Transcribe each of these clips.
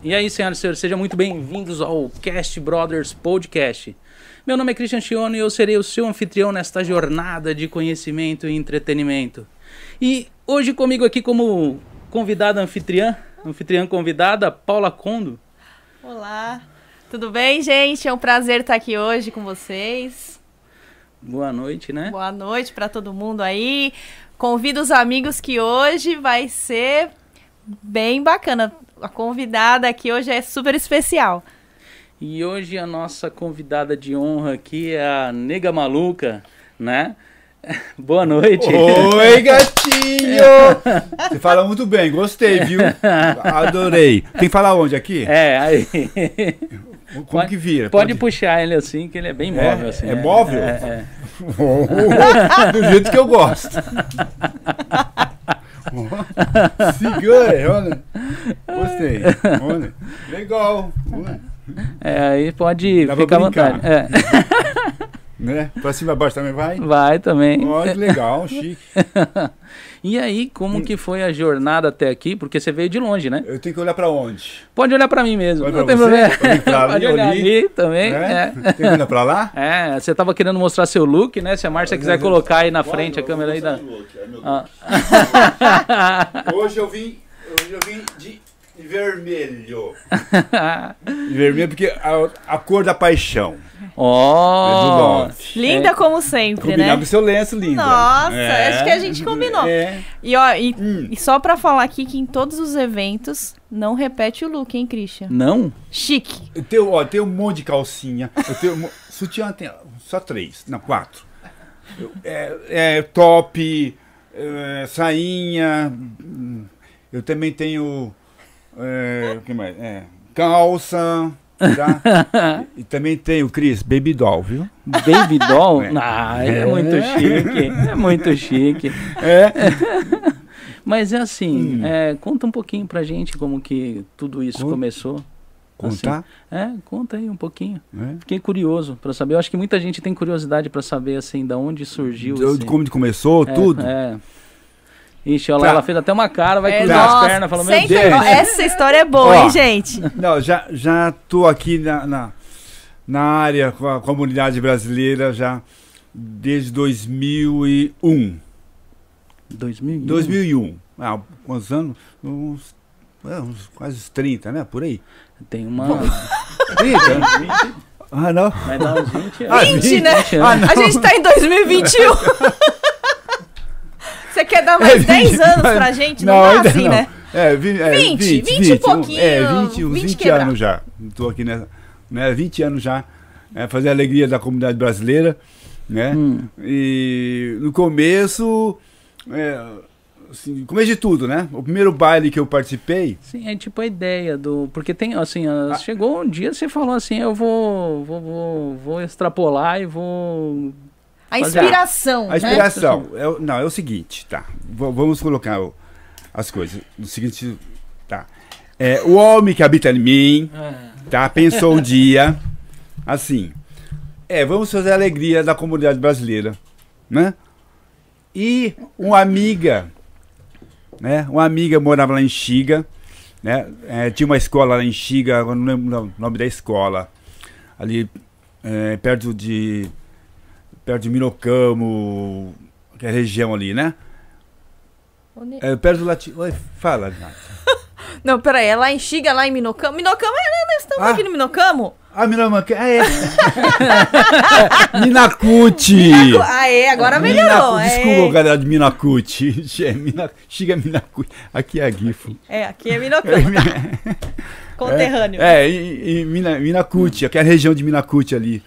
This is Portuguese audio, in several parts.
E aí, senhoras e senhores, sejam muito bem-vindos ao Cast Brothers Podcast. Meu nome é Christian Chiono e eu serei o seu anfitrião nesta jornada de conhecimento e entretenimento. E hoje comigo aqui como convidada anfitriã, anfitriã convidada, Paula Condo. Olá, tudo bem, gente? É um prazer estar aqui hoje com vocês. Boa noite, né? Boa noite para todo mundo aí. Convido os amigos que hoje vai ser bem bacana. A convidada aqui hoje é super especial. E hoje a nossa convidada de honra aqui é a Nega Maluca, né? Boa noite. Oi, gatinho! Você fala muito bem, gostei, viu? Adorei. Tem que falar onde aqui? É, aí. Como pode, que vira? Pode, puxar ele assim, que ele é bem móvel. É, assim, é né? móvel? É, é. Oh, do jeito que eu gosto. Segura, olha. Gostei. Olha. Legal. Olha. É, aí pode Dá ficar à vontade. É. Né? Pra cima e baixo também vai? Vai também. Olha que legal, chique. E aí, como que foi a jornada até aqui? Porque você veio de longe, né? Eu tenho que olhar pra onde? Pode olhar pra mim mesmo, Olha não tem você? problema. Ali, Pode olhar ali. ali também. Né? É. Tem que olhar pra lá? É, você tava querendo mostrar seu look, né? Se a Márcia quiser colocar aí na frente a câmera aí da. Ah. Hoje eu vim, hoje eu vim de vermelho. Vermelho porque a, a cor da paixão. Ó! É love. Linda como sempre, Combinar né? com o seu lenço, linda. Nossa, É. acho que a gente combinou. É. E, ó, e, Hum. e só pra falar aqui que em todos os eventos não repete o look, hein, Christian? Não? Chique. Eu tenho, ó, tenho um monte de calcinha. Eu tenho, sutiã tem só três, não, quatro. Eu- é, é, top, é, sainha. hum, Eu também tenho. É, o que mais? É, calça. Tá? E também tenho, Cris, baby doll, viu? Baby doll? É. Ah, é É. muito chique. É muito chique. É. Mas é assim, Hum. é, conta um pouquinho pra gente como que tudo isso Conta. começou. Contar? É, conta aí um pouquinho. É. Fiquei curioso pra saber. Eu acho que muita gente tem curiosidade pra saber assim, da onde surgiu De esse... Como começou, É, tudo. É. Ixi, olha lá, Tá. ela fez até uma cara, vai É, cruzar nossa, as pernas, falou, meu Deus. Deus. Essa história é boa, Ó. hein, gente? Não, já, já tô aqui na, na, na área com a comunidade brasileira já desde 2001. 2001. 2001. Ah, quantos anos? Uns, é, uns quase 30, né? Por aí. Tem uma... 30? ah, não. Vai dar uns 20 Ah, anos. 20, né? 20 anos. Ah, não. A gente tá em 2021. Você quer dar mais É, 10 20, anos pra gente? Não, dá ainda assim, não. né? É, vi- é, 20, 20, 20 e pouquinho, É, 20, uns 20 20 quebrar. anos já. Estou aqui nessa, né, 20 anos já, é, fazer a alegria da comunidade brasileira, né? Hum. E no começo, é, assim, começo de tudo, né? O primeiro baile que eu participei, Sim, é tipo a ideia do. Porque tem, assim, ah, Ah. chegou um dia você falou assim: eu vou, vou, vou, vou extrapolar e vou. A Fazer- inspiração, a né? inspiração, é o- não, é o seguinte, tá? V- vamos colocar o- as coisas no seguinte, tá? É, o homem que habita em mim, tá? Pensou um dia assim, é, vamos fazer a alegria da comunidade brasileira, né? E uma amiga, né? Uma amiga morava lá em Xiga, né? É, tinha uma escola lá em Xiga, agora não lembro o nome da escola, ali é, perto de perto de Minocamo, que é a região ali, né? É, perto do Lati... Oi, fala, Renato. Não, peraí, é lá em Xiga, lá em Minocamo. Minocamo, é, nós estamos Ah. aqui no Minocamo? Ah, Minocamo, ah, é. Minacuti. Ah, é, agora melhorou. Minacu- é. Desculpa, galera de Minacuti. É, Mina... Xiga Minacuti. Aqui é a Gifo. É, aqui é Minocamo, tá? Conterrâneo. É, em, em Mina, aquela região de Minacuti ali,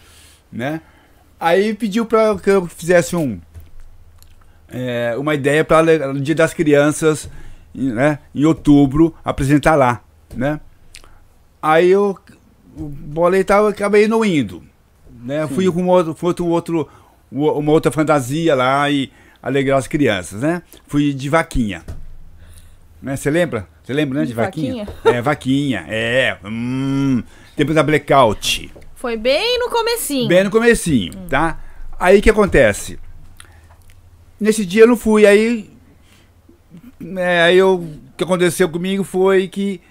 né? Aí pediu para que eu fizesse um é, uma ideia para o Dia das Crianças, em- né? Em outubro, apresentar lá, né? Aí eu o bolei tava, acabei não indo, né? Fui com outro, foi outro, outro, uma outra fantasia lá e alegrar as crianças, né? Fui de vaquinha. Né? Você lembra? Você lembra, né? De, De vaquinha? É, vaquinha, é. Hum, depois da blackout. Foi bem no comecinho. Bem no comecinho, tá? Aí o que acontece? Nesse dia eu não fui, aí. né, aí eu, o que aconteceu comigo foi que,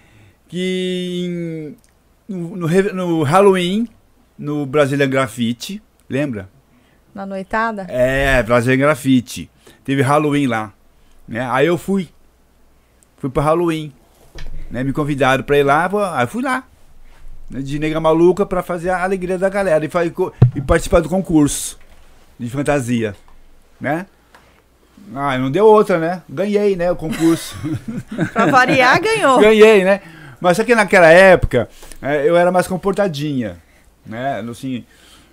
que em- no, no no Halloween, no Brasília Grafite, lembra? Na noitada? É, Brasília Grafite. Teve Halloween lá. Né? Aí eu fui. Fui pro Halloween. Né? Me convidaram pra ir lá, aí eu fui lá. Né, De nega maluca pra fazer a alegria da galera e, e participar do concurso de fantasia. Né? Ah, não deu outra, né? Ganhei, né? O concurso. Pra variar, ganhou. Ganhei, né? Mas só que naquela época é, eu era mais comportadinha. Né? Assim,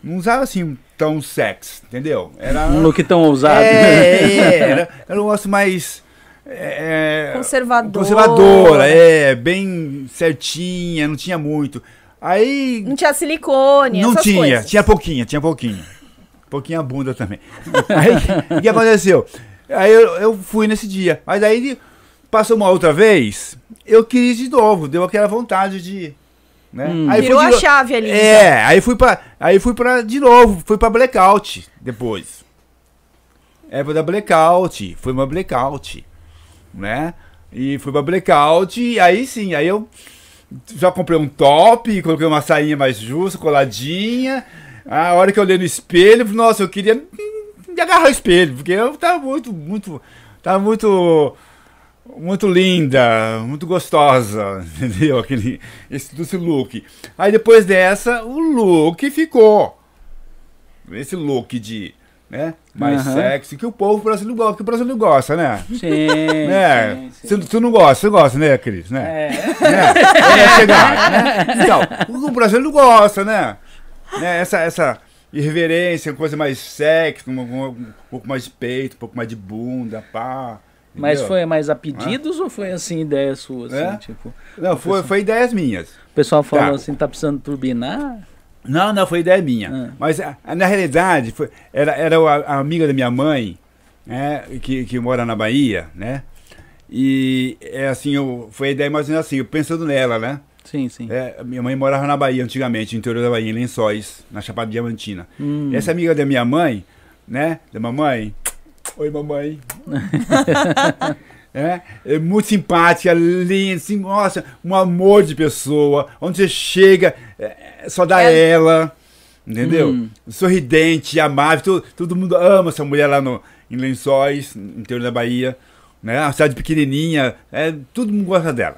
não usava assim tão sexy, entendeu? Era. Um look tão ousado. É, é, era, era um negócio mais. é, Conservador. Conservadora, é, bem certinha, não tinha muito. Aí. Não tinha silicone, Não essas tinha, coisas. tinha pouquinho, tinha pouquinho. Pouquinho a bunda também. Aí, o que aconteceu? Aí eu, eu fui nesse dia. Mas aí passou uma outra vez, eu quis de novo, deu aquela vontade de. Né? Hum. Aí Virou de a chave ali. É, aí fui pra. Aí fui pra. De novo, fui pra blackout depois. É pra dar blackout. Foi uma blackout. Né? E fui pra blackout, e aí sim, aí eu já comprei um top, coloquei uma sainha mais justa, coladinha. A hora que eu olhei no espelho, nossa, eu queria me agarrar o espelho, porque eu tava muito, muito. Tava muito. Muito linda, muito gostosa, entendeu? Aquele, esse, esse look. Aí depois dessa, o look ficou. Esse look de, né, mais Aham. sexy, que o povo brasileiro gosta, que o brasileiro gosta, né? Sim, né? sim, tu não gosta, você gosta, né, Cris? Né? É. né? É, chegar, né? Então, o brasileiro gosta, né? né? Essa, essa irreverência, coisa mais sexy, um, um- um pouco mais de peito, um pouco mais de bunda, pá. Mas entendeu? foi mais a pedidos ou foi assim, ideia sua? Assim, É? tipo, Não, foi, foi ideias minhas. o pessoal falou Tá. assim, tá precisando turbinar? Não, não, foi ideia minha. Ah. Mas a- a- na realidade, foi, era, era a, a amiga da minha mãe, né, que, que mora na Bahia, né? E é assim, eu, foi a ideia mais ou menos assim, eu pensando nela, né? Sim, sim. É, minha mãe morava na Bahia antigamente, no interior da Bahia, em Lençóis, na Chapada Diamantina. Hum. Essa amiga da minha mãe, né? Da mamãe. Oi, mamãe. é, é muito simpática, linda, assim, nossa, um amor de pessoa. Onde você chega, é, é só dá É- ela. Entendeu? Hum. Sorridente, amável, todo, todo mundo ama essa mulher lá no, em Lençóis, no interior da Bahia. Né? Uma cidade pequenininha, é, todo mundo gosta dela.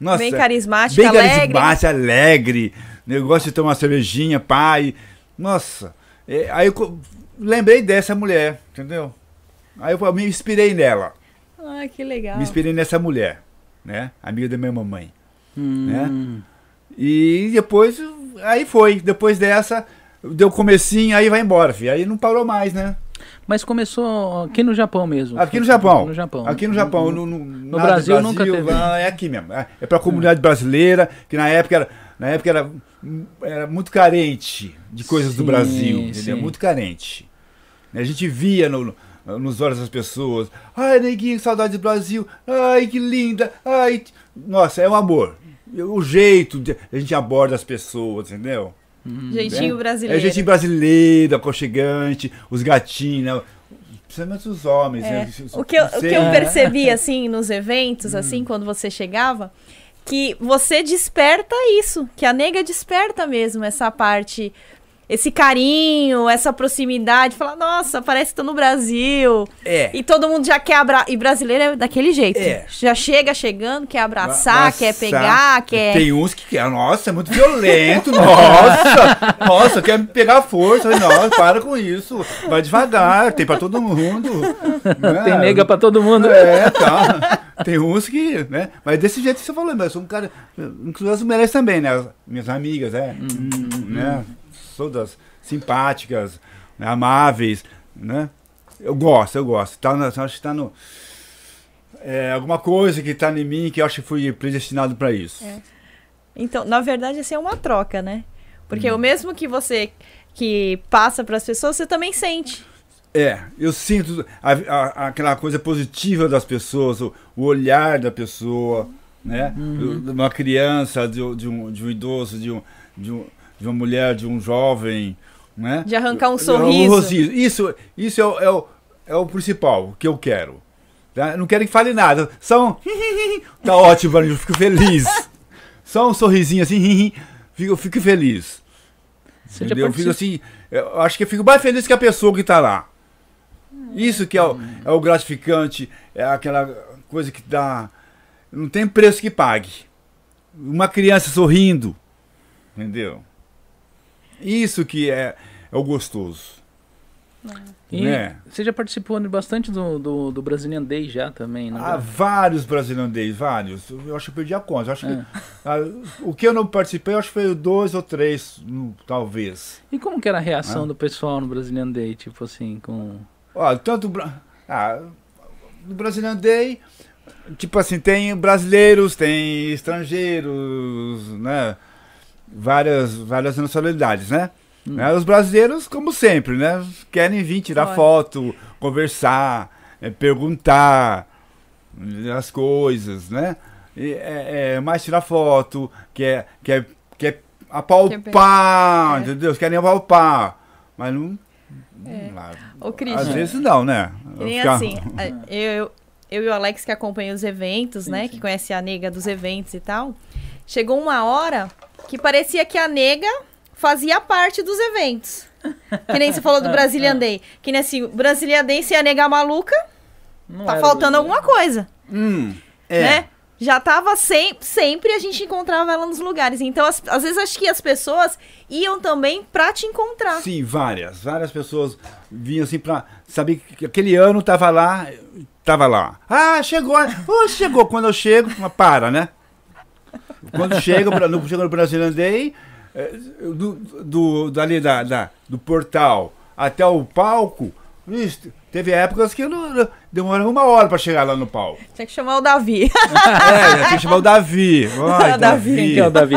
Nossa, Bem carismática, bem alegre. carismática, alegre. Negócio de tomar uma cervejinha, pai. Nossa. É, aí eu lembrei dessa mulher, entendeu? Aí eu me inspirei nela. Ah, que legal. Me inspirei nessa mulher, né? Amiga da minha mamãe. Hum. E depois, aí foi. Depois dessa, deu comecinho, aí vai embora, filho. Aí não parou mais, né? Mas começou aqui no Japão mesmo. Aqui no Japão. No Japão. Aqui no Japão. No, no, nada do Brasil nunca teve. lá, É aqui mesmo. É, é pra comunidade brasileira, que na época era, na época era, era muito carente de coisas do Sim, Brasil, entendeu? sim. Muito carente. A gente via no, no- nos olhos das pessoas. Ai, neguinho, saudade do Brasil. Ai, que linda. Ai, nossa, é um amor. O jeito de a gente aborda as pessoas, entendeu? Jeitinho É. brasileiro. É jeitinho brasileiro, aconchegante, os gatinhos, né? principalmente os homens. É. né? O que, eu, o que eu percebi, assim, nos eventos, Hum. assim, quando você chegava, que você desperta isso, que a nega desperta mesmo essa parte, esse carinho, essa proximidade, fala, nossa, parece que tô no Brasil. É. E todo mundo já quer abraçar. E brasileiro é daquele jeito. É. Já chega chegando, quer abraçar, Abraçar. quer pegar, quer. Tem uns que quer, nossa, é muito violento, nossa, nossa, quer me pegar força, nossa, para com isso, vai devagar, tem pra todo mundo. né? Tem nega pra todo mundo. É, tá. Tem uns que, né? Mas desse jeito que você falou, mas eu sou um cara. Inclusive as mulheres também, né? As Minhas amigas, é. Né? Todas simpáticas, né? amáveis, né? Eu gosto, eu gosto. Tá acho que tá no. É, alguma coisa que tá em mim que eu acho que fui predestinado pra isso. Então, na verdade, assim é uma troca, né? Porque Hum. o mesmo que você que passa pras pessoas, você também sente. É, eu sinto a- a- aquela coisa positiva das pessoas, o, o olhar da pessoa, né? Uhum. De uma criança, de, um- de um, de um idoso, de, um, de, um, de uma mulher, de um jovem, né? De arrancar um Eu- sorriso. Isso, isso é, o, é, o, é o principal que eu quero. Tá? Eu Não quero que fale nada. Só um. tá ótimo, eu fico feliz. só um sorrisinho assim, eu fico feliz. Entendeu? Eu fico assim, eu acho que eu fico mais feliz que a pessoa que tá lá. Isso que é o, é o gratificante, é aquela coisa que dá. Não tem preço que pague. Uma criança sorrindo. Entendeu? Isso que é, é o gostoso. E né? Você já participou bastante do, do, do Brazilian Day já também, né? Há vários brasileiros, vários. Eu acho que eu perdi a conta. Eu acho que, É. ah, o que eu não participei, eu acho que foi dois ou três, talvez. E como que era a reação Ah. do pessoal no Brazilian Day, tipo assim, com... Olha, tanto. Ah, no Brazilian Day, tipo assim, tem brasileiros, tem estrangeiros, né? Várias, várias nacionalidades, né? Hum. Né, Os brasileiros, como sempre, né? Querem vir tirar Olha. foto, conversar, eh, perguntar eh, as coisas, né? E, é, é, mais tirar foto, quer, quer, quer apalpar, É. entendeu? Querem apalpar. Mas não. É. não- Ô, às Christian, vezes não, né? que nem Ficar- assim, eu, eu e o Alex que acompanham os eventos, Sim, né? sim. Que conhece a nega dos eventos e tal. Chegou uma hora que parecia que a nega fazia parte dos eventos. Que nem você falou do Brazilian Day. Que nem assim, o Brazilian Day sem a nega maluca, Não tá faltando do- alguma coisa, Hum, é. né? Já tava sempre, sempre a gente encontrava ela nos lugares. Então, as- às vezes, acho que as pessoas iam também pra te encontrar. Sim, várias. Várias pessoas vinham assim pra saber que aquele ano tava lá, tava lá. Ah, chegou. Oh, chegou. Quando eu chego, mas para, né? Quando chega, no, chega no Day, eh, do, do, dali da, da- do portal até o palco, vixe, teve épocas que eu não, demorava uma hora pra chegar lá no palco. Tinha que chamar o Davi. É, tem que chamar o Davi. Ai, Davi. Quem que é o Davi?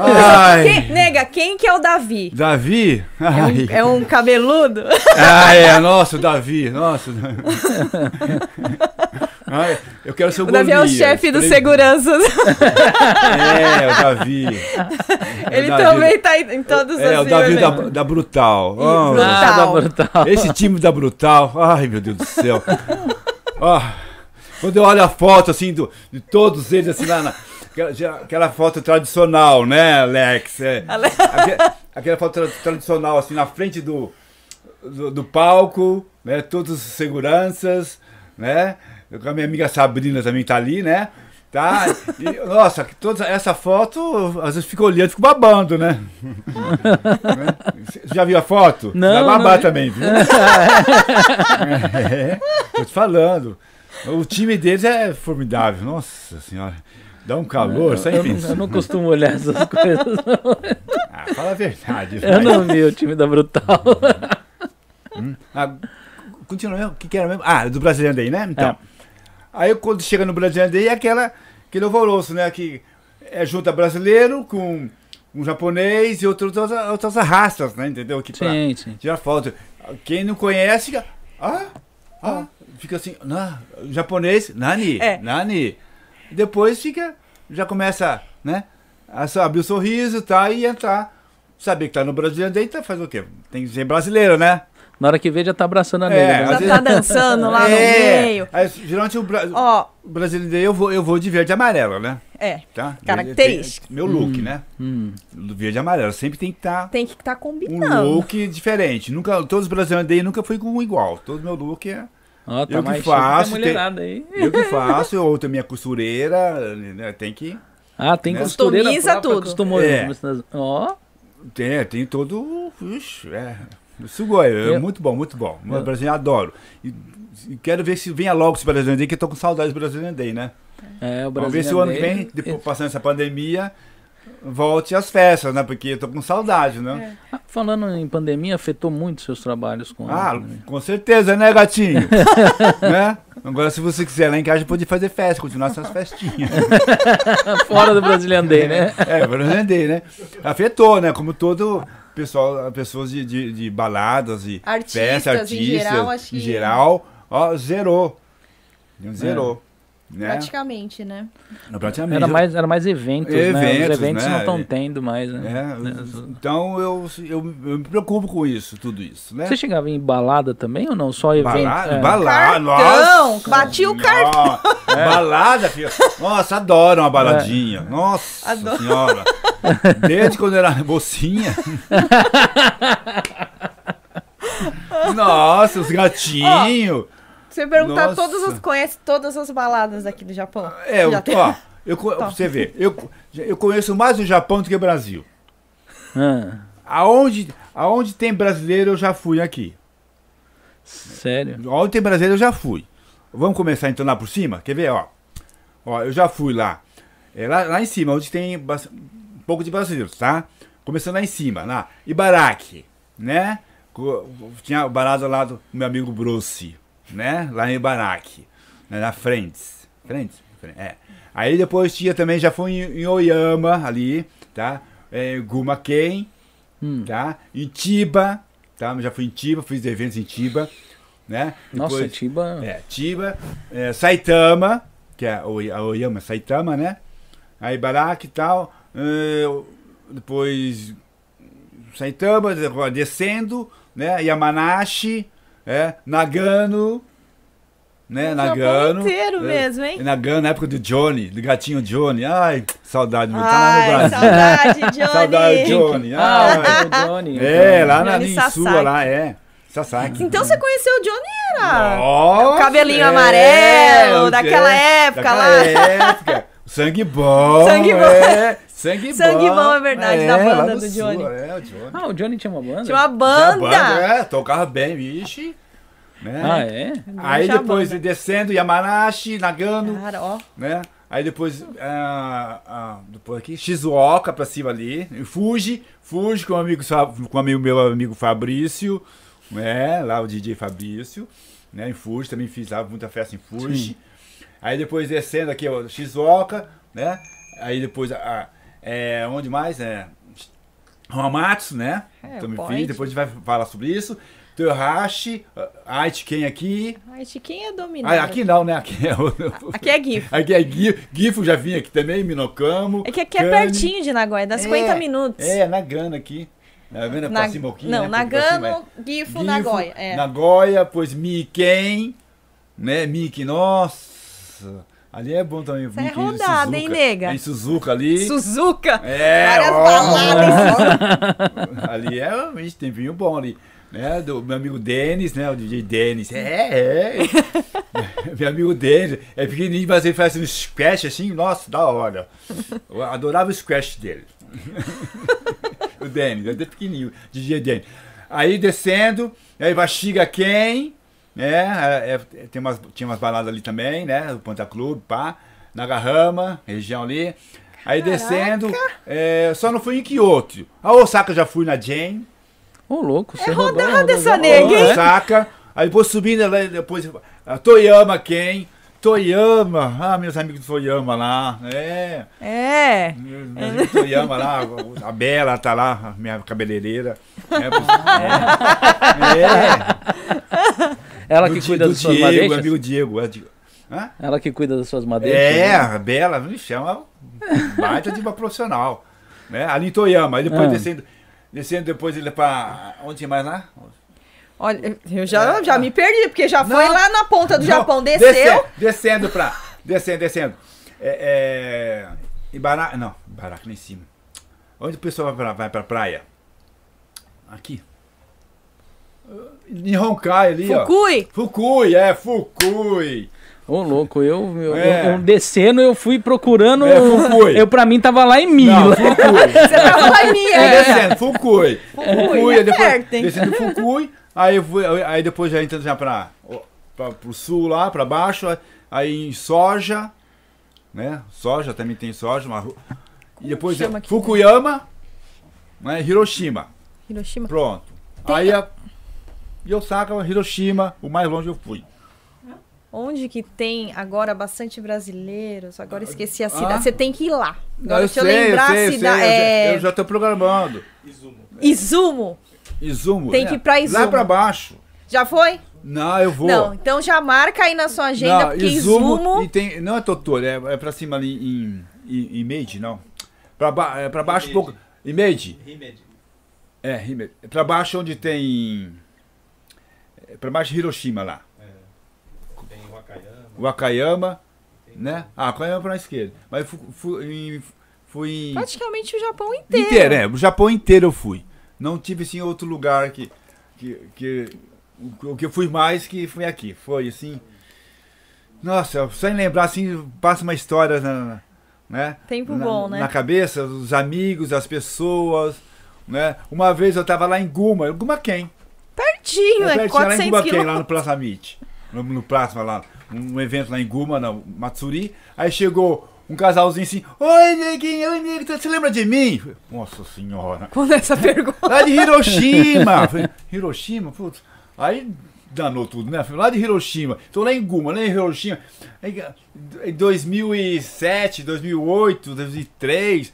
Ai, Quem- nega, quem que é o Davi? Davi? Ai. É um cabeludo? Ah, é, nossa, o Davi, nossa. Ai, eu quero ser o O Davi é o Golias. chefe dos seguranças. É, o Davi. É o Ele Davi- também tá em todos os É, o Davi da, eventos. da Brutal. Ih, Oh, Brutal. Ah, da brutal. Esse time da Brutal, ai meu Deus do céu. Ó, quando eu olho a foto assim do, de todos eles assim lá na aquela, aquela foto tradicional, né, Alex? É, Ale- aque- aquela foto tra- tradicional assim na frente do, do, do palco, né? Todos os seguranças, né? Com a minha amiga Sabrina também tá ali, né? Tá? E, nossa, toda essa foto, às vezes fico olhando, fico babando, né? Você já viu a foto? Não, Vai babar não também, viu? é, tô te falando. O time deles é formidável. Nossa senhora. Dá um calor, só em eu, não, eu não costumo olhar essas coisas. Ah, fala a verdade. Eu vai. não vi o time da Brutal. Ah, continua mesmo? O que, que era mesmo? Ah, do Brasilian Day, né? Então. É. Aí quando chega no Brasilian Day é aquela, aquele alvoroço, né? Que é junta brasileiro com um japonês e outras, outras, outras raças, né? Entendeu? Que pra Sim, sim. tirar foto. Quem não conhece, fica. Ah, ah, fica assim, na, japonês, Nani, É. Nani. Depois fica, já começa, né? A abrir o sorriso tá, e entrar. Saber que tá no Brasilian Day, tá, faz o quê? Tem que ser brasileiro, né? Na hora que vê, já tá abraçando a É, nega. às né? Já vezes- tá dançando lá no É. meio. Aí, geralmente o, Bra Ó, o Brasilian Day eu vou, eu vou de verde e amarelo, né? é. Tá? Característica. Meu look, né? Hum. Do verde e amarelo. Sempre tem que estar Tem que estar um combinando. look diferente. Nunca, todos os Brasilian Day nunca foi com um igual. Todo meu look é Ó, tá Eu que mais faço, mulherada aí. eu que faço, ou outra minha costureira, né? Tem que. Ah, tem Né? costureira Customiza própria, tudo. Costumou. É. Ó, Tem, tem todo. Ixi, é. Sugoi, é Eu- muito bom, muito bom. O Eu- brasileiro adoro. E, e quero ver se venha logo esse Brasilian Day, que eu tô com saudade do Brasilian Day, né? é, o Vamos Brasil. ver se o ano que vem, depois passando essa pandemia, volte às festas, né? Porque eu tô com saudade, né? Falando em pandemia, afetou muito seus trabalhos com. Ah, com certeza, né, gatinho? né? Agora, se você quiser lá em casa, pode fazer festa, continuar essas festinhas. Fora do Brazilian Day, né? É, Brasilian Day, né? Afetou, né? Como todo pessoal, pessoas de, de, de baladas e Artistas, festas, em artistas, geral, acho em geral, ó, zerou. Zerou. Né? Praticamente, né? Praticamente. Era mais, era mais eventos, né? Eventos, Os eventos né? não estão tendo mais, né? É, então eu, eu, eu me preocupo com isso, tudo isso, né? Você chegava em balada também ou não? Só evento? Balada, É. balada, Cartão! nossa. Bati o cartão. Nossa, Balada, filho. Nossa, adoro uma baladinha. Nossa Adoro. senhora. Desde quando era mocinha. Nossa, os gatinhos. Você perguntar Nossa. todas as. Conhece todas as baladas aqui do Japão? É, eu, tem- ó, eu, você ver, eu, eu conheço mais o Japão do que o Brasil. Ah, Aonde, aonde tem brasileiro, eu já fui aqui. sério? Onde tem brasileiro, eu já fui. Vamos começar então lá por cima? Quer ver, ó? Ó, eu já fui lá. É lá, lá em cima, onde tem um pouco de brasileiros, tá? Começando lá em cima, lá. Ibaraki, né? Tinha o balada lá do meu amigo Bruce, né? Lá em Ibaraki, né? na Frentes. Frentes? É. Aí depois tinha também, já fui em, em Oyama, ali, tá? É, Gumaken, Hum. tá? Em Tiba, tá? Já fui em Tiba, fiz eventos em Tiba, né? Nossa, Depois- Tiba. é, Tiba, é, Saitama, que é o a Oyama Saitama, né? Aí Baraki e tal. é, depois Saitama, descendo, né? Yamanashi, é, Nagano, né? O Nagano. inteiro é, mesmo, hein? Nagano, na época do Johnny, do gatinho Johnny. Ai, saudade, meu. Tá lá no Brasil. saudade, Johnny. Saudade, Johnny. Ah, Ai. o Johnny. É, Johnny. lá na linha sua, lá, é. Sasaki. Então você conheceu o Johnny, era? Nossa, o cabelinho é, amarelo, é, daquela época daquela lá. época. Sangue bom. Sangue bom. É, sangue bom. Sangue bom, é verdade, da lá banda do sul, Johnny. É, o Johnny. Ah, o Johnny tinha uma banda? Tinha uma Já banda. é, tocava bem, vixe. Né? Ah, é? Aí depois banda. descendo, Yamanashi, Nagano, Cara, ó. né? Aí depois, ah, ah, depois aqui, Shizuoka pra cima ali, e Fuji, Fuji com o amigo, com o amigo, meu amigo Fabrício, né? Lá o DJ Fabrício, né? Em Fuji, também fiz lá muita festa em Fuji. Aí depois descendo aqui, ó, Shizuoka, né? Aí depois, ah, é, onde mais? É, Hamamatsu, né? É, depois a gente vai falar sobre isso. Toyohashi, ah, Aitken aqui. Ai, Chiquinho é dominado. Ah, aqui não, né? Aqui é o... Aqui é GIF. Aqui é Gifo, já vim aqui também, Minocamo. É que aqui é pertinho de Nagoya, dá 50 É, minutos. É, Nagano aqui. Nagano é Na- pra cima aqui, Não, né? Nagano, é. Gifo, Gifo, Nagoya. É. Nagoya, pois Miken, né? Miki, nossa. Ali é bom também. Você é rodada, hein, nega? Em Suzuka ali. Suzuka. É, Várias ó. baladas. ali é gente, tem vinho bom ali. Né, do meu amigo Denis, né? O DJ Denis. É, é. meu amigo Denis. É pequenininho, mas ele faz um scratch assim, nossa, da hora. Eu adorava o scratch dele. o Denis, até pequenininho, DJ Denis. Aí descendo, aí Baxiga quem? Né? É, é, tem umas, tinha umas baladas ali também, né? O Panta Clube, pá. Nagarrama, região ali. Aí descendo, é, só não fui em Kyoto. A Osaka já fui na Jane. Ô, louco, você É rodada rodou, essa nega, hein? É? Osaka. Aí depois subindo, lá, depois a Toyama quem? Toyama, ah, meus amigos do Toyama lá, é, É. meus amigos do Toyama lá, a Bela tá lá, a minha cabeleireira, é, é, Ela do que cuida do das suas Diego, madeixas? amigo Diego, é, Hã? Ela que cuida das suas madeixas? É, né? a Bela, é uma baita de uma profissional. Né? Ali em Toyama, aí depois Ah. descendo, descendo depois ele pra. Onde mais lá? Olha, eu já, já me perdi, porque já foi Não. lá na ponta do Não, Japão, desce- desceu. Descendo pra. Descendo, descendo. É. é Ibara, não, Ibaraca lá em cima. Onde o pessoal vai pra, vai pra praia? Aqui. Em Honkai ali, ó. Fukui. Fukui, é, Fukui. Ô, louco, eu, eu, É. eu- eu descendo, eu fui procurando. É, Fukui. Eu, pra mim, tava lá em Não, Mila. Fukui. Você tava lá em minha, É, descendo, Fukui. Fukui, é depois, perto, hein? descendo Fukui, aí, eu fui, aí depois já entrando já pra, pra, pro sul lá, pra baixo, aí em Soja, né? Soja, também tem Soja, uma, ru- e depois é? Fukuyama, né? Hiroshima, Hiroshima. pronto. Tem- Aí a, e Osaka, Hiroshima, o mais longe eu fui. Onde que tem agora bastante brasileiros? Agora esqueci a Ah. cidade. Você tem que ir lá. Agora eu deixa eu lembrar eu sei, a cidade. sei, eu já- É... eu já tô programando. Izumo. Izumo. Tem é, que ir pra Izumo. Lá pra baixo. Já foi? Não, eu vou. Não, então já marca aí na sua agenda, porque Izumo, Izumo... E tem, não é Totoro, é, é pra cima ali em, em, em Meiji, não. Pra, ba, é pra baixo um pouco. Em Meiji? É, Himeji. É pra baixo onde tem. É pra baixo de Hiroshima lá. Tem o Wakayama. O Akayama, né? Ah, Akayama pra esquerda. Mas fui, fui, em- fui. Praticamente o Japão inteiro. Inteiro, é. O Japão inteiro eu fui. Não tive assim outro lugar que. que, que o, o que eu fui mais que foi aqui. Foi assim. Nossa, só em lembrar assim, passa uma história na, né? Tempo na, bom, né? na cabeça, os amigos, as pessoas, né? Uma vez eu tava lá em Guma, Guma quem? Pertinho, é pertinho, lá em 400 Guma quem, lá no quilômetros. Plaza Meet. No, no Plaza lá, um evento lá em Guma, na Matsuri. Aí chegou um casalzinho assim, oi neguinho, oi nego, você lembra de mim? Nossa senhora. Quando essa pergunta... Lá de Hiroshima. Falei, Hiroshima? Putz. Aí danou tudo, né? Lá de Hiroshima. Tô lá em Guma, lá em Hiroshima. Em 2007, 2008, 2003.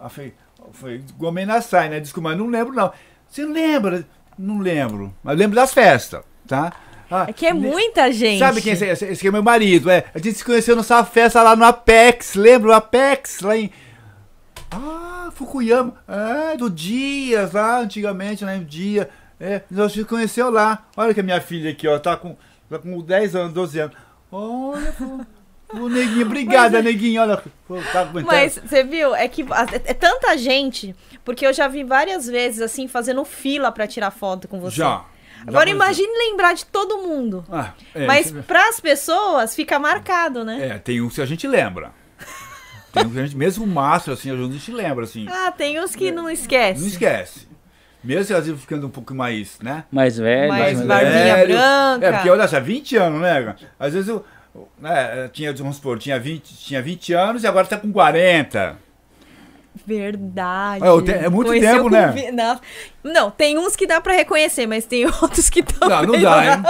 Aí falei, foi Gomen Nasai, né? Desculpa, mas não lembro não. Você lembra? Não lembro. Mas lembro das festas, tá? Ah, É que é muita gente. Sabe quem é esse, esse, que é meu marido? É, a gente se conheceu nessa festa lá no Apex, lembra o Apex? Lá em. Ah, Fukuyama. É, do Dias, lá antigamente, lá em Dia. É, nós se conheceu lá. Olha que a minha filha aqui, ó, tá com, tá com 10 anos, 12 anos. Olha, Ô, neguinho, obrigada, neguinho. Olha, tá aguentando. Mas você viu, é que é, é tanta gente, porque eu já vi várias vezes assim fazendo fila pra tirar foto com você. Já. Agora imagine lembrar de todo mundo. Ah, é, Mas você- pras pessoas fica marcado, né? É, tem uns que a gente lembra. Tem uns que a gente, mesmo o mastro, assim, a gente lembra, assim. Ah, tem uns que não esquece. Não esquece. Mesmo se às vezes ficando um pouco mais, né? Mais velho. Mais mais barbinha velho. branca. É, porque olha só, 20 anos, né? cara? Às vezes eu. Né, tinha, vamos supor, tinha 20, tinha 20 anos e agora tá com 40. Verdade. É, é muito Conheceu tempo, né? vi- Não, não, tem uns que dá pra reconhecer, mas tem outros que também Não, não dá, hein?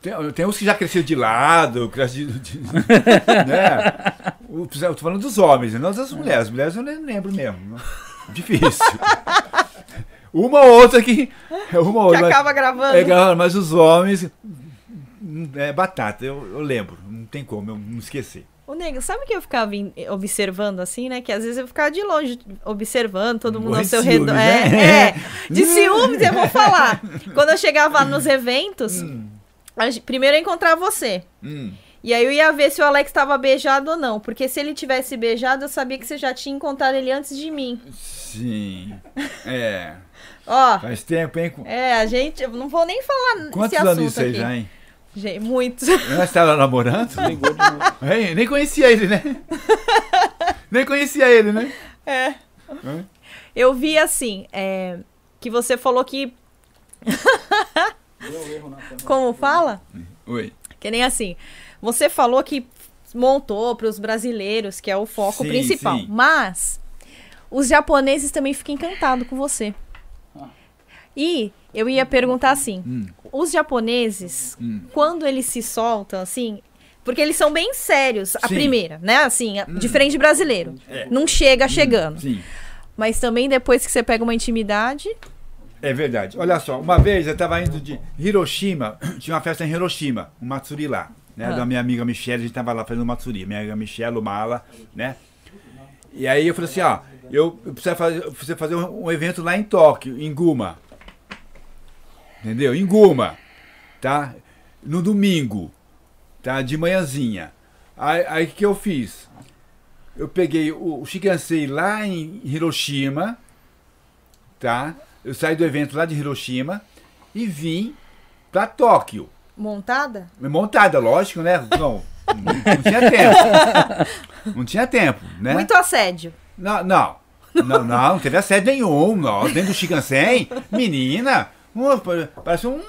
Tem, tem uns que já cresceram de lado, cresce de, de- né? Eu tô falando dos homens, não das mulheres. As mulheres eu nem lembro mesmo. Difícil. Uma ou outra que. Uma ou Que outra. mas- acaba gravando. É, mas os homens. Hum, É batata, eu, eu lembro. Não tem como eu não esquecer. O nego, sabe que eu ficava observando assim, né? Que às vezes eu ficava de longe observando todo mundo Morre ao seu ciúmes, redor. né? É, é. De ciúmes, eu vou falar. Quando eu chegava nos eventos, gente- primeiro eu ia encontrar você. Hum. E aí eu ia ver se o Alex estava beijado ou não. Porque se ele tivesse beijado, eu sabia que você já tinha encontrado ele antes de mim. Sim. É. Ó, Faz tempo, hein? é, a gente. Eu não vou nem falar Quantos anos assunto isso aí aqui. já, hein? Gente, muitos. Nós estávamos namorando? Hein? Nem conhecia ele, né? Nem conhecia ele, né? É. Hã? Eu vi assim, é, que você falou que. Como fala? Oi. Que nem assim. Você falou que montou para os brasileiros, que é o foco Sim, principal. sim. Mas os japoneses também ficam encantados com você. E eu ia perguntar assim: Hum. os japoneses, Hum. quando eles se soltam assim, porque eles são bem sérios, a Sim. Hum. primeira, né? Assim, a- diferente brasileiro. Não chega chegando. Sim. Mas também depois que você pega uma intimidade, É verdade. Olha só, uma vez eu estava indo de Hiroshima, tinha uma festa em Hiroshima, um Matsuri lá, né? Ah. Da minha amiga Michelle, a gente estava lá fazendo um Matsuri. Minha amiga Michelle, o Mala, né? E aí eu falei assim, ó, eu, preciso fazer, preciso fazer um evento lá em Tóquio, em Guma. Entendeu? Em Guma, tá? No domingo, tá? De manhãzinha. Aí o que eu fiz? Eu peguei o, o Shigansei lá em Hiroshima, tá? Eu saí do evento lá de Hiroshima e vim pra Tóquio. montada, Montada, lógico, né? Não, não tinha tempo. Não tinha tempo, né? muito assédio. Não, não. Não, não, não teve assédio nenhum. Não. Dentro do Shikansen, menina, parece um.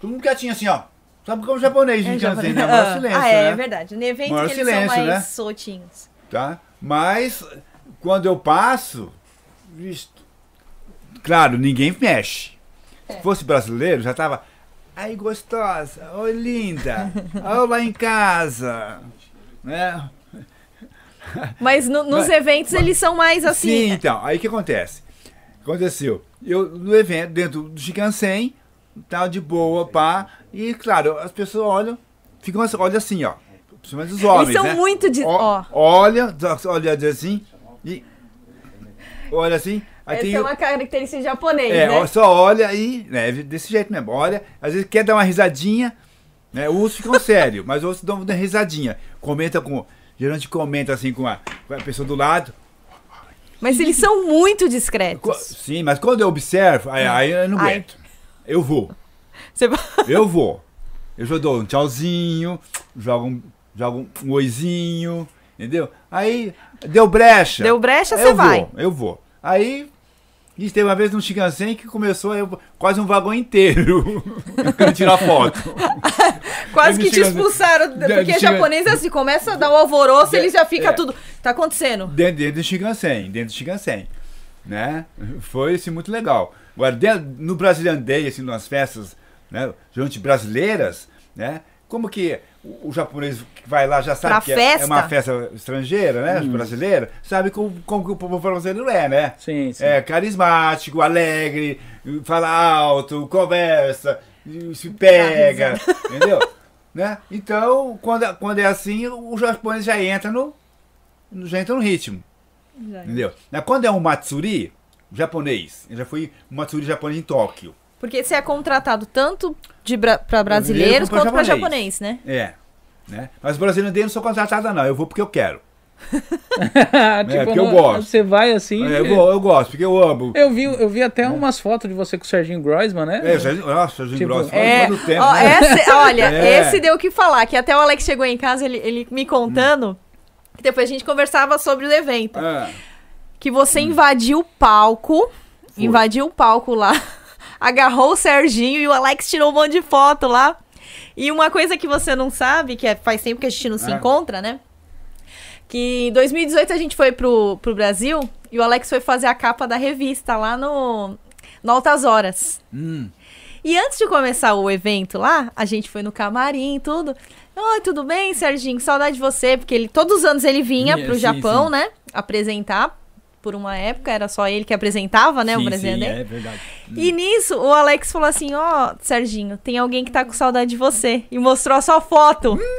Todo mundo quietinho assim, ó. Sabe como japonês de É Shikansen, japonês. né? Maior silêncio, ah, é, né? é verdade. No evento Maior que eles silêncio, são mais né? soltinhos. tá? Mas quando eu passo, visto, claro, ninguém mexe. Se fosse brasileiro, já tava. Ai, gostosa, oi, linda, olha lá em casa, né? Mas no- nos Mas- eventos eles são mais assim. Sim, então, aí o que acontece? Aconteceu, eu no evento, dentro do Shikansen, tal, de boa, pá. E, claro, as pessoas olham, ficam assim, olham assim, ó. Principalmente os homens, são né? muito de- ó. Olha, olha assim, e... Olha assim, aí Essa tem... é uma característica japonesa, é, né? só olha e, né, desse jeito mesmo, olha, às vezes quer dar uma risadinha, né, uns ficam sérios, mas outros dão uma risadinha, comenta com, geralmente comenta assim com a, com a pessoa do lado, Mas eles são muito discretos. sim, mas quando eu observo, aí, aí eu não Ai. aguento, eu vou, Você... eu vou, eu já dou um tchauzinho, jogo um, jogo um oizinho, entendeu? Aí, deu brecha. Deu brecha, você vai. Vou, eu vou. Aí, isso teve uma vez no Shinkansen que começou eu, quase um vagão inteiro querendo tirar foto. Quase Ele que te expulsaram, Ele porque chega- japonês é assim, começa a dar o alvoroço, eles já fica É. tudo. Tá acontecendo? Dentro, dentro do Shinkansen, dentro do Shinkansen. Né? Foi assim, muito legal. Agora, dentro, no Brazilian Day, assim, nas festas né, geralmente brasileiras, né? Como que o, o japonês que vai lá já sabe Pra que é- festa? é uma festa estrangeira, né? Hum. Brasileira, sabe como, como que o povo brasileiro é, né? Sim, sim. É carismático, alegre, fala alto, conversa, se pega, entendeu? Né? Então, quando, é- quando é assim, o japonês já entra no, já entra no ritmo, entendeu? Né? Quando é um matsuri, japonês, eu já fui um matsuri japonês em Tóquio, Porque você é contratado tanto de bra pra brasileiros Brasileiro quanto pra japonês. japonês, né? é, né? Mas brasileiro dele não sou contratada não, eu vou porque eu quero. tipo, porque eu gosto. Você vai assim. É, eu, eu gosto, porque eu amo. Eu vi, eu vi até umas fotos de você com o Serginho Groisman, né? É, Jardim- nossa, Jardim Tipo, Grosso, É, quanto tempo, ó, né? esse- olha, É. esse deu o que falar, que até o Alex chegou em casa, ele, ele me contando, que depois a gente conversava sobre o evento, Ah, que você invadiu o palco, invadiu o palco lá, agarrou o Serginho e o Alex tirou um monte de foto lá. E uma coisa que você não sabe, que é, faz tempo que a gente não se Ah. encontra, né? Que em 2018 a gente foi pro, pro Brasil e o Alex foi fazer a capa da revista lá no, no Altas Horas. hum. E antes de começar o evento lá, a gente foi no camarim e tudo. Oi, tudo bem, Serginho? Saudade de você, porque ele todos os anos ele vinha Sim, pro sim, Japão, sim. né? Apresentar. Por uma época era só ele que apresentava, né? o Sim, Brasil sim, é verdade. E nisso, o Alex falou assim: Ó, Serginho, tem alguém que tá com saudade de você. E mostrou a sua foto.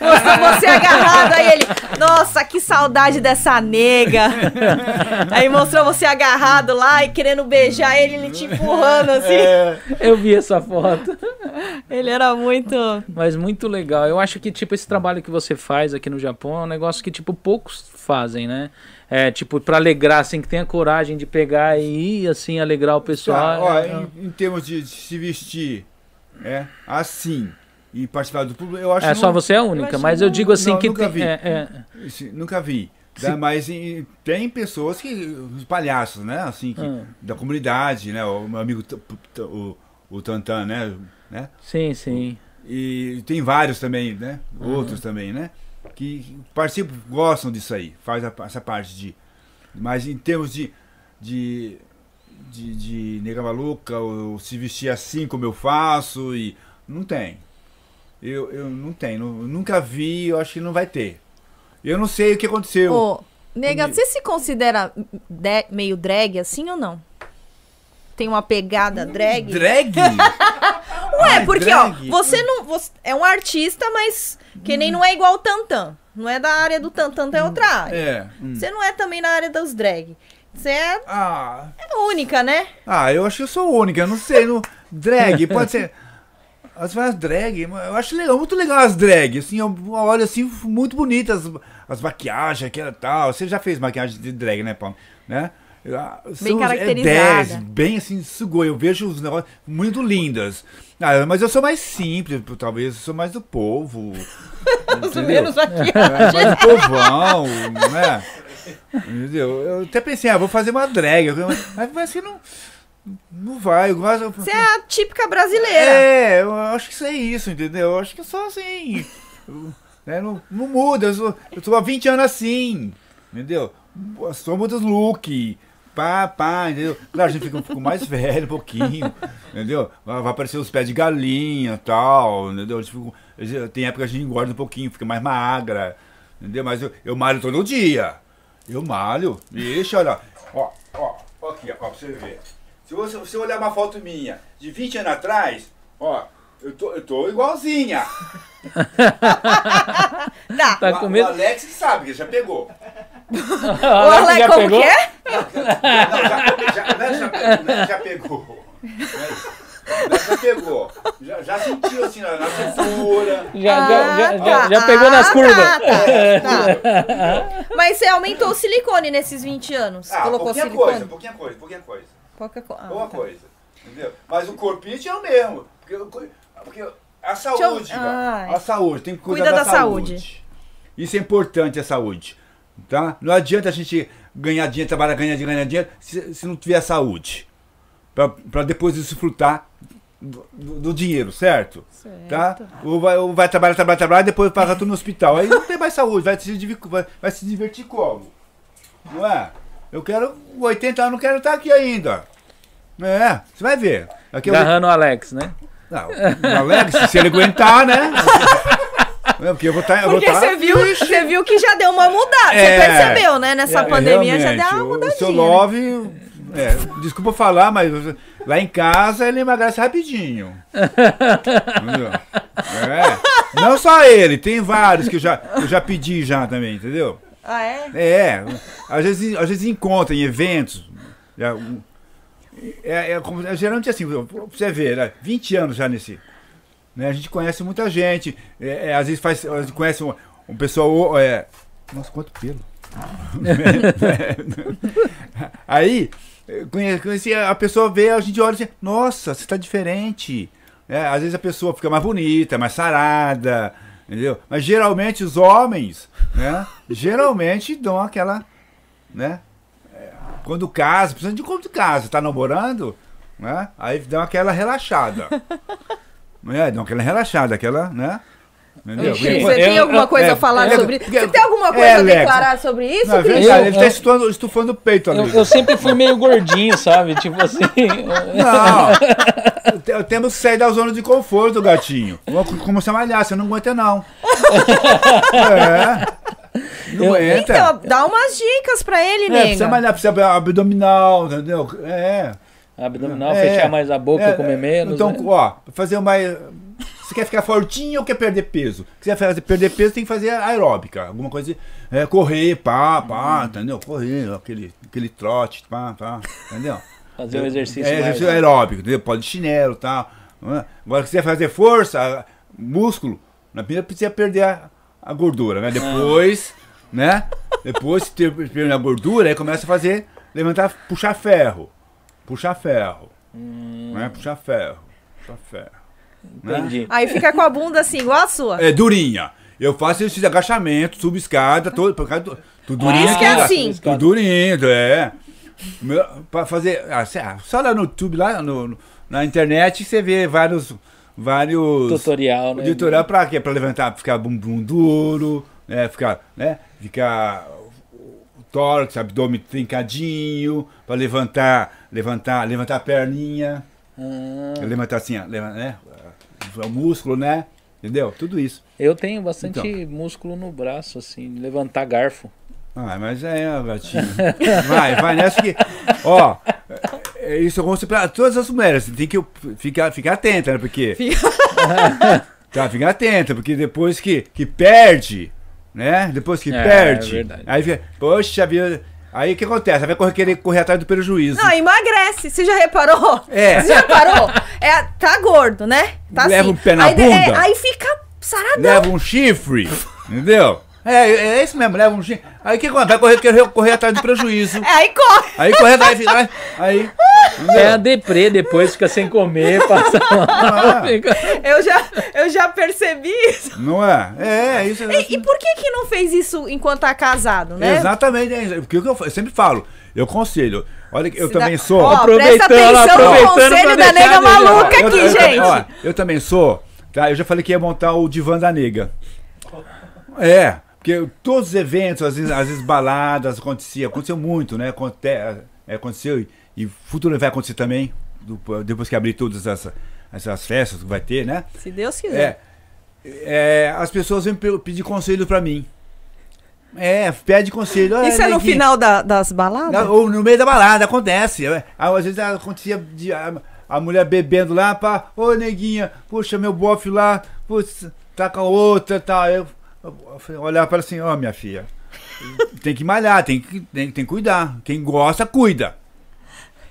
Mostrou você agarrado. Aí ele, nossa, que saudade dessa nega. Aí mostrou você agarrado lá e querendo beijar ele, ele te empurrando assim. É, Eu vi essa foto. Ele era muito. Mas muito legal. Eu acho que, tipo, esse trabalho que você faz aqui no Japão é um negócio que, tipo, poucos fazem, né? É, tipo, pra alegrar, assim, que tenha coragem de pegar e ir, assim, alegrar o tá, pessoal. ó, É- em, em termos de, de se vestir é, assim e participar do público, eu acho É, que só não- você é a única, acho mas eu não- digo assim não, que nunca tem, vi. é, é, nunca vi. Se- Tá, mas em- tem pessoas que. Os palhaços, né? Assim, que- Hum. da comunidade, né? O meu amigo o, o Tantan, né? né? sim, sim. E tem vários também, né? Uhum. Outros também, né? Que participam, gostam disso aí, faz a- essa parte de. Mas em termos de. de de, de nega maluca, ou se vestir assim como eu faço, e. Não tem. Eu, eu não tenho, nu- nunca vi, eu acho que não vai ter. Eu não sei o que aconteceu. Ô, nega, você se considera de- meio drag assim ou não? Tem uma pegada drag? Drag? Ué, Ai, porque, drag? ó, você não. você é um artista, mas que nem não é igual o Tantan. Não é da área do Tantan, é outra área. É. hum. Você não é também na área dos drag. Você é Ah, única, né? ah, eu acho que eu sou única, eu não sei. No, drag, pode ser. As várias drag, eu acho legal, muito legal as drag. Assim, eu olho assim, muito bonitas as, as maquiagens, aquela tal. Você já fez maquiagem de drag, né, Paulo? Né? Ah, são- caracterizada. É 10, bem assim, sugou. Eu vejo os negócios muito lindas. Ah, mas eu sou mais simples, talvez. Eu sou mais do povo. Menos aqui. É, mais do povão, né? Entendeu? Eu até pensei, ah, vou fazer uma drag. Mas, mas assim, não, não vai. Eu gosto, Você é a típica brasileira. é, eu acho que isso é isso, entendeu? Eu acho que eu sou assim. né, não, não muda, eu sou, eu tô há 20 anos assim, entendeu? Só muda os look, pá, pá, entendeu? Claro, a gente fica um pouco mais velho, um pouquinho, entendeu? Vai aparecer os pés de galinha e tal, entendeu? Fica- tem época que a gente engorda um pouquinho, fica mais magra, entendeu? Mas eu, eu malho todo dia. Eu malho. Deixa, olha. Ó, ó, ó aqui, ó, pra você ver. Se você, se você olhar uma foto minha de 20 anos atrás, ó, eu tô, eu tô igualzinha. Tá. Tá o, com o medo? Alex que sabe, que já pegou. O Alex Alex, já como pegou? que é? Não, já, já, é já, é já pegou. É é já pegou. Já, já sentiu assim na, na cintura. Já, já, já, Ah, já, tá. já pegou nas Ah, curvas. tá, tá, tá. Mas você aumentou o silicone nesses 20 anos. Ah, Colocou pouquinha silicone? coisa, pouquinha coisa, pouquinha coisa. Pouca co- ah, Boa tá. coisa. Entendeu? Mas o corpinho tinha o mesmo. Porque, porque a saúde, eu- cara, Ai. a saúde, tem que cuidar Cuida da, da saúde. saúde. Isso é importante, a saúde. Tá? Não adianta a gente ganhar dinheiro, trabalhar, ganhar dinheiro, ganhar dinheiro, se, se não tiver saúde. Para depois desfrutar do, do- dinheiro, certo? Tá? Ou vai, ou vai trabalhar, trabalhar, trabalhar, e depois paga tudo no hospital. Aí não tem mais saúde, vai se, divi- vai, vai se divertir como? Não é? Eu quero, 80 anos, não quero estar aqui ainda. É, você vai ver. Daqui a Agarrando o Alex, né? não, o Alex, se ele aguentar, né? É, porque eu vou estar. Porque você viu, você viu que já deu uma mudada. É. você percebeu, né? Nessa É, pandemia já deu uma mudadinha. O seu né? Love, é, desculpa falar, mas lá em casa ele emagrece rapidinho. entendeu? É. Não só ele, tem vários que eu já, eu já pedi já também, entendeu? Ah, é? É, às vezes, às vezes encontra em eventos. já, É, é, é geralmente assim, pra você ver, né, 20 anos já nesse. Né, a gente conhece muita gente. é, é, às vezes faz, a gente conhece um, um pessoal. É, nossa, quanto pelo. Aí, conhe- conheci, a pessoa vê, a gente olha e diz, nossa, você está diferente. É, às vezes a pessoa fica mais bonita, mais sarada, entendeu? Mas geralmente os homens, né? geralmente dão aquela, né? é, Quando casa, precisando de quando casa, tá namorando, né? Aí dão aquela relaxada. É, dão aquela relaxada, aquela, né? Entendeu? Ixi, Porque- Você tem Eu- alguma coisa é, a falar é, sobre porque- Você tem alguma coisa é, a declarar sobre isso, Não, é Cris? ele tá eu- estufando, estufando o peito ali. Eu, eu sempre fui meio gordinho, sabe? Tipo assim. Não, te- temos que sair da zona de conforto, gatinho. Começar a malhar, você não aguenta não. É. Não Eu- aguenta. Então, dá umas dicas pra ele, é, nega. precisa malhar, precisa abdominal, entendeu? É. Abdominal, é. fechar mais a boca, É, comer menos. Então, né? ó, fazer uma. Você quer ficar fortinho ou quer perder peso? Se quiser perder peso, tem que fazer aeróbica. Alguma coisa. É, correr, pá, pá, entendeu? Correr, aquele, aquele trote, pá, pá, entendeu? Fazer um exercício É, mais. exercício aeróbico, entendeu? Pode de chinelo e tal. não é? Agora, se quiser fazer força, músculo, na primeira precisa perder a, a gordura, né? Depois, né? Depois, se ter- perder a gordura, aí começa a fazer, levantar, puxar ferro. Puxar ferro. Né? Puxar ferro. Puxar ferro. né? Entendi. Aí fica com a bunda assim, igual a sua. É durinha. Eu faço esse agachamento, subo escada, todo, por causa do, tudo Por isso que é durinho, assim. Tudo durinho, é. Meu- Pra fazer. ah, só lá no YouTube, lá no, no- na internet, você vê vários. Vários. Tutorial, né? Tutorial pra quê? Pra levantar, ficar bumbum duro, né? Ficar, né? Ficar tórax, abdômen trincadinho, pra levantar, levantar, levantar a perninha. Ah, Levantar assim, ó, né? O músculo, né? Entendeu? Tudo isso. eu tenho bastante Então. músculo no braço, assim, levantar garfo. Ah, mas é, gatinho. Vai, vai nessa que. Ó, é isso eu conselho pra todas as mulheres. Tem que ficar, ficar atenta, né? Porque. tá, fica atenta, porque depois que, que perde, né? Depois que É, perde. é verdade. Aí fica, poxa vida. Aí o que acontece? Aí vai correr, querer correr atrás do prejuízo. Não, emagrece. Você já reparou? É. Você já reparou? É, tá gordo, né? Tá Leva assim. um pé na aí, de- bunda. é, aí fica saradão. Leva um chifre, entendeu? É, é isso mesmo, leva um chifre. Aí o que acontece? Vai correr, correr atrás do prejuízo. É, aí corre. Aí corre atrás, fica- aí. É a deprê, depois fica sem comer, passa mal. Ah. fica- Eu já, eu já percebi isso. Não é? É, é isso. é E, e por que que não fez isso enquanto tá casado, né? Exatamente, é porque o que eu, eu sempre falo, eu aconselho. Olha, eu Se também dá- sou. Ó, Aproveitando, aproveitando conselho pra da nega maluca eu, aqui, eu, gente. ó, eu também sou. Tá? Eu já falei que ia montar o divã da nega. É, porque todos os eventos, às vezes, às vezes baladas, acontecia, aconteceu muito, né? Aconte, é, aconteceu e, e futuro vai acontecer também, depois que abrir todas essas, essas festas que vai ter, né? Se Deus quiser. É, é, as pessoas vêm pe- pedir conselho pra mim. É, pede conselho. "Ah, Isso é no neguinho, final da- das baladas? Ou no meio da balada, acontece. É, Às vezes acontecia de, a, a mulher bebendo lá, pá, ô neguinha, puxa, meu bofe lá, putz, tá com a outra, tá. Eu olhar para assim, ó, minha filha, tem que malhar, tem que, tem, tem que cuidar. Quem gosta, cuida.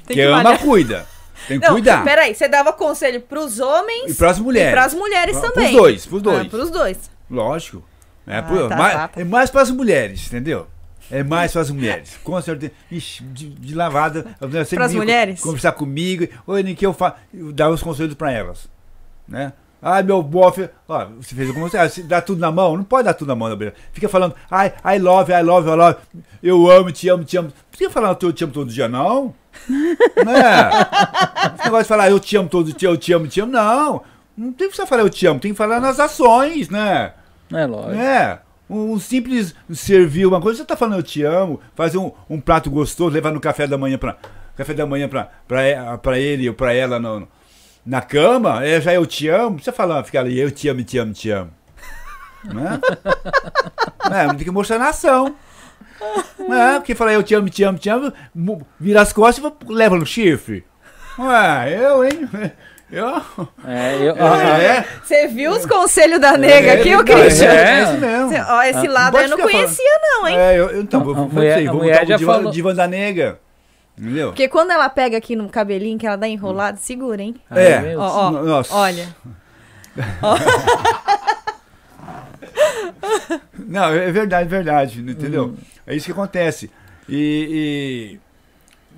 Tem Quem que ama, malhar. cuida. Tem que Não, cuidar. peraí, você dava conselho pros homens E pras mulheres. e pras mulheres Pros também. dois, pros dois. Ah, pros dois. Lógico. É, Ah, por- tá, mais, tá, tá. é mais para as mulheres, entendeu? É mais para as mulheres. Com certeza. Ixi, de, de lavada. Pras mulheres? Conversar comigo. Oi, que eu faço. Dava os conselhos para elas. Né? Ai, meu bofe. Ó, você fez alguma coisa. Dá tudo na mão? Não pode dar tudo na mão, Gabriel. Fica falando, ai, I love, I love, I love. Eu amo, te amo, te amo. Não fica falando eu te amo todo dia, não. né? Esse negócio de falar eu te amo todo dia, eu te amo, te amo. Não. Não tem que falar eu te amo, tem que falar nas ações, né? É lógico. É. Um simples servir uma coisa, você tá falando eu te amo, fazer um, um prato gostoso, levar no café da manhã pra, café da manhã pra, pra, pra ele ou pra ela no, na cama, é, já eu te amo, você fala, fica ali, eu te amo, te amo, te amo. Né? é, tem que mostrar na ação. É, porque falar eu te amo, te amo, te amo, vira as costas e leva no chifre. Ué, eu, hein? Eu. É, eu, ah, ah, É, Você viu os conselhos da nega aqui, ô é, Christian? é, é isso mesmo. Cê- Ó, esse lado pode eu não conhecia, não, hein? É, eu, eu- então, A- vou, a vou, mulher- sei, a vou mulher botar o já divan, falou- da nega. Entendeu? Porque quando ela pega aqui no cabelinho, que ela dá enrolado, segura, hein? É. meu Ó, ó, Nossa. olha. Não, é verdade, é verdade, entendeu? Hum. É isso que acontece. E, e-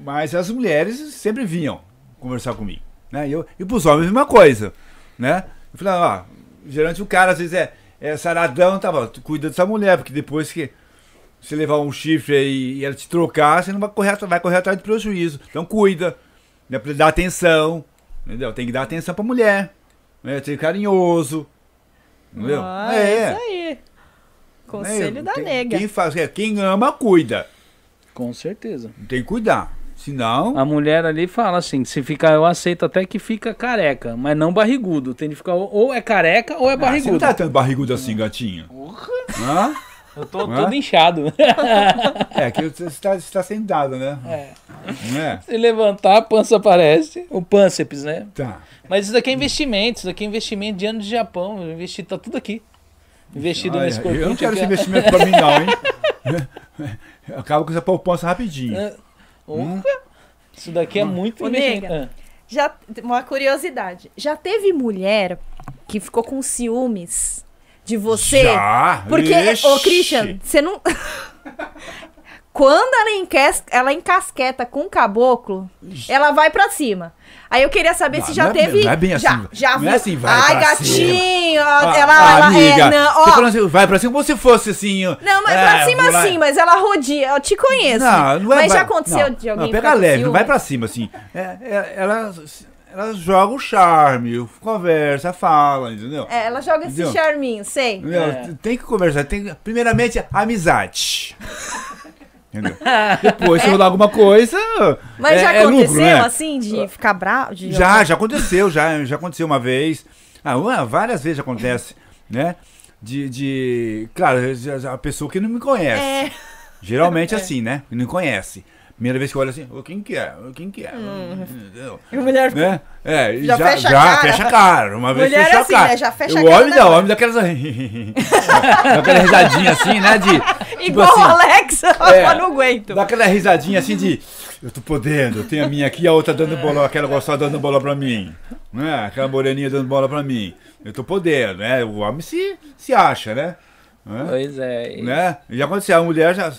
Mas as mulheres sempre vinham conversar comigo. Né? E, eu, e pros homens a mesma coisa. Né? Eu falei, ó, geralmente o cara às vezes é, é saradão, tá, bom, tu cuida dessa mulher, porque depois que você levar um chifre aí e ela te trocar, você não vai correr, vai correr atrás de prejuízo. Então cuida, né, pra dar atenção. Entendeu? Tem que dar atenção pra mulher. Né? Ser carinhoso. Entendeu? Ah, é isso aí. Conselho É, da quem- nega. Quem, faz, é, quem ama, cuida. com certeza. Tem que cuidar. Senão. A mulher ali fala assim, se ficar, eu aceito até que fica careca, mas não barrigudo. Tem de ficar ou- é careca ou é Ah, você não barrigudo. tá tão barrigudo assim, gatinho. Hã? Eu tô todo inchado. É, que você está, está sentado, né? É. Não é? Se levantar, a pança aparece. O pânceps, né? Tá. Mas isso daqui é investimento, isso daqui é investimento de ano de Japão. Investir, tá tudo aqui. Investido Olha, nesse eu corpinho. não quero aqui, esse investimento pra mim, não, hein? Acaba com essa poupança rapidinho. É. Porra, Isso daqui é muito Ô, investimento. nega. Já, uma curiosidade. Já teve mulher que ficou com ciúmes de você? Já? Porque, Ixi. ô Christian, você não. Quando ela, enques... ela encasqueta com o caboclo, ela vai pra cima. Aí eu queria saber Não, se já não é- teve. não é bem já, assim. já Não é assim, vai Ai, pra gatinho, Ah, ela, ah, ela amiga, é. Não, você ó, falando assim, vai pra cima como se fosse assim. ó. não, mas é, pra cima sim, mas ela rodia. Eu te conheço. Não, não é mas já vai- aconteceu não, de alguém Não, pega leve, não vai pra cima, assim. É, é, ela, ela joga o charme, conversa, fala, entendeu? É, ela joga esse Entendeu? charminho, sei. É. Tem que conversar. Tem, que- primeiramente, amizade. Entendeu? Depois, se rolar alguma coisa. Mas é- já é lucro, aconteceu, né? assim, de ficar bravo? De Já, já aconteceu, já, já aconteceu uma vez. Ah, uma- várias vezes acontece, né? De, de. Claro, a pessoa que não me conhece. É. Geralmente assim, né? Não conhece. Primeira vez que eu olho assim, ô, quem que é? Quem que é? Entendeu? E a mulher Né? É, Hum. Já já, fecha a já cara. fecha a cara. Uma vez Mulher é fechou assim, a cara. né? Já fecha a olho na da hora. homem daquelas. daquela risadinha assim, né? De. tipo Igual assim, o Alex, é. eu não aguento. Dá aquela risadinha assim de. Eu tô podendo, eu tenho a minha aqui, a outra dando bola, aquela gostosa dando bola pra mim. Né? Aquela moreninha dando bola pra mim. Eu tô podendo, né? O homem se, se acha, né? Né? Pois é. né? E já aconteceu, a mulher já.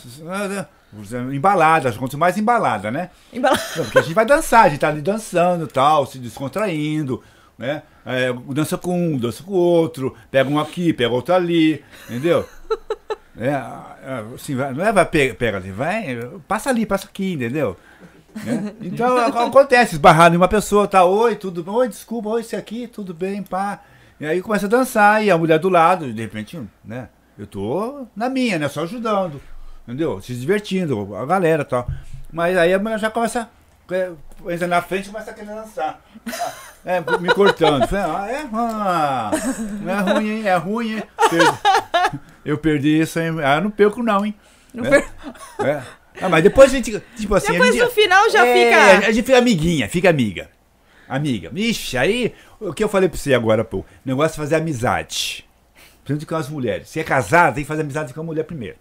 Embalada, já aconteceu mais embalada, né? Embala- Não, porque a gente vai dançar, a gente tá ali dançando tal, se descontraindo, né? É, dança com um, dança com o outro, pega um aqui, pega outro ali, entendeu? É, é, assim, não é vai pega, pega ali, vai, passa ali, passa aqui, entendeu? Né? Então ac- acontece, esbarrar em uma pessoa, tá, oi, tudo bem, oi, desculpa, oi, esse aqui, tudo bem, pá. E aí começa a dançar, e a mulher do lado, de repente, né? Eu tô na minha, né? Só ajudando, entendeu? Se divertindo, a galera e tal. Mas aí a mulher já começa, é, entra na frente e começa a querer dançar. É, me cortando. Falei, ah, é? Ah, não é ruim, hein? É ruim, hein? Perde- eu perdi isso aí. Ah, não perco, não, hein? Não É. per- É. Ah, mas depois a gente, tipo assim, Depois gente, no final já é, fica. A gente fica amiguinha, fica amiga. Amiga. Ixi, aí, o que eu falei pra você agora, pô, o negócio é fazer amizade. Principalmente com as mulheres. Se é casado, tem que fazer amizade com a mulher primeiro.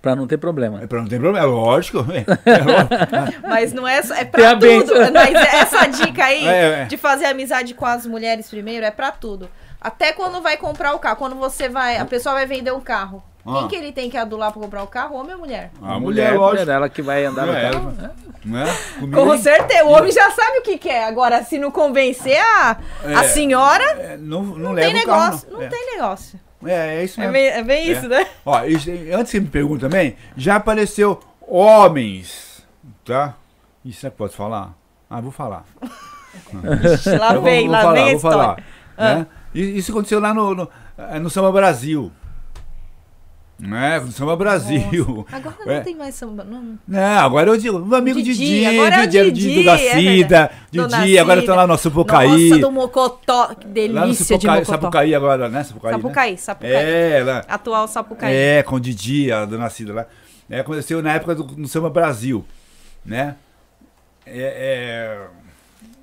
Pra não ter problema. É pra não ter problema, é lógico. É, lógico. Mas não é, só- é pra tudo. Mas essa dica aí É, é. de fazer amizade com as mulheres primeiro é pra tudo. Até quando vai comprar o carro. Quando você vai. A pessoa vai vender um carro. Ah. Quem que ele tem que adular pra comprar o carro? Homem ou mulher? A mulher, lógico. ela que vai andar no É, carro. ela- Não é? Comigo, Com certeza. O homem já sabe o que quer. Agora, se não convencer a, a É. senhora, É, não, não, não leva tem o carro, negócio. Não, é. tem negócio. É, é isso É mesmo. bem, é bem É. isso, né? Ó, isso- antes que me pergunte também, já apareceu homens, tá? Isso é que pode falar? Ah, vou falar. Lá vem, lá vem a história. falar. né? E- Isso aconteceu lá no, no, eh, no Samba Brasil. É, no Samba Brasil. Agora não É. tem mais samba. Não. Não, agora eu digo, o amigo Didi, Didi, agora é Didi, era o Didi, Didi da é Cida, Dona Didi, agora estão lá no Sapucaí. Nossa, do Mocotó. Que Lá no delícia de Sapucaí, Mocotó. Sapucaí agora, né? Sapucaí, né? Sapucaí, Sapucaí. É, lá. Atual Sapucaí. É, com o Didi, a dona Cida lá. É, aconteceu na época do no Samba Brasil, né? É, é...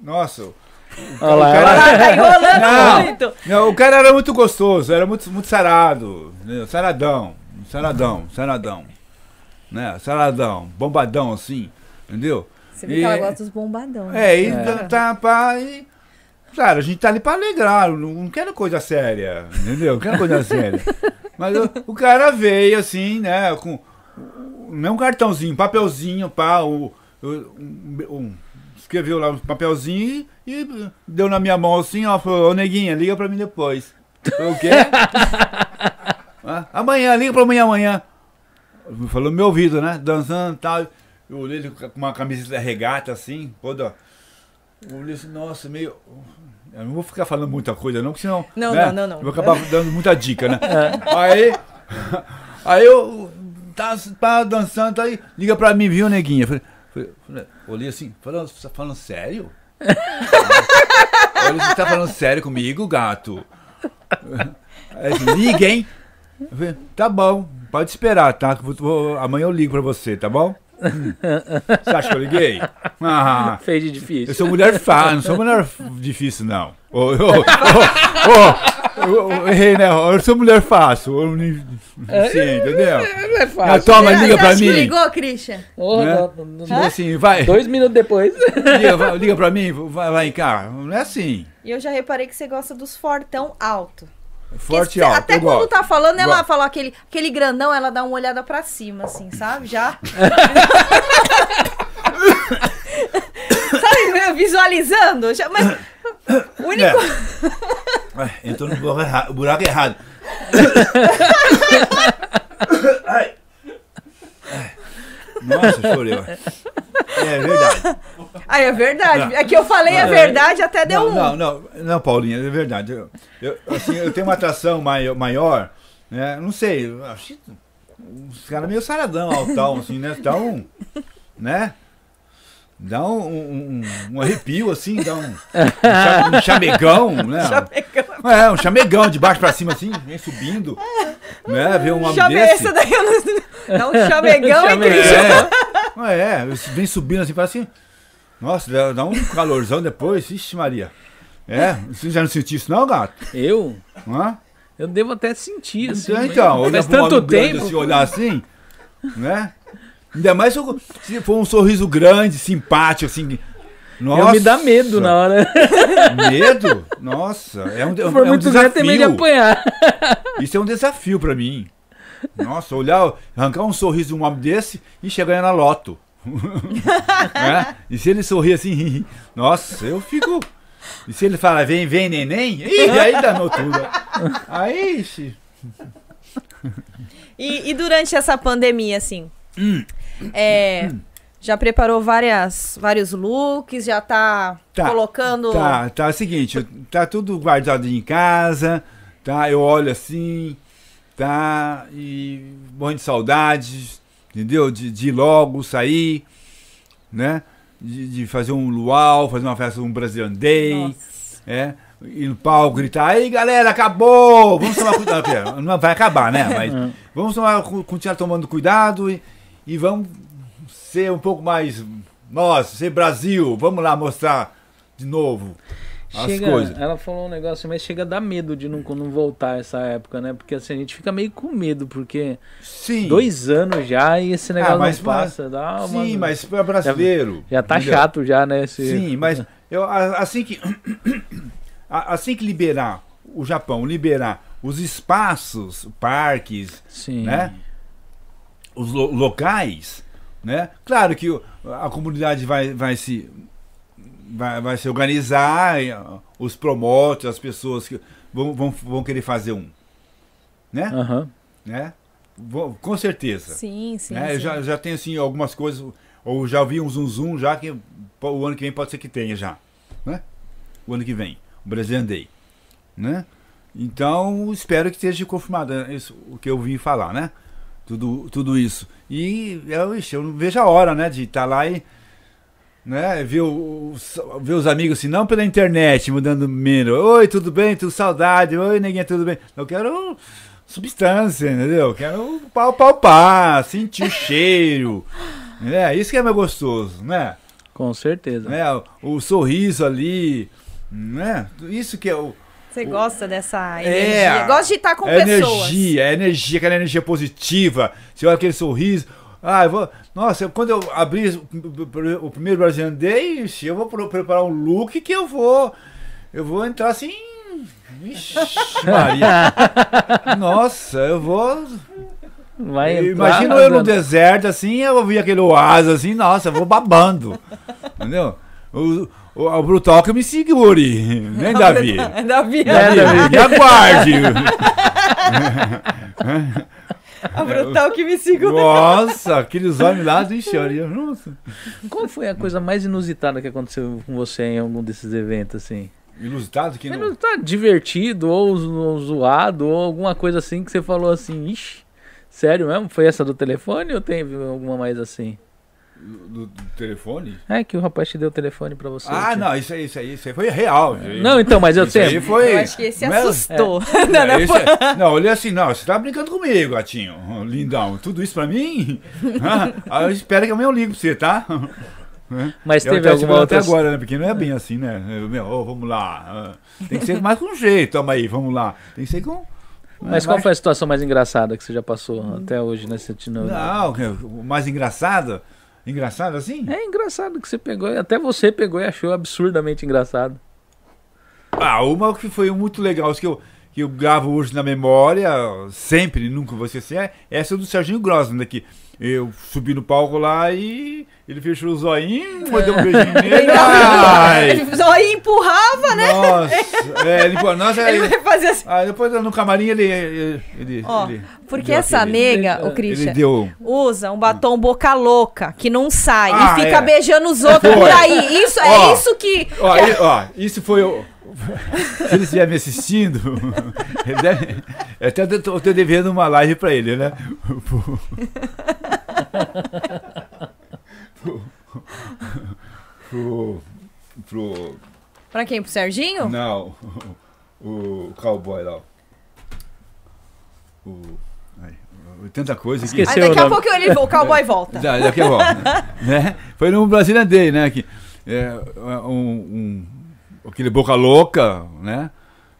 Nossa, o Olha lá, o cara- ela- tá enrolando Não. muito. Não, o cara era muito gostoso, era muito, muito sarado, né? saradão, saradão, saradão, né? Saradão, bombadão assim, entendeu? Você vê que ela E- gosta dos bombadão. né? É, e É. tá, pá, e... Claro, a gente tá ali pra alegrar, não, não quero coisa séria, entendeu? Não quero coisa séria. Mas o, o cara veio assim, né, com não um cartãozinho, um papelzinho, pá, o, um- escreveu lá um papelzinho e, e deu na minha mão assim, ó, falou, ô neguinha, liga pra mim depois. Falei, o quê? Ah, amanhã, liga pra mim amanhã. Falou no meu ouvido, né? Dançando e tal. Eu olhei ele com uma camiseta regata assim, toda. Eu olhei assim, nossa, meio. Eu não vou ficar falando muita coisa, não, porque senão. Não, né, não, não, não. eu Vou acabar dando muita dica, né? Aí. Aí eu. Tá, tá dançando, tá aí. Liga pra mim, viu, neguinha? Falei, falei, falei, olhei assim, falando, você tá falando sério? Olha, você tá falando sério comigo, gato? Aí, assim, liga, hein? Eu tá bom, pode esperar, tá? Eu vou- amanhã eu ligo pra você, tá bom? Você acha que eu liguei? Ah, Fez de eu difícil. sou mulher fácil, não sou mulher difícil, não. Ô, eu- eu errei, né? Eu sou mulher fácil. Eu não- Sim, entendeu? Não é Ah, fácil. toma, Você liga pra mim. ligou, Christian? Ô, né? não- não- Tipo assim, vai. Dois minutos depois. Liga, vai- liga pra mim, vai, vai cá. Não é assim. E eu já reparei que você gosta dos fortão alto. Forte Porque alto. Até quando gosto. tá falando, ela Gosto. falou aquele, aquele grandão, ela dá uma olhada pra cima, assim, sabe? Já. sabe, visualizando. Já, mas o único. É. Entrou no buraco errado. buraco errado. Ai. Ai. Nossa, chorei. É verdade. Ah, é verdade. Não. É que eu falei a verdade, até deu Não, um. não, não, não, Paulinha, é verdade. Eu, eu, assim, eu tenho uma atração mai- maior, né? Não sei, acho que os caras meio saradão, altão, assim, né? Um. Né? Dá um, um, um arrepio, assim, dá um, um, cha- um chamegão, né? É, um chamegão de baixo pra cima, assim, vem subindo. Né? Ver um homem Chame... desse. Essa daí eu não. Dá um chamegão, Chamegão. É, é, vem subindo assim, fala assim. Nossa, dá, um calorzão depois, ixi Maria. É, você já não sentiu isso não, gato? Eu? Hã? Eu devo até sentir, assim. Então, mas então, olhar faz tanto tempo. assim, olhar assim, né? Ainda mais se, eu- se for um sorriso grande, simpático, assim. Nossa, Eu me dá medo na hora. Medo? Nossa, é um, Se é um, for é um muito grande, tem medo de desafio. apanhar. Isso é um desafio pra mim. Nossa, olhar, arrancar um sorriso de um homem desse e chegar na loto. Né? E se ele sorrir assim, nossa, eu fico. E se ele fala, vem, vem, neném, ih, aí danou tudo. Aí, ixi. E, e durante essa pandemia, assim, Hum. é, já preparou várias, vários looks, já tá, Tá, colocando. Tá, tá, é o seguinte, tá tudo guardado em casa, tá? Eu olho assim, tá? E morrendo de saudade, entendeu? De, de ir logo sair, né? De, de fazer um luau, fazer uma festa, um Brazilian Day, Nossa. é? ir no palco, gritar, aí galera, acabou! Vamos tomar cuidado. Não vai acabar, né? Mas vamos tomar, continuar tomando cuidado e, e vamos ser um pouco mais. Nossa, ser Brasil, vamos lá mostrar de novo as Chega, coisas. ela falou um negócio, mas chega a dar medo de não, não voltar essa época, né? Porque assim, a gente fica meio com medo, porque Sim. dois anos já e esse negócio Ah, mas não passa. Dá uma- Sim, mas para brasileiro. Já tá entendeu? chato já, né? Esse... Sim, mas eu, assim que assim que liberar o Japão, liberar os espaços, parques, Sim. né? os lo- locais, né? Claro que a comunidade vai, vai se vai, vai se organizar, os promotores, as pessoas que vão, vão, vão querer fazer um, né? Aham. né? Vão- com certeza. Sim, sim. né? Eu sim. já, já tenho assim algumas coisas, ou já vi um zoom zoom já que o ano que vem pode ser que tenha já, né? O ano que vem, o Brazilian Day, né? Então espero que esteja confirmado é isso, o que eu vim falar, né? Tudo, tudo isso. E eu, eu não vejo a hora, né, de estar lá e né, ver, os, ver os amigos assim, não pela internet, mudando menos. Oi, tudo bem? Tudo saudade? Oi, neguinha, tudo bem? Eu quero substância, entendeu? Eu quero pau, palpar, sentir o cheiro. É, isso que é mais gostoso, né? Com certeza. né? O, o sorriso ali, né? Isso que é o. Você gosta dessa É, energia? Gosta de estar com é pessoas. energia, é energia, aquela energia positiva. Você olha aquele sorriso. Ah, eu vou. Nossa, eu- quando eu abrir o- primeiro Brazilian Day, ixi, eu vou preparar um look que eu vou. Eu vou entrar assim. Ixi, Maria. Nossa, eu vou. Vai Imagina eu no deserto assim, eu ouvi aquele oásis assim, nossa, eu vou babando. Entendeu? O, o, o brutal que me segure, né, Davi? Davi. Davi, Davi. me aguarde. A brutal que me segura. Nossa, aqueles homens lá de choriam. Nossa. Qual foi a coisa mais inusitada que aconteceu com você em algum desses eventos, assim? Inusitado que não. inusitado, divertido, ou zoado, ou alguma coisa assim que você falou assim, ixi, sério mesmo? Foi essa do telefone ou teve alguma mais assim? Do, do telefone? É que o rapaz te deu o telefone pra você. Ah, não, isso aí, isso aí, isso aí foi real. Não, então, mas eu isso aí sei. foi. Eu acho que esse não é- assustou. Não, isso é- não, olhei assim, não, você tá brincando comigo, gatinho. Lindão, tudo isso pra mim? Ah, ah, eu espero que amanhã eu ligo pra você, tá? Mas Eu teve alguma outra. até agora, né? Porque não é bem assim, né? Eu, Meu, ô, vamos lá. ah, Tem que ser mais com jeito, toma aí, vamos lá. Tem que ser com. Mas qual foi a situação mais engraçada que você já passou até hoje nesse tino? Não, o mais engraçado. Engraçado assim? É engraçado que você pegou, até você pegou e achou absurdamente engraçado. Ah, uma que foi muito legal, que eu, que eu gravo hoje na memória, sempre, nunca vou esquecer, é essa do Serginho Grossman, daqui. Eu subi no palco lá e ele fechou o zoinho, deu um beijinho nele. Ai, Ele só empurrava, né? nossa, é, ele, nossa, Ele fazer assim. ah, depois no camarim ele. ele, ele- Ó, ele porque deu essa aquele- nega, o Ele Christian, deu. usa um batom boca louca, que não sai, Ah, e fica é. beijando os outros Foi. por aí. Isso, é isso que... Ó, que e- ó, isso foi o. Se ele estiver me assistindo, ele deve, eu até tô devendo uma live pra ele, né? Pro- pro, pro, Pra quem? Pro Serginho? não, o, cowboy lá. O, tanta coisa que. Esqueci. Aí daqui o a nome. pouco ele, o cowboy volta. Já, daqui a pouco, né? Foi no Brazilian Day, né? Que, é, um, um- aquele boca louca, né?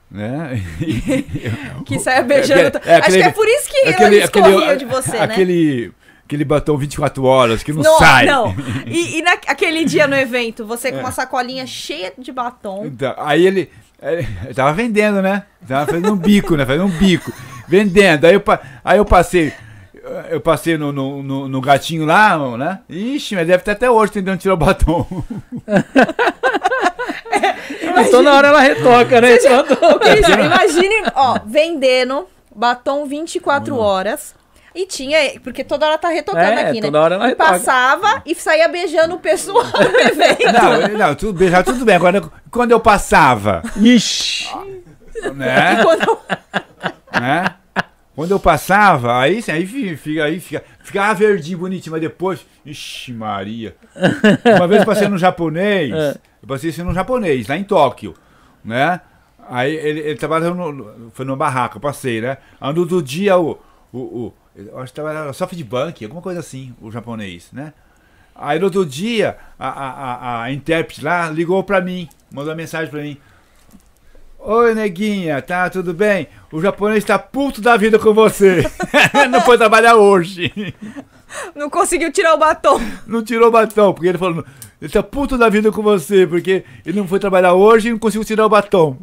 né? Que saia beijando. É, é, Acho aquele- que é por isso que aquele, eles corriam de você, né? aquele, aquele batom 24 horas que não, Não, sai. não. E, e naquele dia no evento, você com uma sacolinha cheia de batom. Então, aí ele, ele tava vendendo, né? Tava fazendo um bico, né? Fazendo um bico. Vendendo. Aí eu, aí eu passei. Eu passei no, no, no- no gatinho lá, né? Ixi, mas deve estar até hoje tentando tirar o batom. Toda hora ela retoca, né? Ô, Christian, imagine, ó, vendendo batom 24 horas. E tinha, porque toda hora tá retocando É, aqui, né? toda hora ela e retoca. passava e saía beijando o pessoal no evento. Não, não tudo, bem, já tudo bem. Agora, quando eu passava, Ixi! né? Quando eu- né? Quando eu passava, aí, sim, aí fi- fica, aí fica, ficava verdinho, bonitinho, mas depois, ixi Maria. Uma vez eu passei no japonês, É. eu passei assim no japonês, lá em Tóquio, né? Aí ele, ele trabalhava no, foi numa barraca, eu passei, né? Aí no outro dia o. o, o eu acho que trabalhava SoftBank, alguma coisa assim, o japonês, né? Aí no outro dia, a, a, a, a intérprete lá ligou pra mim, mandou uma mensagem pra mim. Oi, neguinha, tá tudo bem? O japonês tá puto da vida com você. Não foi trabalhar hoje. Não conseguiu tirar o batom. Não tirou o batom, porque ele falou, ele tá puto da vida com você, porque ele não foi trabalhar hoje e não conseguiu tirar o batom.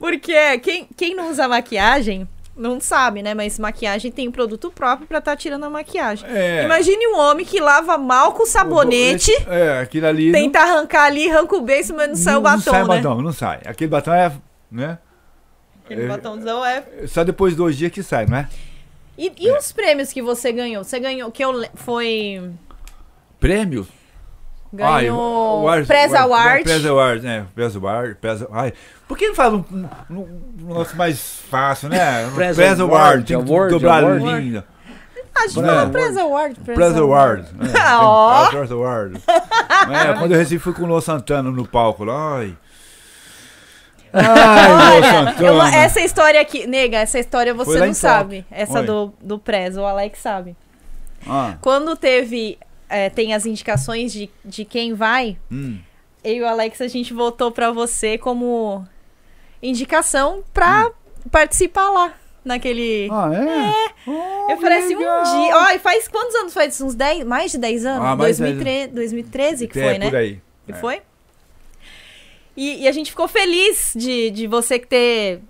Porque quem, quem não usa maquiagem não sabe, né? Mas maquiagem tem produto próprio pra estar tirando a maquiagem. É. Imagine um homem que lava mal com sabonete, É, aquilo ali. tenta arrancar ali, arranca o beijo, mas não sai o batom, não sai né? batom, não sai. Aquele batom é, né? Aquele É. batomzão é. Só depois de dois dias que sai, não é? E, e os prêmios que você ganhou? Você ganhou, que eu foi. Prêmio? Ganhou o Ars- Press Award. Press Award, né? Press Award, Press Ai, por que não faz um, um, um negócio mais fácil, né? Press Press Award, Award, tem que Award, dobrar Award. a linha. A gente Né? falou Press Award. Press, Award. Ó. Press Award. É, quando eu recebi, fui com o Luan Santana no palco lá. Ai. Ai, Olha, Santana. eu- essa história aqui, nega, essa história você não sabe. Essa Oi. do, do Prez, o Alex sabe. Ah, Quando teve. É, tem as indicações de, de quem vai, hum. eu e o Alex a gente votou pra você como indicação pra participar lá. Naquele. Hum. Ah, é? eu falei assim, um dia. Ó, e faz quantos anos faz? Uns 10? Mais de 10 anos? Ah, mais de 10 2013, 2013 que É, foi, né? por aí. Que É. foi? E, e a gente ficou feliz de, de você ter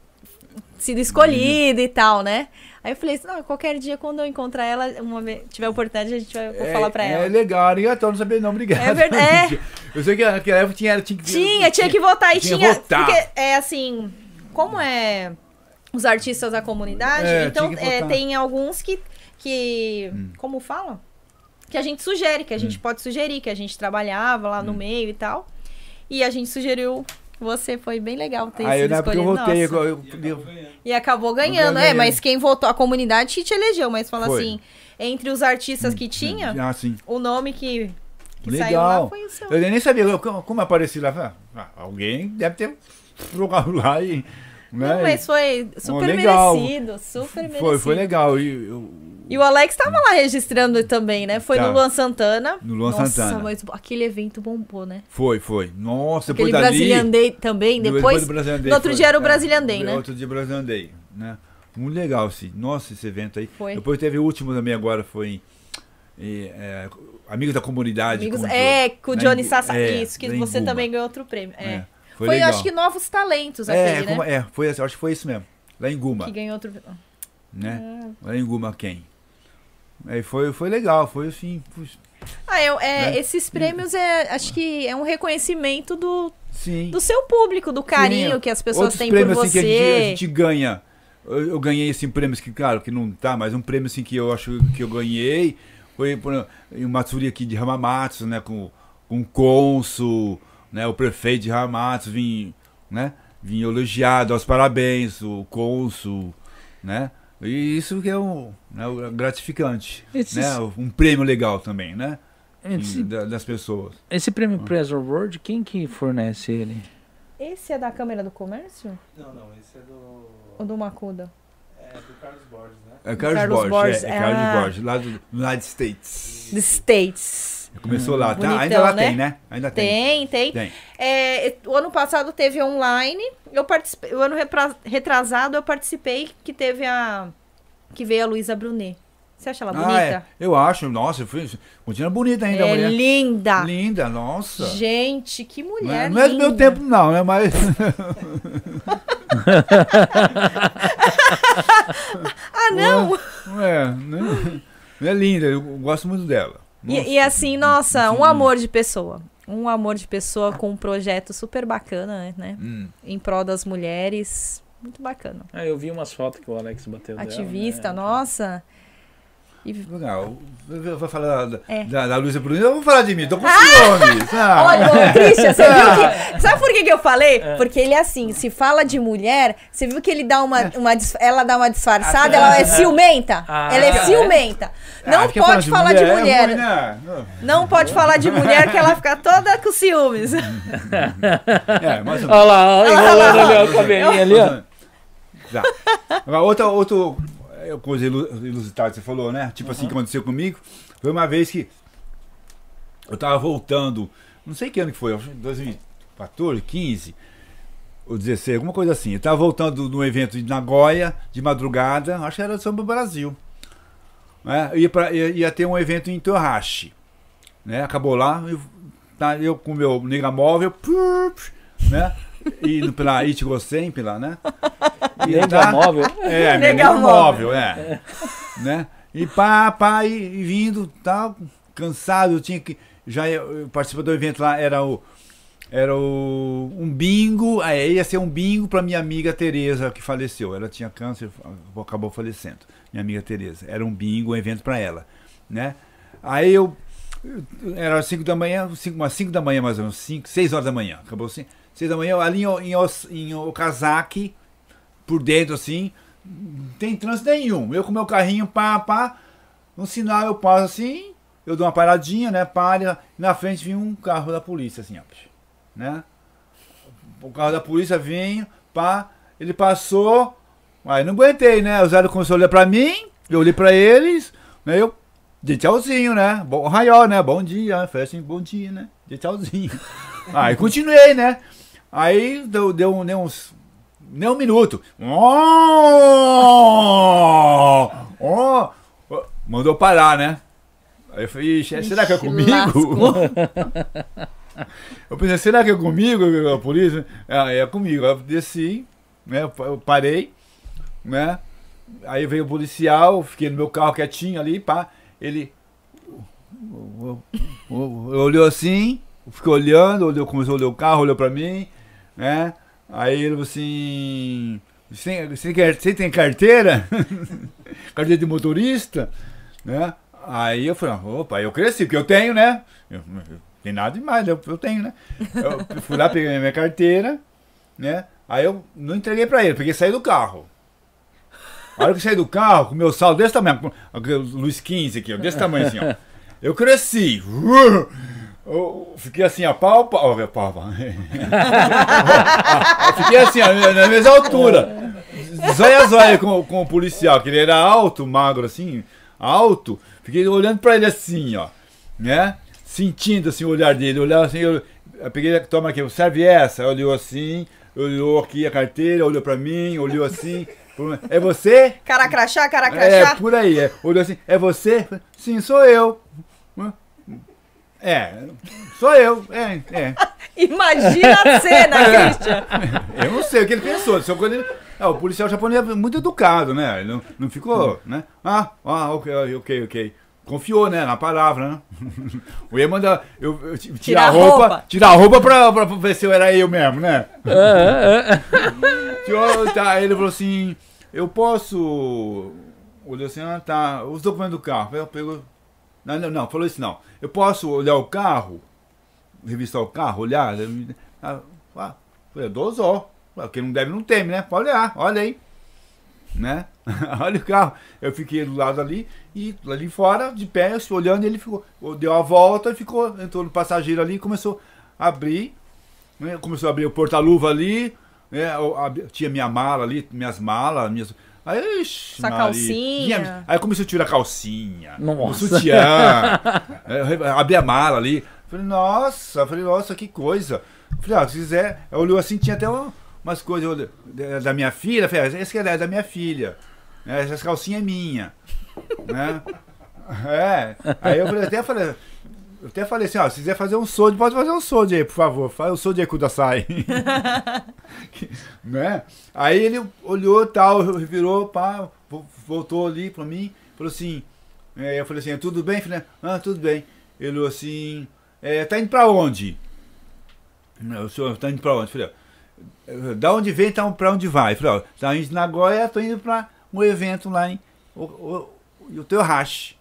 sido escolhida e tal, né? Aí eu falei assim, não, qualquer dia quando eu encontrar ela, uma vez, tiver oportunidade, a gente vai É- falar pra É ela. legal, arigatou, não sabia não, obrigado. É verdade, Eu sei que naquela época tinha, tinha que... Tinha, tinha que votar e tinha tinha. votar. Porque é assim, como é os artistas da comunidade, É, então tinha é, tem alguns que. que Hum. Como fala? Que a gente sugere, que a gente pode sugerir, que a gente trabalhava lá Hum. no meio e tal. E a gente sugeriu. Você foi bem legal ter Aí sido na época eu Nossa. eu, eu, E eu- acabou ganhando. E acabou ganhando, é, mas quem votou, a comunidade que te elegeu, mas fala Foi. assim, entre os artistas que tinha, Ah, sim. o nome que, que saiu lá Legal. foi o seu. Eu nem sabia como, apareci lá. Falei, Ah, alguém deve ter jogado lá e... Né? Não, mas foi super legal. merecido, super merecido. Foi, foi legal. E, eu- E o Alex tava lá registrando também, né? Foi Tá. no Luan Santana. No Luan Nossa, Santana. mas aquele evento bombou, né? foi, foi. Nossa, Aquele depois dali... Brazilian Day também, depois... Brazilian Day no outro foi- dia era o é, Brazilian Day, né? Outro dia Brazilian Day, né? Muito legal, sim. Nossa, esse evento aí. Foi. Depois teve o último também agora, foi... em- é, Amigos da Comunidade. Amigos, com é, com o Johnny em- Sassa. é, isso, que você também ganhou outro prêmio. É. É, foi Foi, acho que Novos Talentos É, aquele, como- né? é, foi, acho que foi isso mesmo. Lá em Guma, Que ganhou outro... né? Lá em Guma, quem? Aí foi, foi legal, foi assim... foi- Ah, eu- é, Né? esses prêmios é, acho que é um reconhecimento do, Sim. do seu público, do carinho Sim, que as pessoas Outros têm por prêmios, você. assim, que a gente, a gente ganha. Eu, eu ganhei assim, prêmios que, claro, que não tá, mas um prêmio assim que eu acho que eu ganhei foi por, em Matsuri aqui de Hamamatsu, né? Com, com o cônsul, né? O prefeito de Hamamatsu vim, né? Vim elogiado, aos parabéns, o cônsul, né? E isso que é um, né, o gratificante, né? Um prêmio legal também, né? Esse, Da- das pessoas. esse prêmio Press Award, quem que fornece ele? Esse é da Câmara do Comércio? Não, não, esse é do. Ou do Macuda? É do Carlos Borges, né? É Carlos, Carlos Borges, Borges, é, é Carlos ah. Borges, lá do do United States. The States. Começou lá, tá? Bonitão, Ainda lá né? tem, né? Ainda tem. Tem, tem. Tem. É, o ano passado teve online. Eu participei. O ano retrasado eu participei que teve a. Que veio a Luísa Brunet. Você acha ela Ah, bonita? é. Eu acho, nossa, continua bonita ainda, a É mulher. linda. Linda, nossa. Gente, que Não é, mulher não é do meu tempo, não, né? Mas. Ah, não! Não é, né? É linda, eu gosto muito dela. Nossa. E, e assim, nossa, um amor de pessoa. Um amor de pessoa com um projeto super bacana, né? Hum. Em prol das mulheres. Muito bacana. Ah, eu vi umas fotos que o Alex bateu dela, Ativista, né? nossa. E- Não, eu vou falar da, É. da, da Luísa Bruno. Eu vou falar de mim, tô com ciúmes. Ah. Olha, Christian, você viu que. Sabe por que, que eu falei? Porque ele é assim, se fala de mulher, você viu que ele dá uma. uma dis- ela dá uma disfarçada, ela é ciumenta. Ah, ela é é? ciumenta. Não Ah, pode falar de mulher. é ruim, né? Não pode falar de mulher que ela fica toda com ciúmes. É, mais ou Olha lá, ó, Olha lá, enrolando olha lá. ali ó, o cabelinho ali, ó. Tá. Agora, outra, outra é, coisa ilu- inusitada que você falou, né? Tipo assim, que aconteceu comigo. Foi uma vez que eu tava voltando, não sei que ano que foi, acho que 2014, 15 ou 16, alguma coisa assim. Eu tava voltando de um evento de Nagoya, de madrugada, acho que era do Samba Brasil. Né? Ia, pra, ia, ia ter um evento em Tohashi. Né? Acabou lá, eu, tá, eu com o meu nega móvel, né? Indo pela Ichigo Senpai lá, né? E Nega tá- móvel. é, Nega móvel. móvel, é. né? E pá, pá, e, e vindo, tal, cansado, eu tinha que. Já eu, eu participei do evento lá, era o. Era o, um bingo, aí ia ser um bingo para minha amiga Tereza, que faleceu. Ela tinha câncer, acabou falecendo. Minha amiga Tereza. Era um bingo, um evento para ela, né? Aí eu era 5 da manhã, cinco, umas 5 da manhã mais ou menos, 5, 6 horas da manhã. Acabou assim, 6 da manhã, ali em, em, em Okazaki, por dentro assim, não tem trânsito nenhum. Eu com meu carrinho, pá, pá, no sinal eu passo assim, eu dou uma paradinha, né, para, na frente vinha um carro da polícia, assim, ó, né? O carro da polícia vinha, pá, ele passou, aí não aguentei, né? O Zé começou a olhar pra mim, eu olhei pra eles, né, eu de tchauzinho, né? Bom raió, né? Bom dia, assim, bom dia, né? De tchauzinho. Aí continuei, né? Aí deu, deu, um- deu uns. Nem um minuto. Oh! Oh! Mandou parar, né? Aí eu falei, Ixi, será que é comigo? Eu pensei, será que é comigo a polícia? É, é comigo. Aí eu desci, né? Eu parei, né? Aí veio o policial, fiquei no meu carro quietinho ali, pá. Ele olhou assim, ficou olhando, olhou, começou a olhar o carro, olhou pra mim, né? Aí ele falou assim. Você tem, tem, carteira? carteira de motorista? Né? Aí eu falei, opa, eu cresci, porque eu tenho, né? Eu, tem nada demais, eu, eu tenho, né? Eu fui lá, peguei minha carteira, né? Aí eu não entreguei pra ele, peguei e saí do carro. A hora que eu saí do carro, com meu saldo desse tamanho, Luiz 15 aqui, desse tamanho assim, ó. Eu cresci. Eu fiquei assim, ó, pau, pau. ó, pau, pau. Eu fiquei assim, na mesma altura. Zóia a zóia com, com o policial, que ele era alto, magro assim, alto. Fiquei olhando pra ele assim, ó, né? Sentindo assim o olhar dele, olhava assim, eu, eu peguei, toma aqui, serve essa, olhou assim, olhou aqui a carteira, olhou pra mim, olhou assim, é você? Cara crachá, cara É, crachá. por aí, é. Olhou assim, é você? Sim, sou eu. É, sou eu, é, é. Imagina a cena, Christian. Eu não sei o que ele pensou. Só quando ele... Ah, o policial japonês é muito educado, né? Ele não, não ficou, né? Ah, ah, ok, ok, ok. Confiou, né? Na palavra, né? Eu ia mandar eu, eu ti- tirar Tirar a roupa, roupa. tirar a roupa pra, pra ver se eu era eu mesmo, né? É, é, é. Tá, aí ele falou assim, eu posso... Olhou assim, ah, tá, os documentos do carro. Eu pegou... Não, não, não, falou isso não. Eu posso olhar o carro, revistar o carro, olhar? Ah, ah, falei, dou só. Quem não deve não teme, né? Pode olhar, olha aí. Né? olha o carro. Eu fiquei do lado ali e ali fora, de pé, olhando, ele ficou, deu a volta e ficou, entrou no passageiro ali começou a abrir. né? Começou a abrir o porta-luva ali, né? eu abri- tinha minha mala ali, minhas malas, minhas. Aí, ixi, Sua Maria. calcinha. Aí começou a tirar a calcinha, o Nossa. sutiã, é, abri a mala ali. Falei, nossa, falei, nossa, que coisa. Falei, ah, se quiser, eu olhou assim, tinha até uma- umas coisas eu da- minha filha. Falei, ah, esse que é da minha filha. É, Essa calcinha é minha. né? É. Aí eu falei, até falei. Eu até falei assim, ó, se quiser fazer um solde, pode fazer um solde aí, por favor. Faz o solde aí com o Kudasai. né? Aí ele olhou tal, virou, pá, vo- voltou ali pra mim, falou assim, é, eu falei assim, tudo bem? Ah, tudo bem. Ele falou assim, é, tá indo pra onde? O senhor tá indo pra onde? Falei, "Eh, da onde vem, tá pra onde vai? Falei, ó, tá indo de Nagoya, tô indo pra um evento lá em O- O- e o Toyohashi,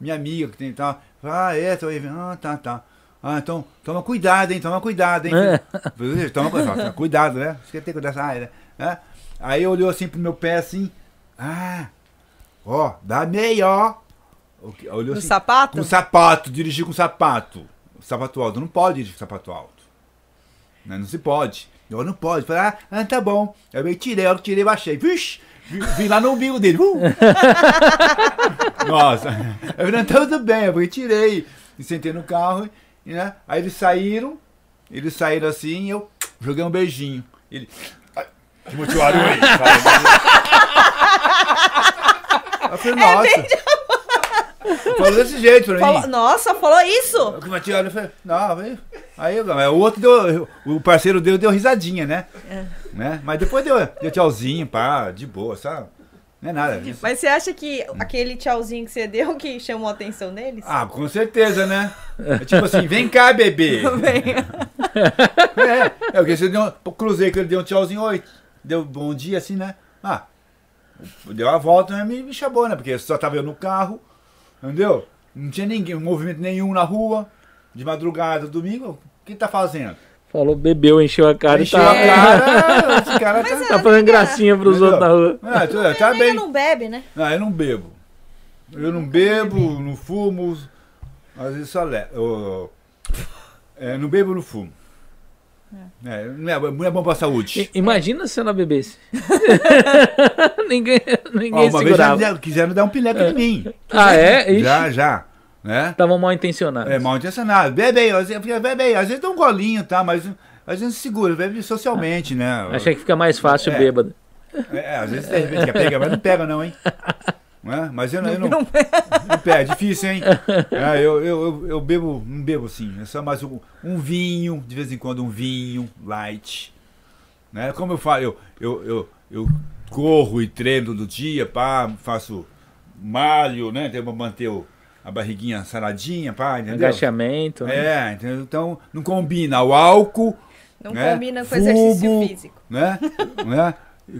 minha amiga que tem tal. Ah, é, tô aí. Ah, tá, tá. Ah, então toma cuidado, hein? Toma cuidado, hein? Falei, toma cuidado, toma cuidado, né? Você tem que cuidar dessa área, né? Aí olhou assim pro meu pé assim. Ah, ó, dá meia, ó. O que- Olhou assim, sapato? com sapato, dirigir com sapato. Sapato alto. Não pode dirigir com sapato alto. Né? Não se pode. Eu não pode. Falei, ah, ah, tá bom. Eu meio tirei, que tirei, baixei. Vixe! Vi, vi lá no umbigo dele. Uh! Nossa. Eu falei, tá tudo bem. Eu tirei. E sentei no carro. e, Né? Aí eles saíram. Eles saíram assim e eu joguei um beijinho. Ele. "Ai, Timothy Aru aí. Eu falei, nossa. Falou desse jeito pra mim. Falou- Nossa, falou isso? O Timothy olha e falou, não, aí, aí o outro deu, o parceiro deu, deu risadinha, né? É. né? Mas depois deu, deu tchauzinho, pá, de boa, sabe? Não é nada disso. Mas você acha que aquele tchauzinho que você deu que chamou a atenção deles? Ah, com certeza, né? É tipo assim, vem cá, bebê. é, é porque você deu, um- o cruzeiro que ele deu um tchauzinho, oi, deu bom dia assim, né? Ah, deu a volta, né? me, me chamou, né? Porque só tava eu no carro, entendeu? Não tinha ninguém, movimento nenhum na rua, de madrugada, domingo, o que tá fazendo? Falou, bebeu, encheu a cara Encheu e a tá, cara, esse cara tá, tá fazendo gracinha pros Entendeu? outros na rua. Ah, tá, tá Amiga bem. não bebe, né? Não, eu não bebo. Eu não bebo, não fumo, às vezes só levo. Eu, é, não bebo, não fumo. É, não, é, não é bom pra saúde. I- Imagina se ela bebesse. ninguém Ó, ninguém uma vez já segurava. quiseram- dar um pileque em mim. Ah, é? Ixi, Já, já. Né? Estavam mal intencionados. É mal intencionado. Bebe aí, às vezes- bebe aí. Às vezes dá um golinho, tá? Mas às vezes segura, bebe socialmente, né? Achei que fica mais fácil É. bêbado. É, às vezes repente quer pegar, mas não pega não, hein? Não é? Mas eu não, eu não, não pega, é difícil, hein? É, eu, eu, eu, bebo, não bebo assim, é só mais um, um vinho, de vez em quando um vinho light. Né? Como eu falo, eu, eu, eu, eu corro e treino todo dia, pá, faço malho, né? Pra manter o- a barriguinha saradinha, pá, entendeu? Agachamento. né? É, entendeu? então não combina o álcool, Não né? combina com exercício Fumo, físico. né? né?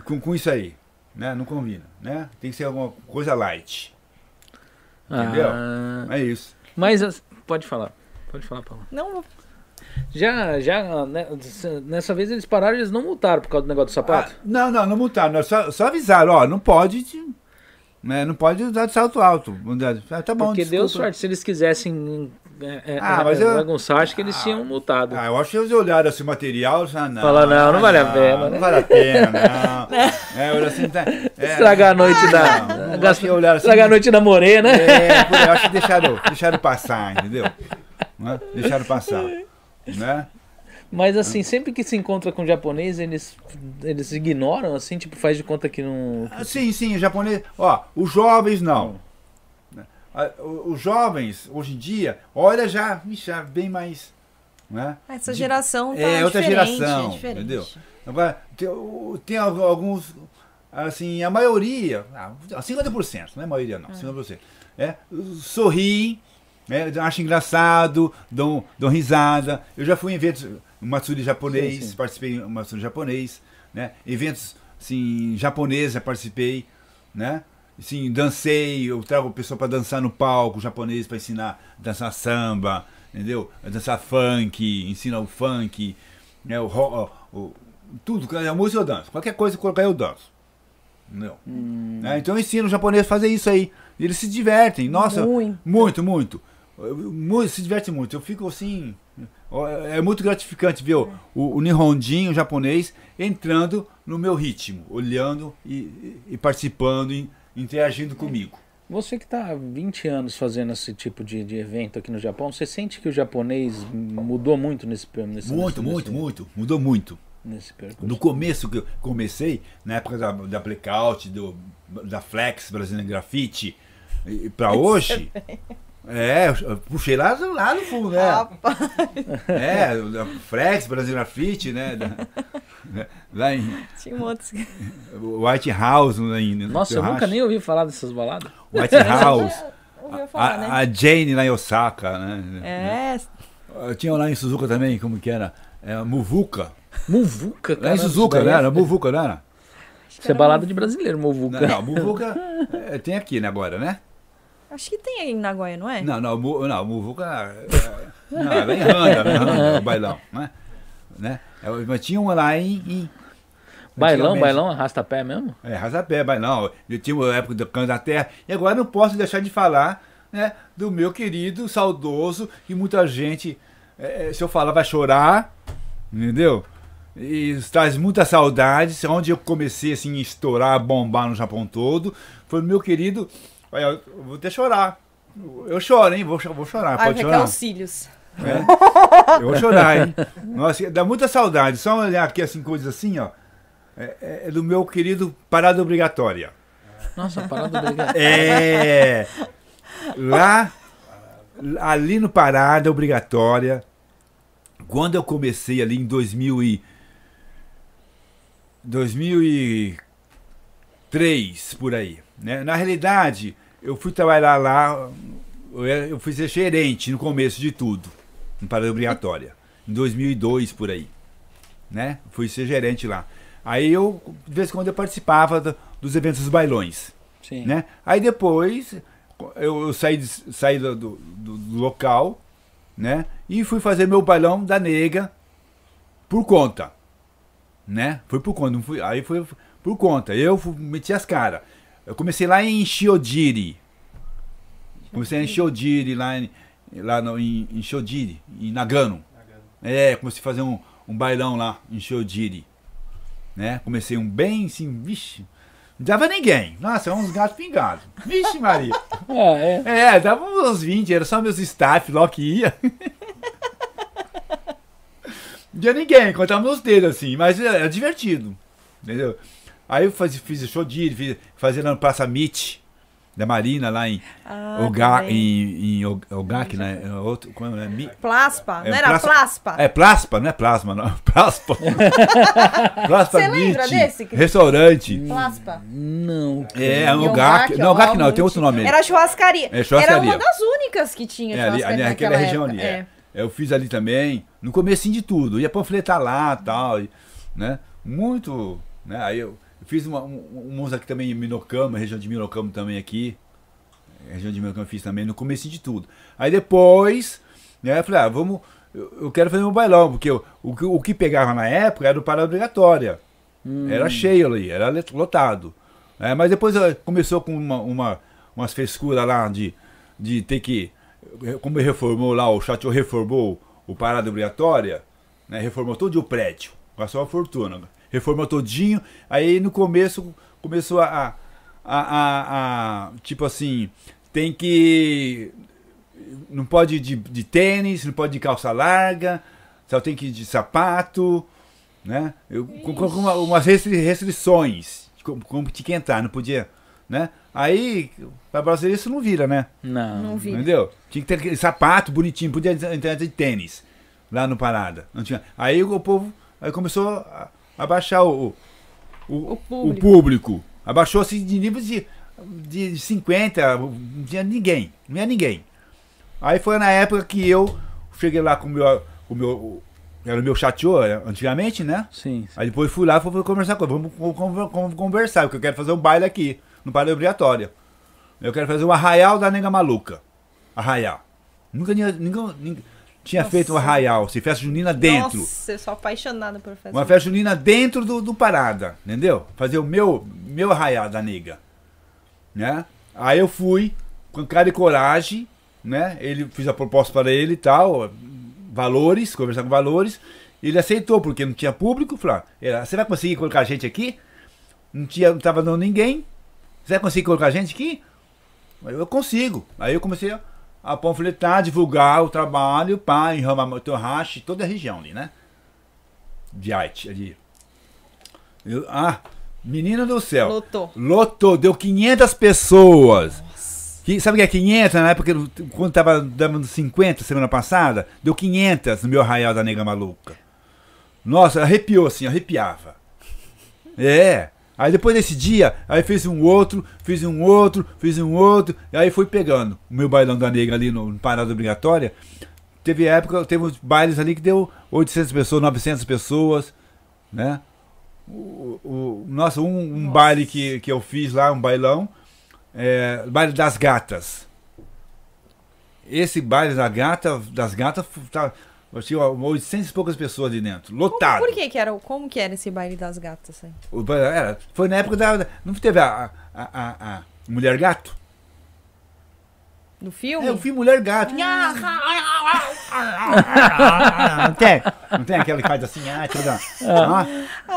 Com, com isso aí, né? Não combina, né? Tem que ser alguma coisa light. Entendeu? Ah, É isso. mas as- pode falar. Pode falar, Paulo. Não, Já, já, né, nessa vez eles pararam, eles não multaram por causa do negócio do sapato? Ah, não, não, não multaram, só, só avisaram, ó, não pode, de- né? Não pode usar de salto alto. Ah, tá bom, Porque deu desculpa. sorte. Se eles quisessem é, é, Ah, é, mas eu- bagunçar, acho que eles tinham multado. Ah, eu acho que eles olharam assim o material e falaram, não. Fala, não, não vale a pena, Não né? vale a pena, não. é, olha assim, tá, é, Estragar a noite da. não, não, assim, estragar a noite da Morena. É, por aí, eu acho que deixaram, deixaram passar, entendeu? Né? Deixaram passar. Né? Mas assim, sempre que se encontra com japonês, eles, eles ignoram, assim, tipo, faz de conta que não. Ah, Sim, sim, japonês. Ó, os jovens não. Os jovens, hoje em dia, olha já, já bem mais. Né? essa geração tá é, outra geração, é diferente. entendeu? Agora, tem, tem al- alguns, assim, a maioria, ah, 50%, não é maioria não, 50%, é, né, acham engraçado, dão, dão risada. Eu já fui em eventos, Matsuri japonês, Sim, sim. participei em um Matsuri japonês, né, eventos, assim, japoneses participei, né, assim, dancei, eu trago o pessoal para dançar no palco japonês para ensinar a dançar samba, entendeu? A dançar funk, ensina o funk, né, o, ro- o, tudo, a música eu danço, qualquer coisa que colocar eu danço. Entendeu? Né, Então eu ensino o japonês a fazer isso aí. Eles se divertem, nossa, Muito. muito, muito. Muito, se diverte muito. Eu fico assim. É muito gratificante ver o, o, o Nihondinho o japonês entrando no meu ritmo, olhando e, e- e participando e interagindo comigo. Você que está há 20 anos fazendo esse tipo de, de evento aqui no Japão, você sente que o japonês mudou muito nesse per- nesse Muito, nesse, muito, nesse, muito. Mudou muito. nesse percurso? No começo que eu comecei, na época da, da Blackout, do, da Flex Brasília Grafite, pra hoje. É, eu puxei lá, lá no fundo, né? Rapaz, É, da Flex Brasília Grafite, né? Da- lá em tinha um outro... White House ainda. Nossa, eu nunca nem ouvi falar dessas baladas. White House. Ouviu falar, né? A, a Jane lá em Osaka, né? É, Eu Tinha lá em Suzuka também, como que era? É, Muvuka. Muvuca, Lá cara. em Suzuka, né? Era Muvuka, não era? Isso é balada de brasileiro, Muvuca. Não, não Muvuka é, tem aqui, né, agora, né? Acho que tem aí em Nagoya, não é? Não, não, mu- não, Muvuca. é, Não, é em Randa, né? Randa, o bailão, né? né? É, Mas tinha uma lá em. em Bailão, bailão, arrasta-pé mesmo? É, Razapé, bailão. Eu tinha uma época do Canto da Terra. E agora não posso deixar de falar né, do meu querido, saudoso, que muita gente, é, é, se eu falar, vai chorar, entendeu? E traz muita saudade. Onde eu comecei assim, a estourar, a bombar no Japão todo, foi o meu querido. Olha, eu vou até chorar. Eu choro, hein? Vou, vou chorar, Ai, pode chorar. Cílios. É. Eu vou chorar, hein? Nossa, dá muita saudade. Só olhar aqui assim, coisas assim, ó. É, é- é do meu querido Parada Obrigatória. Nossa, parada obrigada. É. Lá, ali no Parada Obrigatória, quando eu comecei ali em 2000 e 2003 por aí, né? Na realidade, eu fui trabalhar lá, eu fui ser gerente no começo de tudo, no Parada Obrigatória, em 2002 por aí, né? Fui ser gerente lá. Aí eu, de vez em quando, eu participava do- dos eventos dos bailões Sim. né? Aí depois eu, eu saí, saí do, do- do- local, né? E fui fazer meu bailão da nega por conta, né? Foi por conta, não fui, aí foi por conta. Eu fu- meti as caras. Eu comecei lá em Shiodiri. Comecei em Shiodiri, lá em, lá no, em, em Shiodiri, em Nagano. É, comecei a fazer um, um bailão lá em Shiodiri. Né? Comecei um bem assim, vixe, não dava ninguém. Nossa, uns gatos pingados. Vixe, Maria. É, é. É, dava uns 20, era só meus staff lá que ia. Não tinha ninguém, contava meus dedos assim, mas era divertido. Entendeu? Aí eu faz, fiz show de fiz, fazia lá no Praça Mit, da Marina, lá em Ah, Oga, também. em, em Og- Ogak, né? É Outro, como é? Mi- Plaspa, É, não era Plaspa- Plaspa? É Plaspa, não é Plasma, não. Plaspa. Plaspa Você lembra desse, Cris? Restaurante. Plaspa. Não. É, E Ogak. Não, Ogak não, tem outro nome. aí. Era churrascaria. É, churrascaria. Era uma das únicas que tinha É, ali, ali naquela região época. ali. É. Eu fiz ali também, no comecinho de tudo. Ia panfletar lá tal, e, né? Muito. Né? Aí eu fiz uma, um, uns aqui também em Minocama, região de Minocama também aqui. Região de Minocama eu fiz também, no comecinho de tudo. Aí depois, né, eu falei, ah, vamos. Eu, eu quero fazer um bailão, porque eu- o, que- o que pegava na época era o parada obrigatória. Era cheio ali, era lotado. É, mas depois eh, começou com uma, uma- umas frescuras lá de, de ter que. Como reformou lá, o Chateau reformou o parada obrigatória, né, reformou todo o prédio, gastou uma fortuna. Reformou todinho, aí no começo começou a, a, a- a- tipo assim, tem que. Não pode ir de, de tênis, não pode ir de calça larga, só tem que ir de sapato, né? Eu, com, com uma- umas restri- restrições, como, como tinha que entrar, não podia, né? Aí, pra brasileiro isso não vira, né? Não. Não vi. Entendeu? Tinha que ter aquele sapato bonitinho, podia entrar de tênis lá no Parada. Não tinha. Aí o povo aí começou a, a baixar o, o, O o público. público. Abaixou assim de nível de, de 50, não tinha ninguém. Não tinha ninguém. Aí foi na época que eu cheguei lá com o meu. Com o meu era o meu chateau antigamente, né? Sim. Aí depois fui lá e fui conversar com ele. Vamos, con- con- conversar, porque eu quero fazer um baile aqui, no baile obrigatório. Eu quero fazer um arraial da nega maluca. Arraial. Nunca tinha, nunca, nunca tinha Nossa. feito um arraial, se festa junina dentro. Nossa, eu sou apaixonada por fazer. Uma festa junina dentro do, do parada, entendeu? Fazer o meu, meu arraial da nega. Né? Aí eu fui, com cara e coragem, né? Ele fiz a proposta para ele e tal, valores, conversar com valores. Ele aceitou, porque não tinha público. Falou, ah, você vai conseguir colocar a gente aqui? Não tinha, não tava dando ninguém. Você vai conseguir colocar a gente aqui? Eu consigo. Aí eu comecei a, a panfletar, divulgar o trabalho, pá, em Ramamotorrache, toda a região ali, né? De arte ali. Eu- ah, menina do céu. Lotou. Lotou, deu 500 pessoas. Que, sabe o que é 500? Na época, quando tava dando 50 semana passada, deu 500 no meu arraial da nega maluca. Nossa, arrepiou assim, arrepiava. É. Aí depois desse dia, aí fiz um outro, fiz um outro, fiz um outro, e aí fui pegando o meu bailão da nega ali no, no Parada Obrigatória. Teve época, teve uns bailes ali que deu 800 pessoas, 900 pessoas, né? O, o- nossa, um, um baile que, que eu fiz lá, um bailão, é, baile das gatas. esse baile da gata, das gatas, tá, tinha 800 e poucas pessoas ali dentro, lotado. Por que que era, o- como que era esse baile das gatas aí? O era, foi na época da. Não teve a, a, a, a Mulher Gato? No filme? É, eu vi Mulher Gato. não tem? Não tem aquela que faz assim, ah, toda, ah,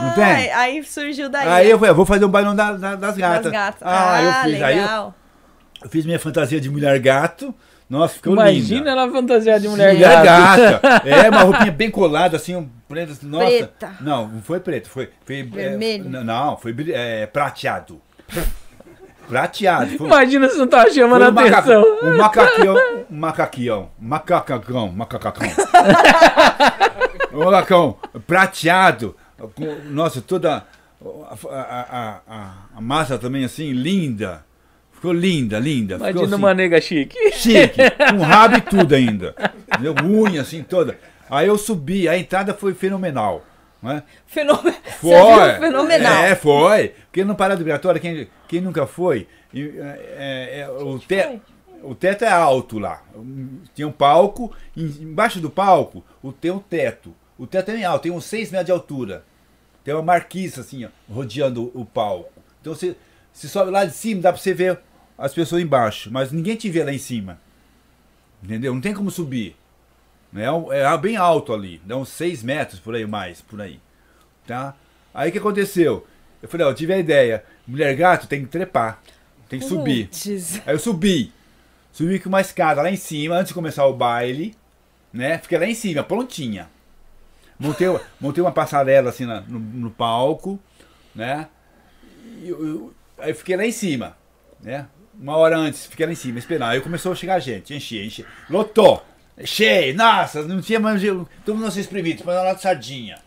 não tem? Ai, aí surgiu daí. Aí né? eu falei, eu vou fazer um bailão da- da- das das gatas. gatas. Ah, eu fiz. Aí eu, legal. eu fiz minha fantasia de mulher gato. Nossa, ficou Imagina linda. ela fantasiada de mulher, Mulher gata. gata. É, uma roupinha bem colada, assim, um preto. Nossa. Preta. Não, não foi preto, foi. foi é, Vermelho. não, não, foi é, prateado. Prateado. Foi, Imagina se não tava chamando foi a um, maca- atenção. um macaquião. Um macaquião. Macacão. Macacão. um macacão prateado. com- nossa, toda. A, a- a- a massa também assim, linda. Ficou linda, linda. Ficou Imagina assim, uma nega chique. chique, com rabo e tudo ainda. Entendeu? Unha assim toda. Aí eu subi, a entrada foi fenomenal. Né? Fenômeno. Foi. Fenomenal. É, foi. Porque no Parada Migratória, quem, quem nunca foi, e, é, é, o, te, o teto é alto lá. Tinha um palco, em- embaixo do palco o, tem um teto. O teto é bem alto, tem uns 6 metros de altura. Tem uma marquise assim, ó, rodeando o palco. Então você, você sobe lá de cima, dá pra você ver as pessoas embaixo, mas ninguém te vê lá em cima. Entendeu? Não tem como subir. É, um- é bem alto ali, dá uns 6 metros por aí mais, por aí. Tá? Aí o que aconteceu? Eu falei, ó, eu tive a ideia. Mulher gato tem que trepar, tem que subir. Aí eu subi. Subi com uma escada lá em cima, antes de começar o baile, né? Fiquei lá em cima, prontinha. Montei, montei uma passarela assim na- no, no palco, né? E eu- eu- aí fiquei lá em cima, né? Uma hora antes, fiquei lá em cima, esperando. Aí começou a chegar gente, encher, encher. Lotou! Cheio, nossa, não tinha mais. Todo mundo se espremido, mas lá de sardinha.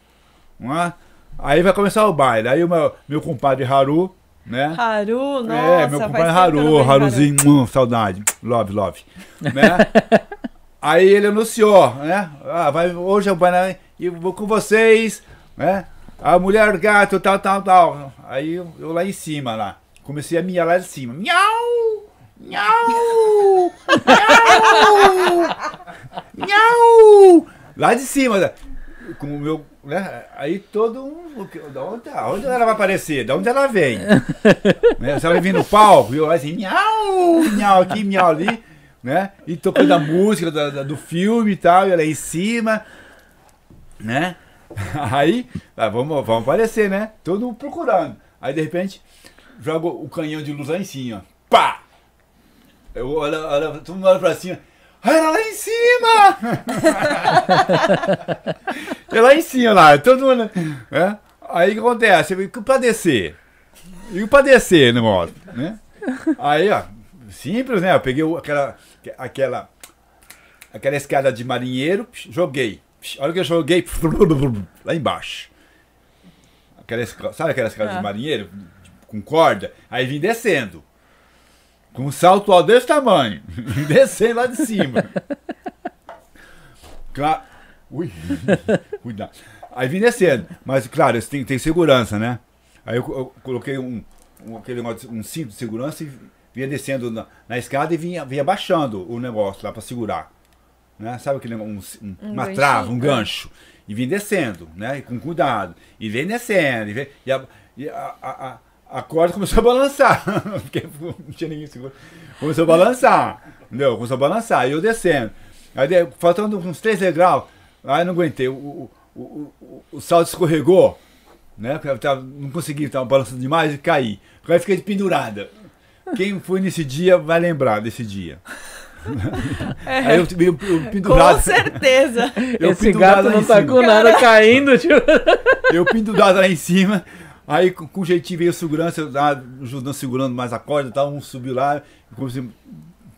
Não é? Aí vai começar o baile. Aí o meu, meu compadre Haru, né? Haru, nossa. É, meu compadre não Haru, Haruzinho, hum, saudade, love, love, né? Aí ele anunciou, né? Ah, vai, hoje eu vou, né, e vou com vocês, né? A mulher gato, tal, tal, tal. Aí eu, eu lá em cima, lá, comecei a miar lá de cima, miau, miau, miau, miau, lá de cima, né? com o meu, né? Aí todo um, da onde, onde ela vai aparecer? Da onde ela vem? né? Se ela vir no palco, eu assim, miau, miau aqui, miau ali, né? E tocando a música da- da- do filme e tal, e ela aí em cima, né? Aí, ah, vamos, vamos aparecer, né? Todo mundo procurando. Aí de repente, joga o canhão de luz lá em cima, pá! Eu olho, olho, todo mundo olha pra cima. Era lá em cima! é lá em cima, lá, todo mundo. Né? Aí o que acontece? Eu fui pra descer. E pra descer no modo, né? Aí, ó, simples, né? Eu peguei o- aquela, aquela, aquela escada de marinheiro, joguei. Psh, A hora que eu joguei, lá embaixo. Aquela, sabe aquela escada Ah. de marinheiro? Com corda? Aí vim descendo. Com um salto alto desse tamanho. descendo lá de cima. Claro. Ui. Cuidado. Aí vim descendo. Mas, claro, isso tem, tem segurança, né? Aí eu, eu coloquei um, um, aquele negócio, um cinto de segurança e vinha descendo na, na escada e vinha, vinha baixando o negócio lá pra segurar. Né? Sabe aquele negócio, um, um- Um uma trava, um é. gancho. E vim descendo, né? E com cuidado. E vem descendo. E, vem, e, a, e a, a, a- corda começou a balançar. Porque não tinha ninguém seguro. Começou a balançar. Entendeu? Começou a balançar. E eu descendo. Aí, faltando uns três degraus, aí não aguentei. O, o, o, o, o salto escorregou. Né? Porque eu tava- não consegui, estava balançando demais e caí. Aí fiquei pendurada. Quem foi nesse dia vai lembrar desse dia. Aí eu, eu, eu pendurado. Com certeza. eu Esse gato não tá com nada caindo, tipo. Eu pendurado lá em cima. Aí com, com jeitinho veio o segurança, eu lá, ajudando, segurando mais a corda e tal. Um subiu lá, como se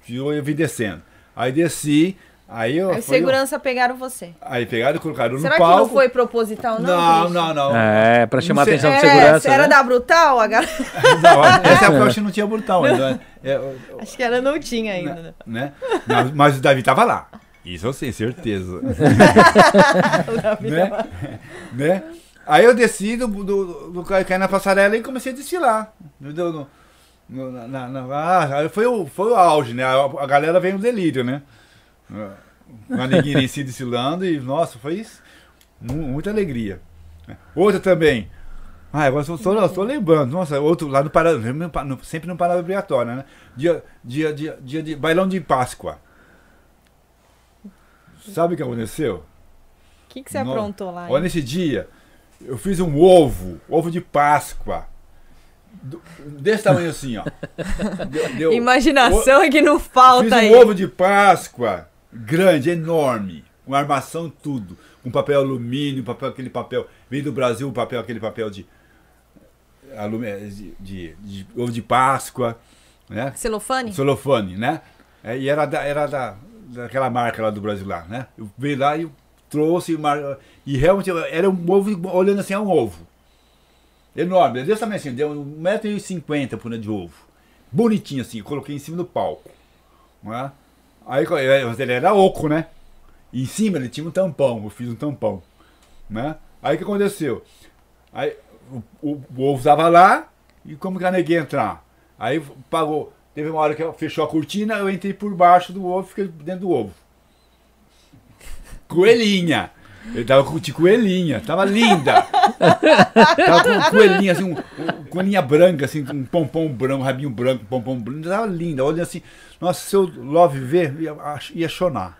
tirou e eu vim descendo. Aí desci, aí eu. Aí foi- segurança pegaram você. Aí pegaram e colocaram Será no que palco. não foi proposital, não? Não, não, não. É, pra chamar a sei. atenção de É, segurança. era né? da Brutal? A galera... Não, essa época eu acho que não tinha brutal ainda. É, eu- eu- Acho que ela não tinha ainda. né? né? Mas, mas o Davi tava lá. Isso eu sei, certeza. né? né? Aí eu desci do, do, do, caí na passarela e comecei a desfilar. Entendeu? No, no- na, na- ah, foi, o, foi o auge, né? A, a galera veio no delírio, né? Uma neguinha em si desfilando e, nossa, foi isso. Mu- muita alegria. Outra também. Ah, agora estou, estou lembrando. Nossa, outro lá no Pará, no- sempre no Pará Obrigatório, né? Dia, dia, dia, dia de bailão de Páscoa. Sabe o que aconteceu? O que, que você No- aprontou lá? Olha, hein? nesse dia, eu fiz um ovo, ovo de Páscoa. Desse tamanho assim, ó. Deu- deu- Imaginação é que não Fiz falta um aí. ovo de Páscoa grande, enorme, com armação tudo, com papel alumínio, papel aquele papel, veio do Brasil o papel aquele papel de, de, de- de ovo de Páscoa, né? Celofane? Celofane, né? É, e era, da, era da, daquela marca lá do Brasil lá, né? Eu veio lá e trouxe mar- e realmente era um ovo, olhando assim, é um ovo. Enorme, é desse tamanho assim, deu 1,50m por de ovo. Bonitinho assim, coloquei em cima do palco. Né? Aí é, ele era oco, né? E em cima ele tinha um tampão, eu fiz um tampão. Né? Aí o que aconteceu? Aí o, o, o ovo estava lá e como que a neguei entrar? Aí pagou. Teve uma hora que fechou a cortina, eu entrei por baixo do ovo fiquei dentro do ovo. Coelhinha! Eu tava com de coelhinha, tava linda! tava com coelhinha, assim, um, um- coelhinha branca, assim, com um pompom branco, um rabinho branco, um pompom branco, tava linda, olhando assim, nossa, se eu Love ver, ia, ia chorar.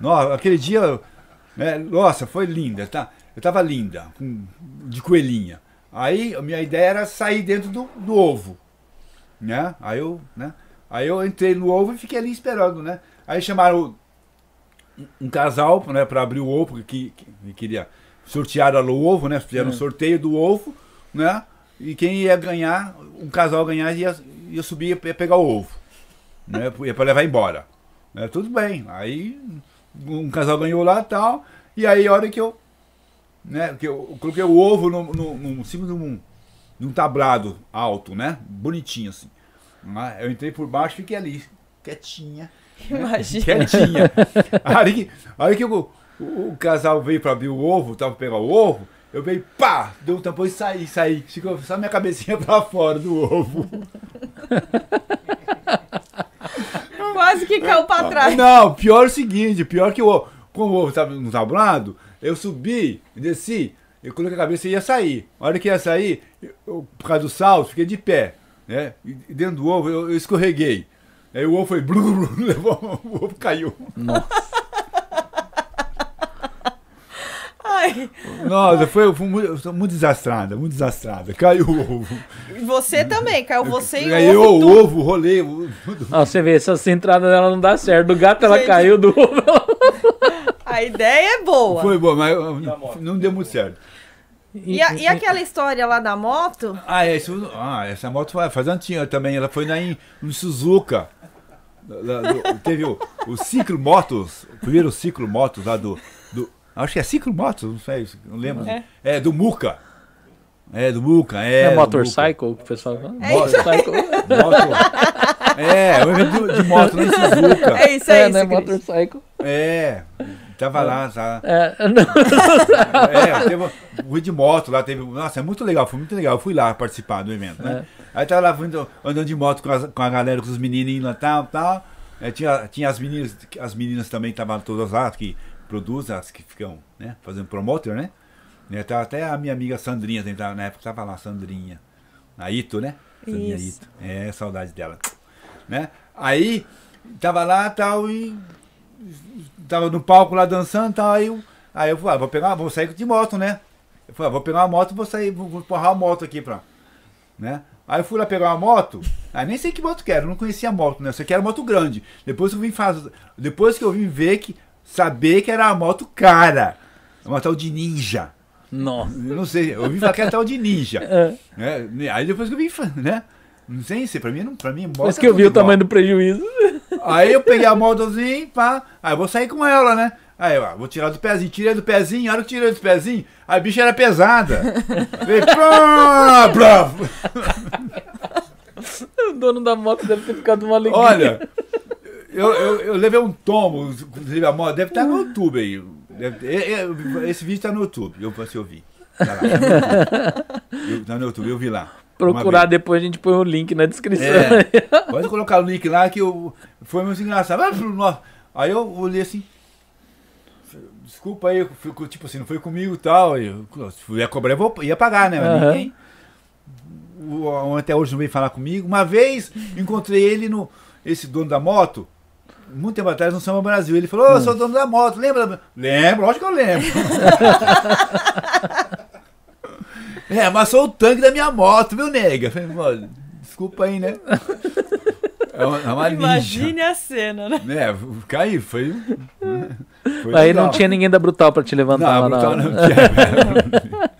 Nossa, aquele dia, né, nossa, foi linda, tá? Eu tava linda, com- de coelhinha. Aí a minha ideia era sair dentro do, do ovo, né? Aí eu, né? Aí eu entrei no ovo e fiquei ali esperando, né? Aí chamaram um- casal, né, para abrir o ovo, que, que, que queria sortear o ovo, né? Fizeram um sorteio do ovo, né? E quem ia ganhar, um casal ganhar ia, ia subir ia pegar o ovo, né? Ia para levar embora. Né? Tudo bem. Aí um casal ganhou lá e tal. E aí a hora que eu, né, que eu coloquei o ovo no, no, no- em cima de um, de um tablado alto, né? Bonitinho assim. Né? Eu entrei por baixo e fiquei ali, quietinha. Imagina. Quietinha. Aí que, aí que o, o, o casal veio pra abrir o ovo, tava pegar o ovo, eu veio, pá, deu um tampão e saí, saí. Ficou só minha cabecinha pra fora do ovo. Quase que caiu pra trás. Não, pior é o seguinte, pior que o como o ovo estava no tablado, eu subi, desci, eu coloquei a cabeça e ia sair. A hora que ia sair, eu, por causa do salto, fiquei de pé. Né? E dentro do ovo eu, eu escorreguei. Aí o ovo foi. Blu, blu, blu, levou, o ovo caiu. Ai, Nossa, foi, foi muito, muito desastrada, muito desastrada. Caiu o ovo. e você também, caiu você e Caiu o ovo. o tudo. ovo, rolei. o- Ó, você vê, essa entrada dela não dá certo. Do gato ela Gente. caiu, do ovo ela... A ideia é boa. Foi bom, mas não deu muito certo. E, a- e aquela história lá da moto? Ah, é, isso, ah, essa moto foi, faz antiga também. Ela foi lá em, em Suzuka. Lá do- teve o, o Ciclo Motos, o primeiro Ciclo Motos lá do, do. Acho que é Ciclo Motos, não sei, não lembro. É. É, do Muca. É, do Muca, é. É, motorcycle que o pessoal fala? É motorcycle. É, o evento de, de moto lá em Suzuka. É isso, é, É, isso, né? Motorcycle. É, tava lá, tá. É, não. É, teve, fui de moto lá, teve. Nossa, é muito legal, foi muito legal. Eu fui lá participar do evento, né? Aí tava lá vindo- andando de moto com, as- com a galera, com os menininhos lá, tal, tal. É, tinha, tinha as meninas, as meninas também estavam todas lá, que produzem, as que ficam, né, fazendo promoter, né? né tava até a minha amiga Sandrinha, tava- na época tava lá, Sandrinha. A Ito, né? Sandrinha Isso. Ito. É, saudade dela. Né? Aí, tava lá tal, e tava no palco lá dançando tal, aí eu, aí eu falei, ah, vou pegar, vou sair de moto, né? Eu falei, ah, vou pegar uma moto, vou sair, vou, vou empurrar a moto aqui pra, né? Aí eu fui lá pegar uma moto, aí nem sei que moto que era, eu não conhecia a moto, né? Eu sei que era moto grande. Depois que eu vim fazer, depois que eu vim ver que, saber que era uma moto cara, uma tal de ninja. Nossa. Eu não sei, eu vi falar que era tal de ninja. É. né? Aí depois que eu vi, fa- né? Não sei se pra mim, não, pra mim, moto é que eu vi o igual. tamanho do prejuízo. Aí eu peguei a motozinha, pá, aí eu vou sair com ela, né? Aí eu ah, vou tirar do pezinho, tirei do pezinho, a hora que tirei do pezinho, a bicha era pesada. Veio, plá, plá. O dono da moto deve ter ficado uma alegria. Olha, eu, eu, eu levei um tombo, inclusive a moto, deve estar no YouTube aí. Deve é- é- esse vídeo tá no YouTube, eu posso ouvir. Tá lá, tá no YouTube. Eu- tá no YouTube, eu vi lá. Procurar depois a gente põe o link na descrição. É, pode colocar o link lá que eu, foi muito engraçado. Aí eu olhei assim. Desculpa aí, eu tipo assim, não foi comigo e tal. Eu, se ia cobrar, eu vou- ia pagar, né? Aham. ninguém. O, até hoje não veio falar comigo. Uma vez encontrei ele no. Esse dono da moto. Muito tempo atrás no Samba Brasil. Ele falou, ô, eu sou dono da moto, lembra? Lembro, lógico que eu lembro. é, mas sou o tanque da minha moto, viu, nega? Eu Falei, "Mano, desculpa aí, né? É uma, é uma ninja. Imagine a cena, né? É, caí, foi. foi Aí legal. não tinha ninguém da Brutal pra te levantar Não, lá brutal na... não tinha.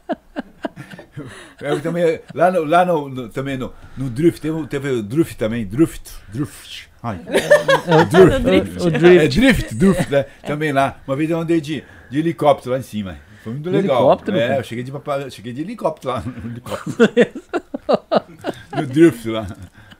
Eu também, lá no, lá no, no- também no, no Drift, teve, teve o Drift também, Drift, Drift. Ai. Drift, o Drift. É Drift, Drift, né? Também lá. Uma vez eu andei de, de helicóptero lá em cima. Foi muito legal. helicóptero, É, eu cheguei de, cheguei de helicóptero lá. No, helicóptero. no Drift lá.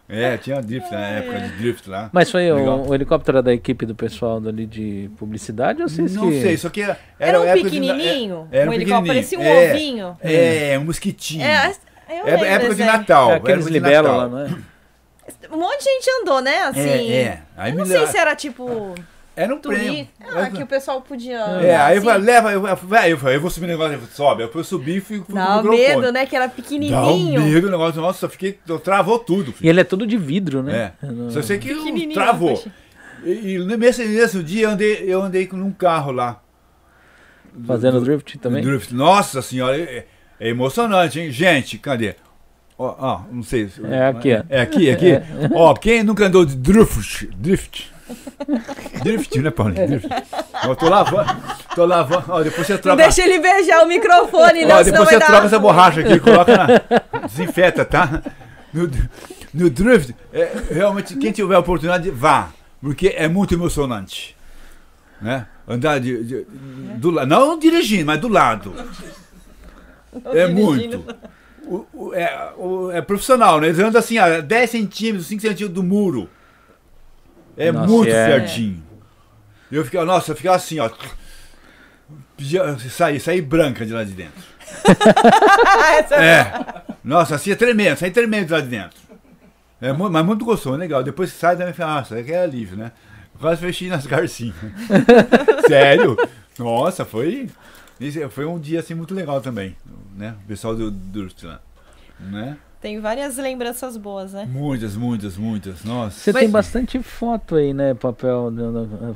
É, tinha Drift na época de Drift lá. Mas foi o, o helicóptero era da equipe do pessoal ali de publicidade ou vocês Não que... sei, só que era. Era um época de- pequenininho? é, era um helicóptero, parecia um é, ovinho. É, um mosquitinho. É, eu É lembro época de. Natal. É aqueles libelo lá, não é? Um monte de gente andou, né? Assim. É, é. Aí Eu não sei se era tipo Era um prêmio. turista. Ah, que o pessoal podia. É, andar aí eu assim. falei, leva, eu, eu, vai, eu, falei, eu vou subir o negócio, eu falei, sobe. Aí eu subi e fui, fui Dá com o microfone. medo, né? Que era Dá um pequenininho. medo o negócio, nossa, eu fiquei, eu travou tudo. E filho. ele é todo de vidro, né? É, só sei que Pequenininho, travou. poxa. E, e nesse, nesse dia eu andei, eu andei com um carro lá. Fazendo drift também? Drift. Nossa senhora, é, é emocionante, hein? Gente, cadê? Ó, ó, não sei. se- É aqui, ó. É aqui, aqui. Ó, quem nunca andou de drift? Drift. Drift, né, Paulinho? Drift. Ó, tô lavando. Tô lavando. Ó, depois você troca. deixa ele beijar o microfone, não, depois você dar... troca essa borracha aqui, coloca na. Desinfeta, tá? No, no drift, é, realmente, quem tiver a oportunidade, vá. Porque é muito emocionante. Né? Andar de, de- do lado. Não dirigindo, mas do lado. É muito. O- o- é, o- é profissional, né? Eles andam assim, a 10 centímetros, 5 centímetros do muro. É Nossa, muito é. certinho. Eu ficava, nossa, eu ficava assim, ó. Pedia- Saí, saí branca de lá de dentro. é. Nossa, assim é tremendo, saí tremendo de lá de dentro. É, mas muito gostoso, legal. Depois que sai, também fala, nossa, que é alívio, né? Quase fechei nas garcinhas. Sério? Nossa, foi. Foi um dia assim muito legal também, né? O pessoal do Durst lá. Né? Tem várias lembranças boas, né? Muitas, muitas, muitas. Nossa. Você Mas- tem bastante foto aí, né? Papel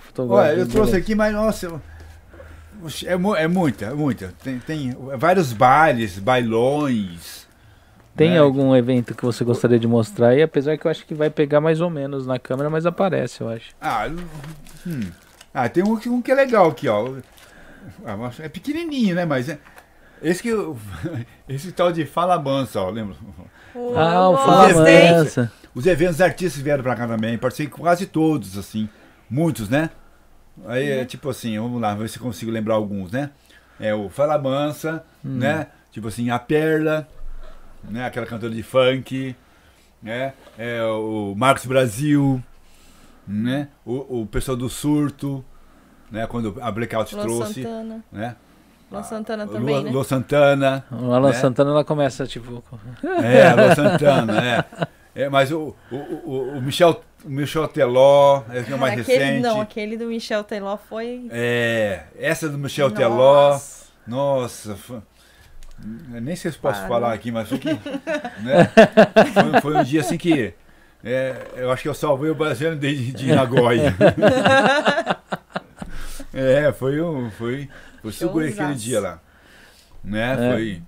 fotográfico. Olha, eu trouxe aqui, mas nossa. eu- É, é muita, é muita. Tem, tem vários bailes, bailões. Tem né? algum evento que você gostaria de mostrar aí? Apesar que eu acho que vai pegar mais ou menos na câmera, mas aparece, eu acho. Ah, hum. ah tem um, que- um que é legal aqui, ó. Ah, é pequenininho, né? Mas é. Esse que esse tal de Fala Mansa, ó, lembra? Pô, Ah, o Fala. Mansa. Os eventos artistas vieram pra cá também, participei com quase todos, assim. Muitos, né? Aí é tipo assim, vamos lá, ver se consigo lembrar alguns, né? É o Fala Mansa, né? Tipo assim, a Perla, né? Aquela cantora de funk, né? É o Marcos Brasil, né? O, o pessoal do Surto, né? Quando a Blackout Luan trouxe, Santana. né? Luan Santana Lua, também, né? Lua Santana, O Alan Né? Santana ela começa tipo. é, a Lua Santana, é. É, mas o, o, o, o Michel, o Michel Teló, esse é o mais aquele, recente. Não, aquele do Michel Teló foi... É, essa do Michel Nossa. Teló. Nossa, foi- nem sei se posso Para. falar aqui, mas foi que. né? foi, foi um dia assim que. é, eu acho que eu salvei o brasileiro de, de Nagoya. é, foi um. Foi, foi seguro aquele dia lá. Né? É. Foi.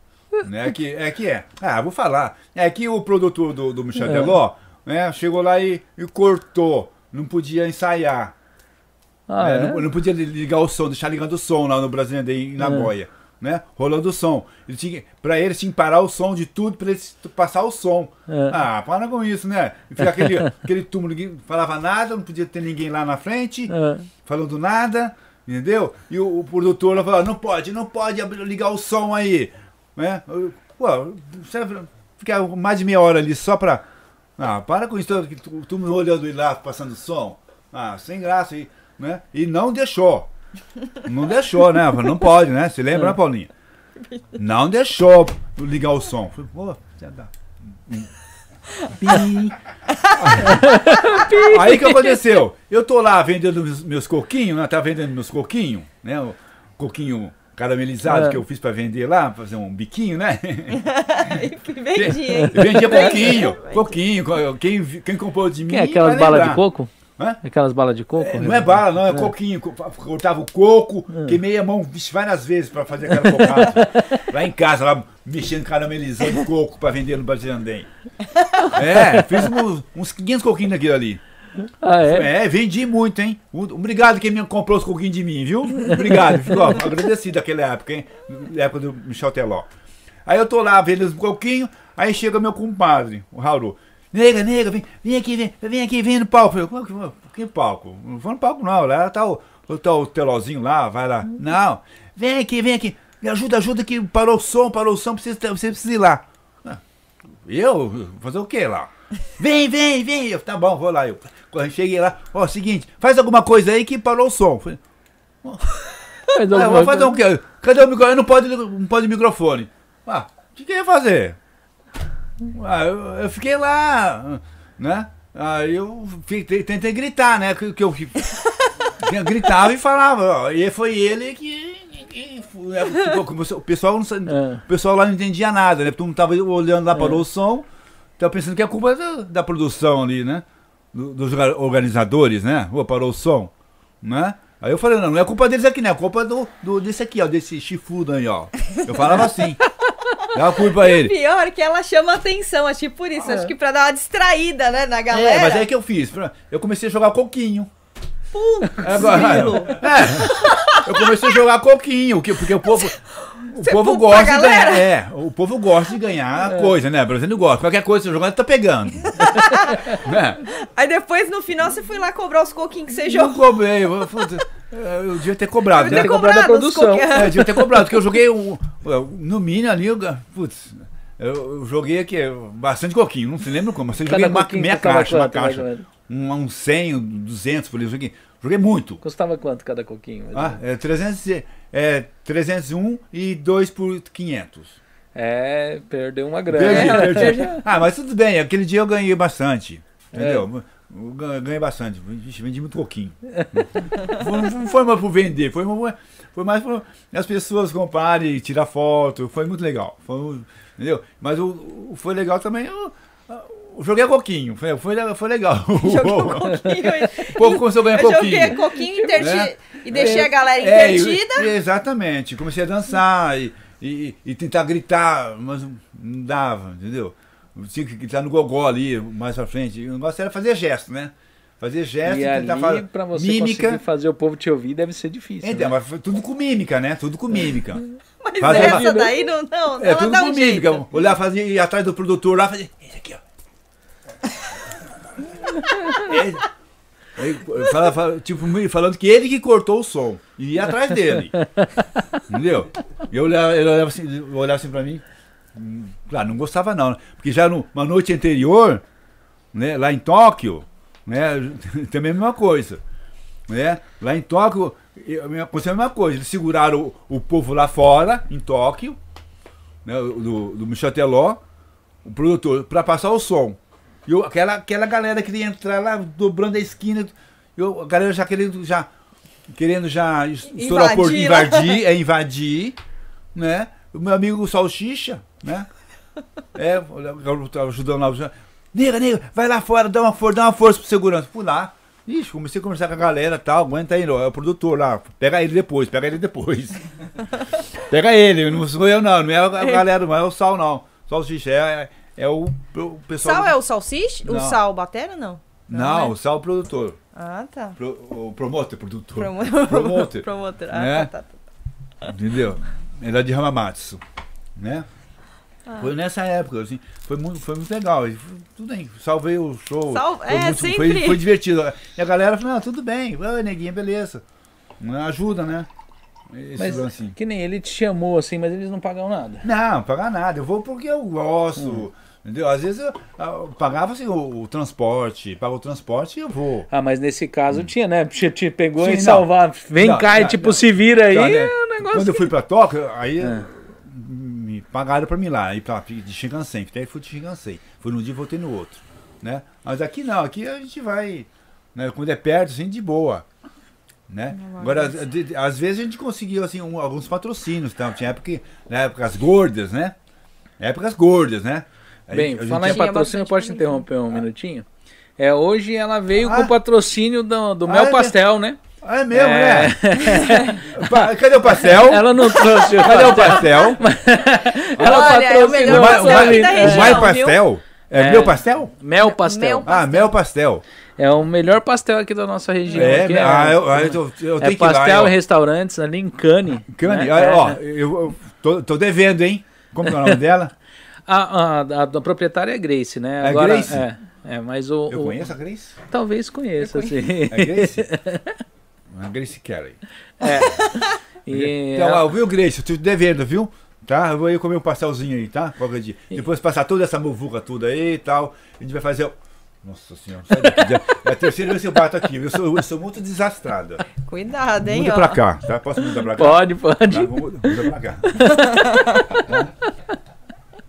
Né? Que, é que é. Ah, vou falar. É que o produtor do, do Michel É. Teló né, chegou lá e, e cortou. Não podia ensaiar. Ah, É, é? não, não podia ligar o som, deixar ligando o som lá no Day em Nagoya, né? Rolando o som. Ele tinha, pra eles tinha que parar o som de tudo pra eles passar o som. É. Ah, para com isso, né? E ficar aquele, aquele túmulo, ninguém falava nada, não podia ter ninguém lá na frente, É. falando nada, entendeu? E o, o produtor lá falava, não pode, não pode ligar o som aí, né? Pô, ficar mais de meia hora ali só pra... Ah, para com isso, tu, tu me olhando lá, passando som. Ah, sem graça, e, né? E não deixou. Não deixou, né? Não pode, né? Você lembra, né, Paulinho? Não deixou ligar o som. Falei, Pô, já dá. Aí o que aconteceu? Eu tô lá vendendo meus, coquinhos, né? Tava vendendo meus coquinhos, né? O coquinho caramelizado É. que eu fiz pra vender lá, pra fazer um biquinho, né? Vendi, hein? Vendia coquinho, coquinho. co- Quem, quem comprou de mim. Que é aquelas balas de coco? Hã? Aquelas balas de coco? É, não é bala, não, é, coquinho. Co- Cortava o coco, É. queimei a mão vixe, várias vezes pra fazer aquela cocada. lá em casa, lá mexendo, caramelizando coco pra vender no Bajandém. É, fiz uns, uns 500 coquinhos daquilo ali. Ah, é? É, vendi muito, hein? Obrigado quem me comprou os coquinhos de mim, viu? Obrigado, fico ó, agradecido daquela época, hein? Na época do Michel Teló. Aí eu tô lá vendendo os coquinhos, aí chega meu compadre, o Raul. Nega, nega, vem, vem aqui, vem, vem aqui, vem no palco. Eu falei, "Como que, que palco? Não vou no palco não, lá tá o, tá o Telozinho lá, vai lá. Não, vem aqui, vem aqui, me ajuda, ajuda que parou o som, parou o som, precisa, você precisa ir lá. Ah, Eu? Fazer o que lá? Vem, vem, vem. Eu, tá bom, vou lá. Eu, quando eu cheguei lá, ó, seguinte, faz alguma coisa aí que parou o som. Falei, ah, eu vou fazer o quê? Cadê o microfone? Não pode, não pode microfone. Ah, o que, que eu ia fazer? Ah, eu, eu fiquei lá, né? Aí eu fiquei- tentei gritar, né? Que, que eu eu gritava e falava, ó, e foi ele que. É, começou- o pessoal não É. o pessoal lá não entendia nada, né? Todo mundo tava olhando lá para o som, tava pensando que a culpa é da, da produção ali, né? Do- dos orga- organizadores, né? Ô, parou o som, né? Aí eu falei, não, não é culpa deles aqui, né? É culpa do, do, desse aqui, ó, desse chifrudo aí, ó. Eu falava assim. Dá a culpa a ele. Pior que ela chama atenção, acho que por isso. Acho que pra dar uma distraída, né, na galera. É, mas aí que eu fiz? Eu comecei a jogar coquinho. Putz, Agora, grilo. é, eu comecei a jogar coquinho, que- porque o povo, o povo gosta a de ganhar. É, o povo gosta de ganhar coisa, né? O brasileiro gosta. Qualquer coisa que você jogando, tá pegando. né? Aí depois, no final, você foi lá cobrar os coquinhos que você Eu jogou. cobrei, eu, putz, eu devia ter cobrado, Deve né? ter cobrado a cobrado os produção. É, eu devia ter cobrado, porque eu joguei um, no mínimo ali, eu, putz, eu, eu joguei aqui bastante coquinho, não se lembra como, mas eu joguei uma, coquinho meia caixa, uma caixa? Um, um 100, um 200 por aí, eu joguei, muito. Custava quanto cada coquinho? Ah, é, 300, e- é 301 e 2 por 500. É, perdeu uma grana. Perdi, É, perdi. Ah, mas tudo bem, aquele dia eu ganhei bastante. Entendeu? Eu ga- ganhei bastante. Vixe, vendi muito pouquinho. Foi- Não foi mais por vender, foi, mais- foi mais por as pessoas comprarem, tirar foto. Foi muito legal. Foi, entendeu? Mas o, o- foi legal também. Eu joguei coquinho. Foi, foi, foi legal. Joguei um coquinho. O povo começou a ganhar Eu joguei coquinho. coquinho e, interti- É. e deixei a galera É, exatamente. Comecei a dançar e, e, e tentar gritar, mas não dava, entendeu? Eu tinha que gritar no gogó ali, mais pra frente. O negócio era fazer gesto, né? Fazer gesto E tentar ali, fazer pra você mímica. conseguir fazer o povo te ouvir, deve ser difícil. Então, né? mas foi tudo com mímica, né? Tudo com mímica. Mas Fazer essa uma- daí não, não, É, ela tudo dá com um mímica. jeito. Olhar, fazer, ir atrás do produtor lá, fazer. Esse aqui, ó. É, aí, fala- fala- tipo, falando que ele que cortou o som. E ia atrás dele. Entendeu? E eu olhava, ele olhava assim, olhava assim pra mim. Claro, não gostava não. né? Porque já numa noite anterior, né, lá em Tóquio, né, também a mesma coisa. Né? Lá em Tóquio, eu- aconteceu a mesma coisa. Eles seguraram o, o povo lá fora, em Tóquio, né, do, do Michel Teló, o produtor, para passar o som. Eu, aquela, aquela galera queria entrar lá, dobrando a esquina, eu, a galera já querendo já, querendo já es- estourar o porco, Invadir é invadir, né? O meu amigo Salsicha, né? É, eu tava ajudando lá, nega, nega, vai lá fora, dá uma força, dá uma força pro segurança. Fui lá. Ixi, comecei a conversar com a galera e tal, aguenta aí, ó, é o produtor lá, pega ele depois, pega ele depois. pega ele, não sou eu não, não é a galera, não é o Sal não. Salsicha é, é o, o pessoal. Sal é o salsicha? O Não. sal batera, não? Não, né? o Sal é o produtor. Ah, tá. Pro- o promotor, produtor. Promo- Promoter. Promotor. Ah, Né? tá, tá, tá. Entendeu? Ele é de Hamamatsu. Né? Ah. Foi nessa época, assim, foi muito, foi muito legal. foi- Tudo bem, salvei o show. Sal- foi, é, muito- sempre. foi, foi divertido. E a galera falou, não, tudo bem, Oi, neguinha, beleza. Ajuda, né? Esse Mas lance. que nem ele te chamou assim, mas eles não pagam nada. Não, não pagar nada. Eu vou porque eu gosto. Hum. Entendeu? Às vezes eu, eu pagava assim, o, o transporte, paga o transporte e eu vou. Ah, mas nesse caso tinha, né? Te, te pegou Hum. Sim, e não. salvar. Vem Não, cá e tipo, se vira aí. Tá, né? é um negócio. Quando eu fui pra Tóquio, aí É. me pagaram pra mim lá, ir pra de Shinkansen. Até fui de Shinkansen. Fui num dia e voltei no outro. Né? Mas aqui não, aqui a gente vai. Né? Quando é perto, assim, de boa. Né? Agora, às vezes a gente conseguiu assim, um- alguns patrocínios. Então, tinha época, que- na épocas gordas, né? Épocas gordas, né? A Bem, gente- falar em patrocínio, posso te interromper um minutinho? É, hoje ela veio Ah. com o patrocínio do, do Ah, Mel é Pastel, né? Ah, é mesmo, É. né? Cadê o pastel? Ela não trouxe o Cadê o pastel. pastel? Ela Olha, é o patrocinou melhor pastel da o região, mais viu? É, É. meu pastel? Mel Pastel. Mel Ah, mel pastel. É o melhor pastel aqui da nossa região. É, aqui ah, eu, ah, eu, eu é tenho que ir lá. pastel em restaurantes ali em Cane. Cane, né? olha, É. ó, eu, eu tô, tô devendo, hein? Como é o nome dela? A, a, a, da proprietária é Grace, né? É Agora, Grace? É, é, mas o. Eu o- conheço a Grace? Talvez conheça, sim. É Grace? A Grace Kelly. E Então, ela- ó, viu, Grace? Eu tô devendo, viu? Tá? Eu vou ir comer um pastelzinho aí, tá? Qualquer dia. Depois passar toda essa muvuca tudo aí e tal. A gente vai fazer. o- Nossa senhora, sai daqui. Já- É a terceira vez que eu bato aqui. Eu sou, eu sou muito desastrado. Cuidado, hein, Muda ó. pra cá, tá? Posso mudar pra cá? Pode, pode. Tá, vamos mudar pra cá.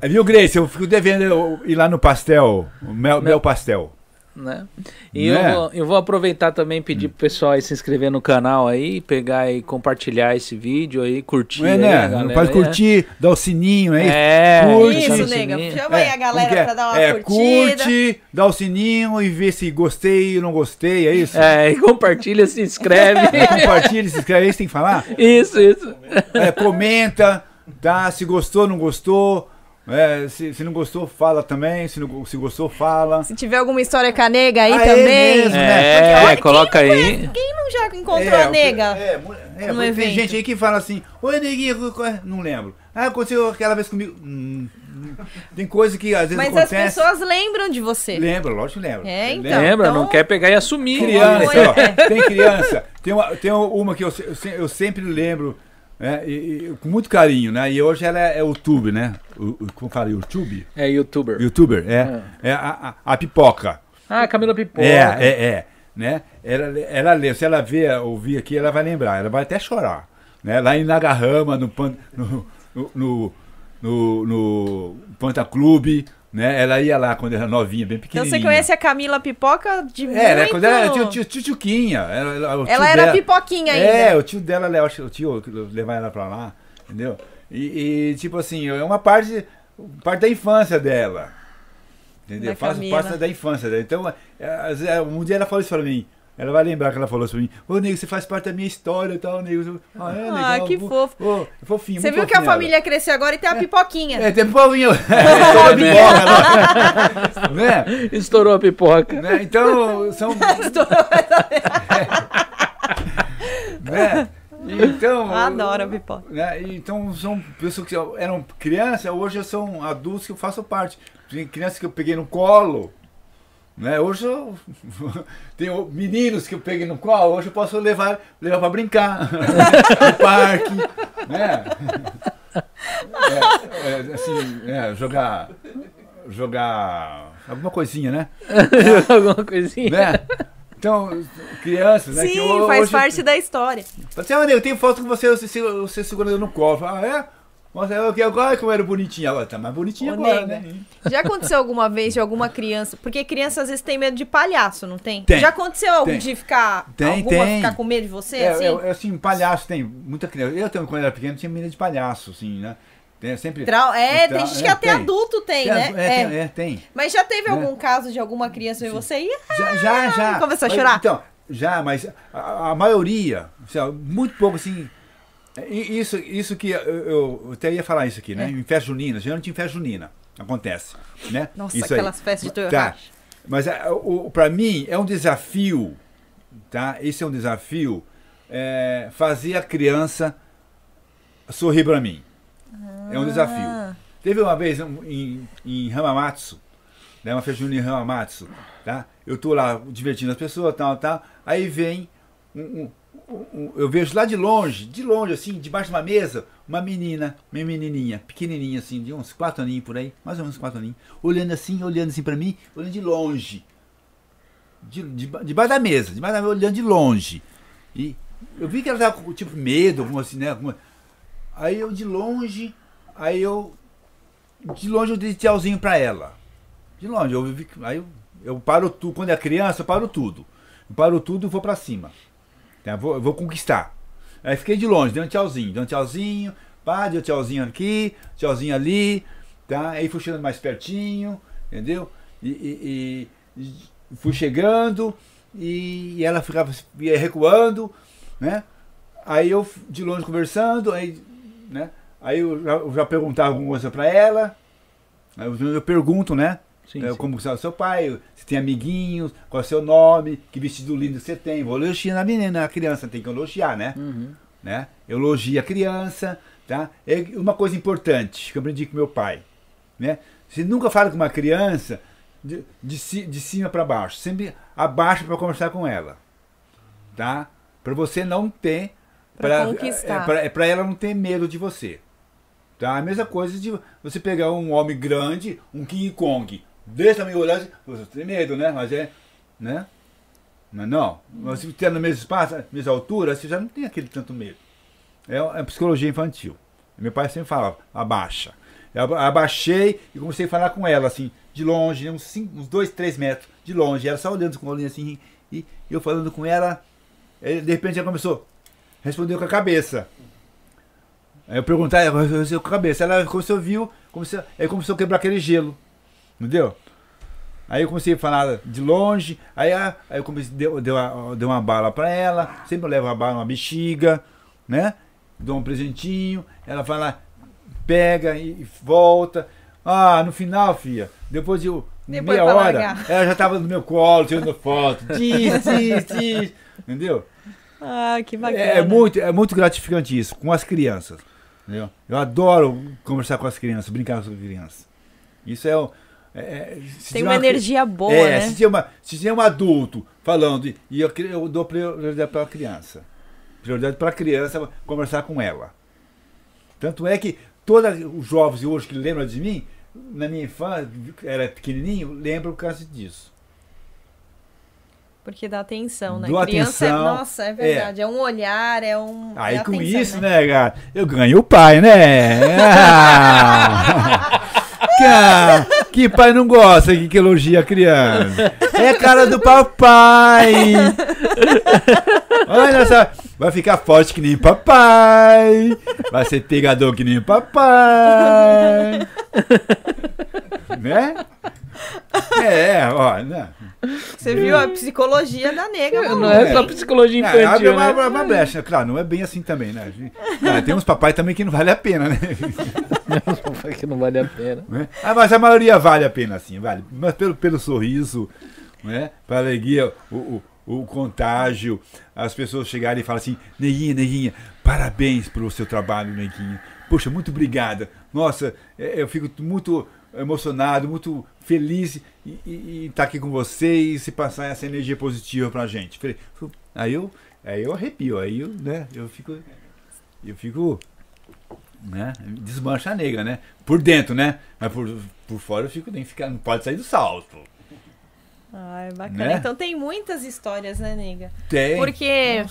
Viu, Grace? Eu fico devendo eu ir lá no pastel, o mel, mel pastel. Né? E Né? eu, vou, eu vou aproveitar também e pedir pro pessoal aí se inscrever no canal aí, pegar e compartilhar esse vídeo aí, curtir. Não é, aí, né? galera Pode aí, curtir, dar o sininho aí. É, Curte. Isso, nega. Chama aí a como galera é? pra dar uma é, curtida. curte, dá o sininho e vê se gostei ou não gostei, é isso? É, e compartilha, se inscreve. Compartilha, se inscreve, é isso que tem que falar? isso, isso. É, comenta, tá? Se gostou, não gostou. É, se, se não gostou, fala também. Se, não, se gostou, fala. Se tiver alguma história com a nega aí Ah, é também. mesmo, né? É, Porque, olha, coloca quem não aí. conhece- Quem não já encontrou É, a nega? É, é, no tem gente aí que fala assim, oi neguinho, é?" não lembro. Ah, aconteceu aquela vez comigo. Hum, hum. tem coisa que às vezes Mas as acontece. pessoas lembram de você. Lembra, lógico que lembra. É, então. Lembra? então- Não quer pegar e assumir. Criança, ó, tem criança. Tem uma, tem uma que eu, eu sempre lembro, né, e- e com muito carinho, né? E hoje ela é, é YouTube, né? O, o- como fala, YouTube? É youtuber. YouTuber, é. É a, a, a pipoca. Ah, Camila Pipoca. É, é, é. Né? Ela, ela lê, se ela ver, ouvir aqui, ela vai lembrar, ela vai até chorar. Né? Lá em Nagarrama, no, pan, no, no, no, no, no Panta Clube, né? Ela ia lá quando era novinha, bem Então pequenininha. você conhece a Camila Pipoca de muito... É, né? quando ela o tio, tio. Ela, ela, Ela era dela- pipoquinha ainda. É, o tio dela, o tio levar ela pra lá, entendeu? E, e, tipo assim, é uma parte, parte da infância dela. Entendeu? Da parte da infância dela. Então, é, um dia ela falou isso pra mim. Ela vai lembrar que ela falou pra mim. Ô, nego, você faz parte da minha história e tal, nego. Ah, é, Ah, legal. que Ô, fofo. ô, fofinho, Você viu que a fofinha família cresceu agora e tem a pipoquinha. ela. É, tem povinho. É, pipoca, né? Estourou a pipoca. né? Então, são. né? Então. Adoro a pipoca. né? Então são pessoas que eram crianças, hoje são adultos que eu faço parte. Tem crianças que eu peguei no colo. Né? Hoje eu tenho meninos que eu peguei no colo, hoje eu posso levar, levar para brincar no parque. Né? É, é, assim, é, jogar. Jogar alguma coisinha, né? Alguma coisinha. né? Então, crianças, né? que Sim, faz hoje- parte da história. Assim, olha, eu tenho foto com você, você, você segurando no colo. Ah, é? Nossa, eu, eu, olha como era bonitinha. Agora tá mais bonitinha Ô, agora, nega. né? Já aconteceu alguma vez de alguma criança? Porque criança às vezes tem medo de palhaço, não tem? Tem. Já aconteceu Tem. de ficar Tem, alguma tem. ficar com medo de você, É, assim? é, é, assim, palhaço tem muita criança. Eu também, quando era pequeno, tinha menina de palhaço, assim, né? Tem sempre. Trau- É, tem gente é, que até tem. adulto tem, Tem, né? É, É. tem, é, tem. Mas já teve Né? algum caso de alguma criança e você ia? Já, já, já. começou a Mas, chorar? Então, já, mas a, a maioria, assim, muito pouco assim. I- Isso, isso que eu, eu até ia falar isso aqui, né? É. Em festa junina, geralmente em festa junina acontece, né? Nossa, isso aí. aquelas festas de Tá. Toyohashi. Mas é, o, para mim é um desafio, tá? Esse é um desafio é, fazer a criança sorrir para mim. É um desafio. Ah. Teve uma vez em, em Hamamatsu, né, uma festa junina em Hamamatsu, tá? Eu tô lá divertindo as pessoas, tal, tal. Aí vem um- eu vejo lá de longe, de longe assim, debaixo de uma mesa, uma menina, uma menininha, pequenininha assim, de uns quatro aninhos por aí, mais ou menos quatro aninhos, olhando assim, olhando assim para mim, olhando de longe. De, de, debaixo da mesa, debaixo da mesa, olhando de longe. E eu vi que ela tava com tipo medo, alguma assim, né? alguma- Aí eu de longe, aí eu de longe eu dei tchauzinho pra ela. De longe, eu, vi- aí eu, eu paro tudo. Quando é criança, eu paro tudo. Eu paro tudo e vou pra cima. Tá? Vou, vou conquistar. Aí fiquei de longe, dei um tchauzinho, dei um tchauzinho, pá, dei um tchauzinho aqui, tchauzinho ali, tá? Aí fui chegando mais pertinho, entendeu? E, e- e- e fui chegando e, ela ficava ia recuando, né? Aí eu de longe conversando, aí, né? Aí eu já, eu já perguntava alguma coisa pra ela. Aí eu, eu pergunto, né? Sim, É, sim. Como é o seu pai, se tem amiguinhos, qual é o seu nome, que vestido lindo você tem. Vou elogiar na menina, a criança, tem que elogiar, né? Uhum. né? Eu elogio a criança, tá? É uma coisa importante que eu aprendi com meu pai, né? Você nunca fala com uma criança de, de, de cima para baixo, sempre abaixa para conversar com ela, tá? Para você não ter conquistar. é, para ela não ter medo de você. Tá? A mesma coisa de você pegar um homem grande, um King Kong, desse tamanho olhar, você tem medo, né? Mas é, né? Mas não, mas se você no mesmo espaço, mesma altura, você já não tem aquele tanto medo. É, é psicologia infantil. Meu pai sempre falava, abaixa. Eu aba- abaixei e comecei a falar com ela, assim, de longe, uns, cinco, uns dois, três metros de longe. Ela só olhando com o olhinho assim, e eu falando com ela, aí, de repente ela começou, respondeu com a cabeça. Aí eu perguntei, ela respondeu com a cabeça. Ela começou a viu, começou, aí começou a quebrar aquele gelo. Entendeu? Aí eu comecei a falar de longe, aí, a- aí eu comecei, deu, deu, uma, deu uma bala pra ela, sempre eu levo uma bala, uma bexiga, né? Dou um presentinho, ela lá, pega e, e volta. Ah, no final, filha, depois de Depois meia hora, largar. ela já tava no meu colo, tirando foto. Diz, diz, diz. Entendeu? Ah, que bacana. É, é muito, é muito gratificante isso, com as crianças. Entendeu? Eu adoro conversar com as crianças, brincar com as crianças. Isso é. É- é- Tem uma cri- energia boa, é, né? se tiver, uma, se tiver um adulto falando, e eu, eu dou prioridade para a criança. Prioridade para a criança conversar com ela. Tanto é que todos os jovens hoje que lembram de mim, na minha infância, era pequenininho, lembram por causa disso. Porque dá atenção, né? Dou Criança é, atenção, nossa, é verdade. É, um olhar, é um. Aí é com atenção, isso, né? né, cara, eu ganho o pai, né? Ah! Cara, que pai não gosta que, que elogia a criança? É a cara do papai! Olha só, vai ficar forte que nem papai! Vai ser pegador que nem papai! Né? É, ó, né? Você viu a psicologia da nega, Não maluco. é só psicologia Ah, abre infantil, uma, né? uma brecha. Claro, não é bem assim também, né? Ah, tem uns papai também que não vale a pena, né? que não vale a pena. Né? Ah, mas a maioria vale a pena, sim, vale. Mas pelo, pelo sorriso, né? Pela alegria, o, o, o contágio, as pessoas chegarem e falarem assim, neguinha, neguinha, parabéns pelo seu trabalho, neguinha. Poxa, muito obrigada. Nossa, é, eu fico muito emocionado, muito feliz em estar aqui com vocês e passar essa energia positiva pra gente. Falei, Aí eu, aí eu arrepio, aí eu, né, eu fico, eu fico, né, desmancha a negra, né, por dentro, né, mas por, por fora eu fico, nem ficar, não pode sair do salto. Ai, bacana. Né? Então tem muitas histórias, né, nega? Tem. Porque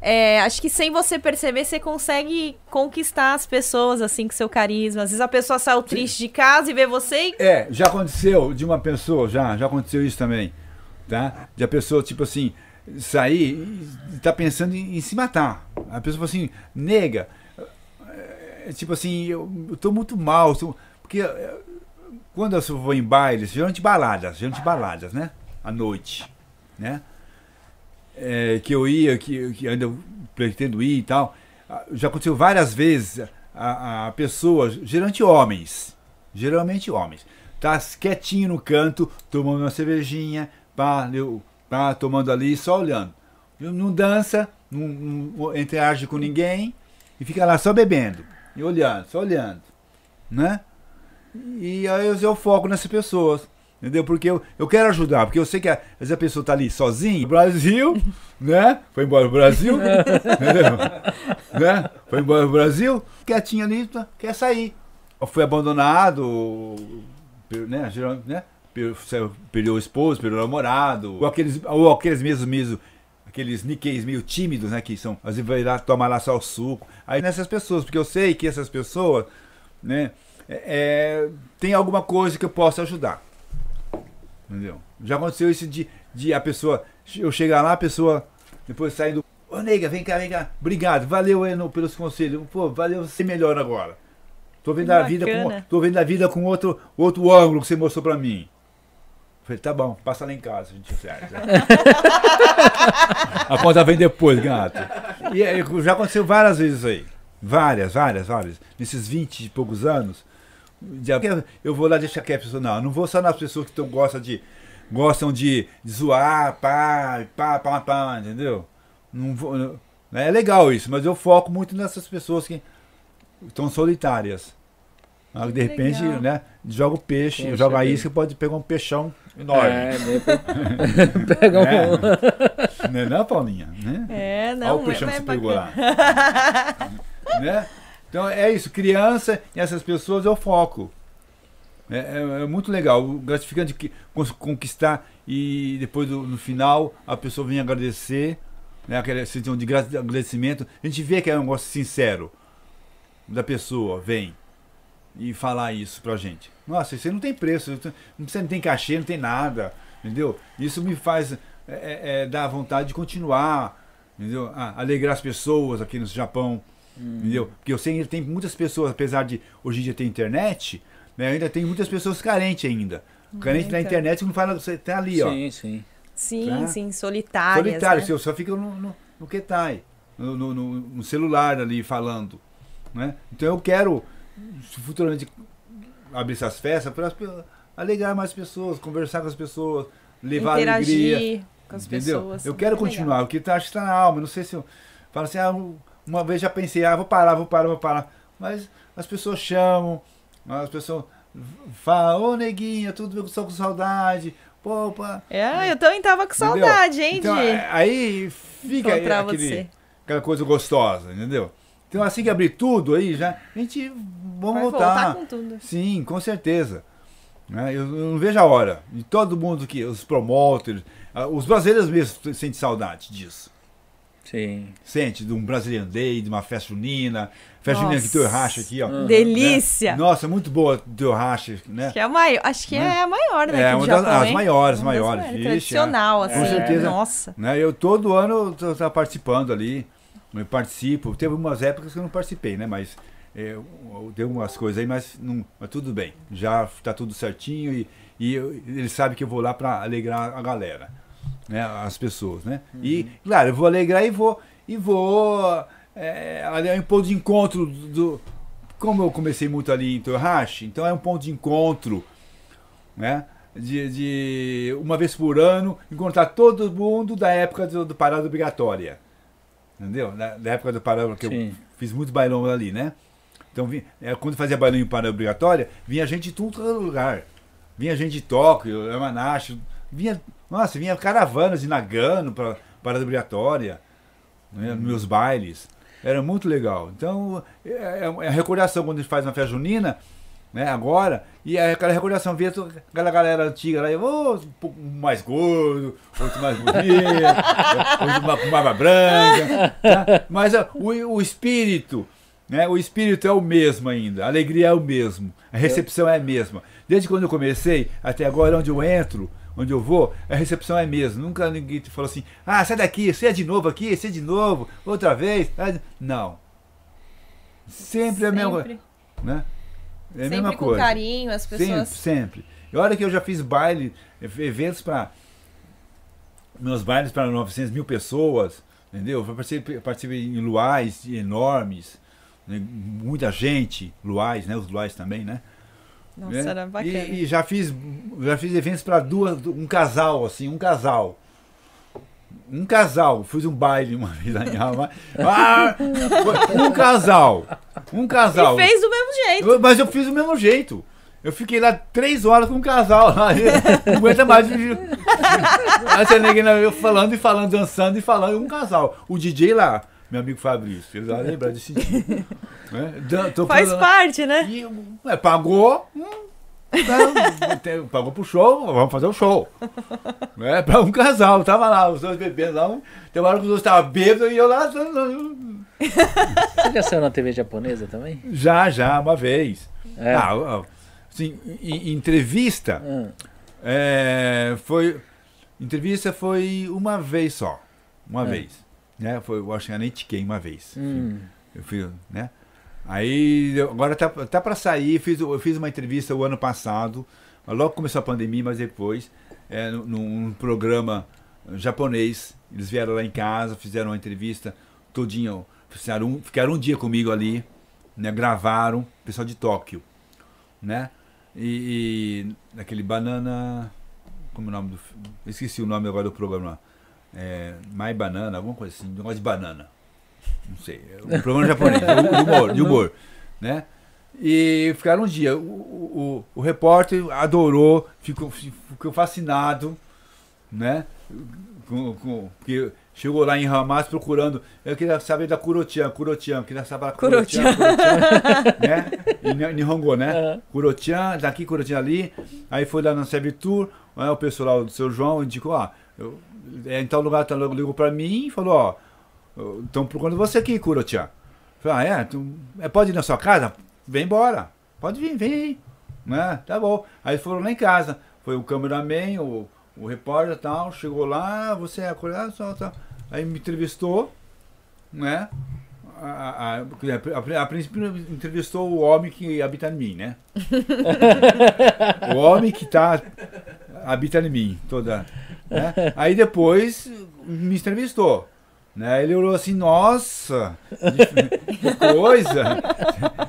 é, acho que sem você perceber, você consegue conquistar as pessoas, assim, com seu carisma. Às vezes a pessoa saiu triste de casa e vê você e. É, já aconteceu de uma pessoa, já, já aconteceu isso também, tá? De a pessoa, tipo assim, sair e tá pensando em, em se matar. A pessoa fala assim, nega, é, tipo assim, eu, eu tô muito mal, tô- porque é, quando eu vou em bailes, geralmente baladas, geralmente baladas, né? À noite, né? É, que eu ia, que, que ainda pretendo ir e tal. Ah, Já aconteceu várias vezes a, a pessoa, geralmente homens, geralmente homens, tá quietinho no canto, tomando uma cervejinha, pá, eu, pá, tomando ali, só olhando. Não dança, não, não interage com ninguém e fica lá só bebendo e olhando, só olhando, né? E aí eu, foco nessas pessoas. Entendeu? Porque eu, eu quero ajudar, porque eu sei que a- às vezes a pessoa tá ali sozinha, Brasil, né? Foi embora pro Brasil, entendeu? Né? Foi embora pro Brasil, quietinho ali, tá, quer sair. Ou foi abandonado, né? Geral- né? Perdeu o esposo, perdeu o namorado, ou aqueles, ou aqueles mesmos, mesmo, aqueles níqueis meio tímidos, né? Que são, às vezes vai lá tomar lá só o suco. Aí nessas pessoas, porque eu sei que essas pessoas, né? É, é, tem alguma coisa que eu possa ajudar. Entendeu? Já aconteceu isso de, de a pessoa. Eu chegar lá, a pessoa depois saindo. Ô nega, vem cá, vem cá. Obrigado, valeu Eno, pelos conselhos. Pô, valeu você melhor agora. Tô vendo a vida com, tô vendo a vida com outro, outro ângulo que você mostrou pra mim. Falei, tá bom, passa lá em casa, a gente acerta. a conta vem depois, gato. E já aconteceu várias vezes isso aí. Várias, várias, várias. Nesses 20 e poucos anos. Já- Eu vou lá deixar que a pessoa. Não, eu não vou só nas pessoas que tão, gostam de. Gostam de, de zoar, pá, pá, pá, pá, entendeu? Não vou, não- é legal isso, mas eu foco muito nessas pessoas que estão solitárias. Ah, De repente, Legal. né? Joga o peixe, Com joga a isca, pode pegar um peixão enorme. É, depois- Pega um. É. Não é não, Paulinha? Né? É, Olha não, o peixão é, que é você pegou bacana. lá. né? Então é isso, criança e essas pessoas eu foco. É, é- é muito legal, o gratificante que conquistar e depois do- no final a pessoa vem agradecer, né? Aquela sensação de gra- de agradecimento. A gente vê que é um negócio sincero da pessoa, vem e falar isso pra gente. Nossa, isso aí não tem preço, não precisa, não tem cachê, não tem nada, entendeu? Isso me faz é, é, é, dar vontade de continuar, entendeu? Ah, alegrar as pessoas aqui no Japão, entendeu? Porque eu sei que tem muitas pessoas, apesar de hoje em dia ter internet, né, ainda tem muitas pessoas carentes ainda. Carente na Muita. internet que não fala, você tá ali, ó. Sim, sim. Sim, Tá? sim, solitárias. Solitário, né? você só fica no, no, no Ketai, no, no, no- no celular ali falando. Né? Então eu quero futuramente abrir essas festas para alegrar mais pessoas, conversar com as pessoas, levar alegria. Interagir com as entendeu? pessoas. Eu quero continuar, legal. porque tá, acho que está na alma. Não sei se eu falo assim, ah, uma vez já pensei, ah, vou parar, vou parar, vou parar. Mas as pessoas chamam, as pessoas falam, ô neguinha, tudo bem, estou com saudade. Pô, pá. É, eu também tava com Entendeu? saudade, hein, Então, de aí fica encontrar aquele, você. aquela coisa gostosa, entendeu? Então assim que abrir tudo aí, já, a gente vamos Vai voltar. voltar com tudo. Sim, com certeza. Né? Eu, eu não vejo a hora. E todo mundo que, os promoters, ah, os brasileiros mesmo sentem saudade disso. Sim. Sente de um Brazilian Day, de uma festa junina. Festa junina que tem o racha aqui, ó. Uhum. Delícia! Né? Nossa, muito boa o racha, né? Que é a maior, acho que é a maior, né? É, uma das Japão, as hein? maiores, Uma das maiores. maiores, Vixe, tradicional, é. assim. Com certeza. Nossa. Né? Eu todo ano eu tô, participando ali, eu participo. Teve umas épocas que eu não participei, né? Mas é, eu- eu- tem algumas coisas aí, mas, não, mas tudo bem. Já tá tudo certinho e, e eu- ele sabe que eu vou lá para alegrar a galera, né? As pessoas, né? E claro, eu vou alegrar e vou e vou é, ali é um ponto de encontro do como eu comecei muito ali em Torrache, então é um ponto de encontro, né? De, de uma vez por ano encontrar todo mundo da época do, do parada obrigatória. Entendeu? Da, da época do parada, que eu Sim. fiz muito bailão ali, né? Então, vi- é, quando fazia bailão em parada obrigatória, vinha gente de era lugar. Vinha gente de Tóquio, Yamanashi, vinha, nossa, vinha caravanas de Nagano para parada obrigatória, né, nos meus bailes. Era muito legal. Então, é, é a recordação quando a gente faz uma festa junina, né, agora, e é aquela recordação, via aquela galera antiga lá, ô, um pouco mais gordo, outro mais bonito, outro com barba branca, tá? mas ó, o, o espírito, né, o espírito é o mesmo ainda, a alegria é o mesmo, a recepção é a mesma. Desde quando eu comecei, até agora, onde eu entro, onde eu vou, a recepção é a mesma. Nunca ninguém te falou assim, ah, sai daqui, você é de novo aqui, você é de novo, outra vez. Ah, Não. Sempre, é a mesma coisa. Sempre, Né? É a sempre mesma com coisa. carinho, as Sempre, pessoas. sempre. E olha que eu já fiz baile, eventos para. Meus bailes para 900 mil pessoas, entendeu? Eu participei, participei em luais enormes, né? muita gente, luais, né? Os luais também, né? Nossa, né? era bacana. E, e já fiz já fiz eventos para duas um casal assim um casal. Um casal. Fiz um baile uma vez lá em Alma ah, um casal. Um casal. E fez do mesmo jeito. Eu- mas eu fiz do mesmo jeito. Eu fiquei lá três horas com um casal lá. Não aguenta mais. Aí você falando e falando dançando e falando um casal. O DJ lá meu amigo Fabrício ele vai lembrar desse dia né? Faz lá. parte, né? E ué, pagou. hum, né, tem- pagou pro show, vamos fazer o show. É, pra um casal, tava lá, os dois bebendo lá. um- Tem uma hora que os dois estavam bêbados e eu lá. Você já saiu na TV japonesa também? Já, já, uma vez. É. Ah, assim, em, em entrevista, Ah, é, foi. Entrevista foi uma vez só. Uma É. vez. Né? Foi, eu acho que eu nem tiquei uma vez. hum. Eu fui, né? Aí, agora tá, tá para sair, fiz, eu fiz uma entrevista o ano passado, logo começou a pandemia, mas depois, é, num, num programa japonês, eles vieram lá em casa, fizeram uma entrevista todinho, fizeram um, ficaram um dia comigo ali, né? Gravaram, pessoal de Tóquio, né? E, e banana, como é o nome do, esqueci o nome agora do programa, é, My Banana, alguma coisa assim, negócio de banana não sei, é um programa japonês, de humor, de humor, né? E ficaram um dia. O, o, o, o repórter adorou, ficou, ficou fascinado, né? Com, com, porque chegou lá em Hamas procurando. Eu queria saber da Kurotian, Kurotian, queria saber da Kurotian, Kurotian, né? Ni- Nihongo, né? Kurotian, daqui, Kurotian ali. Aí foi lá na Servitur, né, o pessoal lá do seu João indicou, ó, eu, é, lugar, lugar, ligou pra mim e falou, ó, estão procurando você aqui, Kurotian. Falei, ah, é? Tu, é? Pode ir na sua casa? Vem embora. Pode vir, vem. Né? Tá bom. Aí foram lá em casa. Foi o cameraman, o, o repórter e tal, chegou lá, você é a só, tal. Aí me entrevistou, né? A, a, a, a, a princípio entrevistou o homem que habita em mim, né? o homem que tá habita em mim, toda. Né? Aí depois me entrevistou. Né? Ele olhou assim, nossa, que coisa.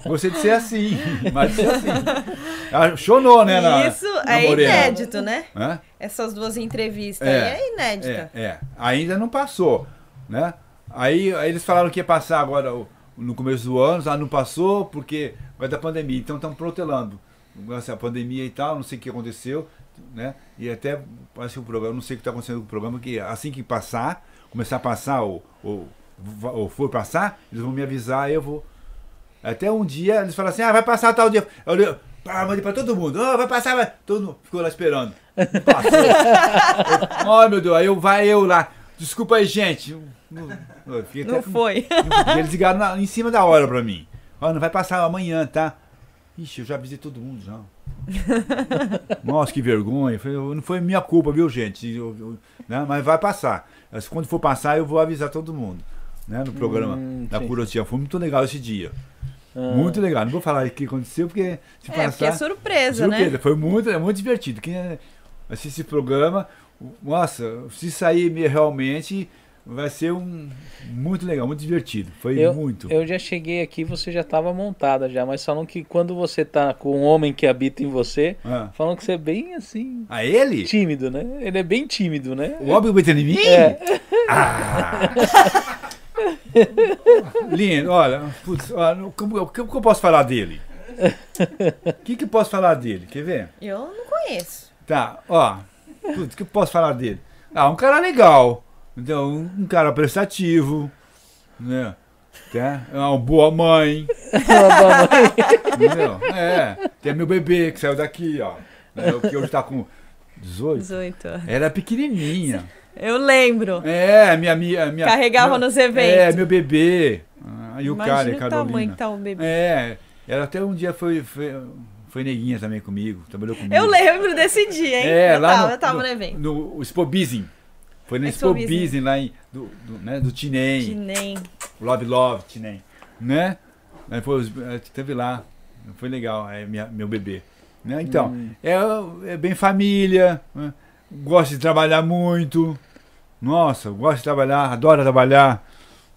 Você ser assim, mas ser assim. Ah, Chonou, né? Na, Isso na é morena. inédito, né? Hã? Essas duas entrevistas É, aí é inédita. É, é. Ainda não passou, né? Aí, aí eles falaram que ia passar agora no começo do ano, ah, não passou porque vai da pandemia, então estão protelando. Essa pandemia e tal, não sei o que aconteceu, né? E até parece que o programa, não sei o que está acontecendo com o programa, que assim que passar, começar a passar ou, ou, ou for passar, eles vão me avisar, eu vou. Até um dia eles falaram assim, ah, vai passar tal dia. Eu olhei, pá, mandei pra todo mundo, "Ah, vai passar, vai. Todo mundo ficou lá esperando. Não Passou. Ai meu Deus, aí eu, vai eu lá. Desculpa aí, gente. Fiquei Não até com- foi. Eles ligaram na- em cima da hora pra mim. Ó, não vai passar amanhã, tá? Ixi, eu já avisei todo mundo já. Nossa, que vergonha. Não foi minha culpa, viu, gente? Eu- eu- né? Mas vai passar. Quando for passar, eu vou avisar todo mundo. Né? No programa Hum, da sim. Curotia. Foi muito legal esse dia. Ah. Muito legal. Não vou falar o que aconteceu, porque se É, porque é passar. surpresa, Surpresa. né? Foi muito, é muito divertido. Quem assiste esse programa, nossa, se sair me- realmente, vai ser um muito legal, muito divertido. Foi Eu, muito. eu já cheguei aqui, você já estava montada já, mas falam que quando você tá com um homem que habita em você, Ah. falam que você é bem assim, A ele? tímido, né? Ele é bem tímido, né? O homem que em mim? É. Ah! Lindo, olha, putz, olha, como- o que, o que eu posso falar dele? O que, que eu posso falar dele? Quer ver? Eu não conheço. Tá, ó. Putz, o que eu posso falar dele? Ah, um cara legal. Então, um, cara prestativo. Né? Tá? É uma boa mãe. Entendeu? É. Tem meu bebê que saiu daqui, ó. Né? O que hoje tá com 18. 18. Era pequenininha. Eu lembro. É, minha minha, minha Carregava meu- nos eventos. É, meu bebê. Ah, e o Imagina cara, o tamanho Carolina. que tá o bebê. É, ela até um dia foi, foi, foi neguinha também comigo, trabalhou comigo. Eu lembro desse dia, hein? É, eu lá tava, no, eu tava no, no, evento. no Expo. Foi no Expo. Bizin lá em, do, do, né, do Tinem. Que nem. Love Love, Tinem. Né? Aí foi, eh, teve lá. Foi legal, é minha, meu bebê. Né? Então, Hum. é, é bem família. né? Gosta de trabalhar muito. Nossa, gosta de trabalhar, adora trabalhar.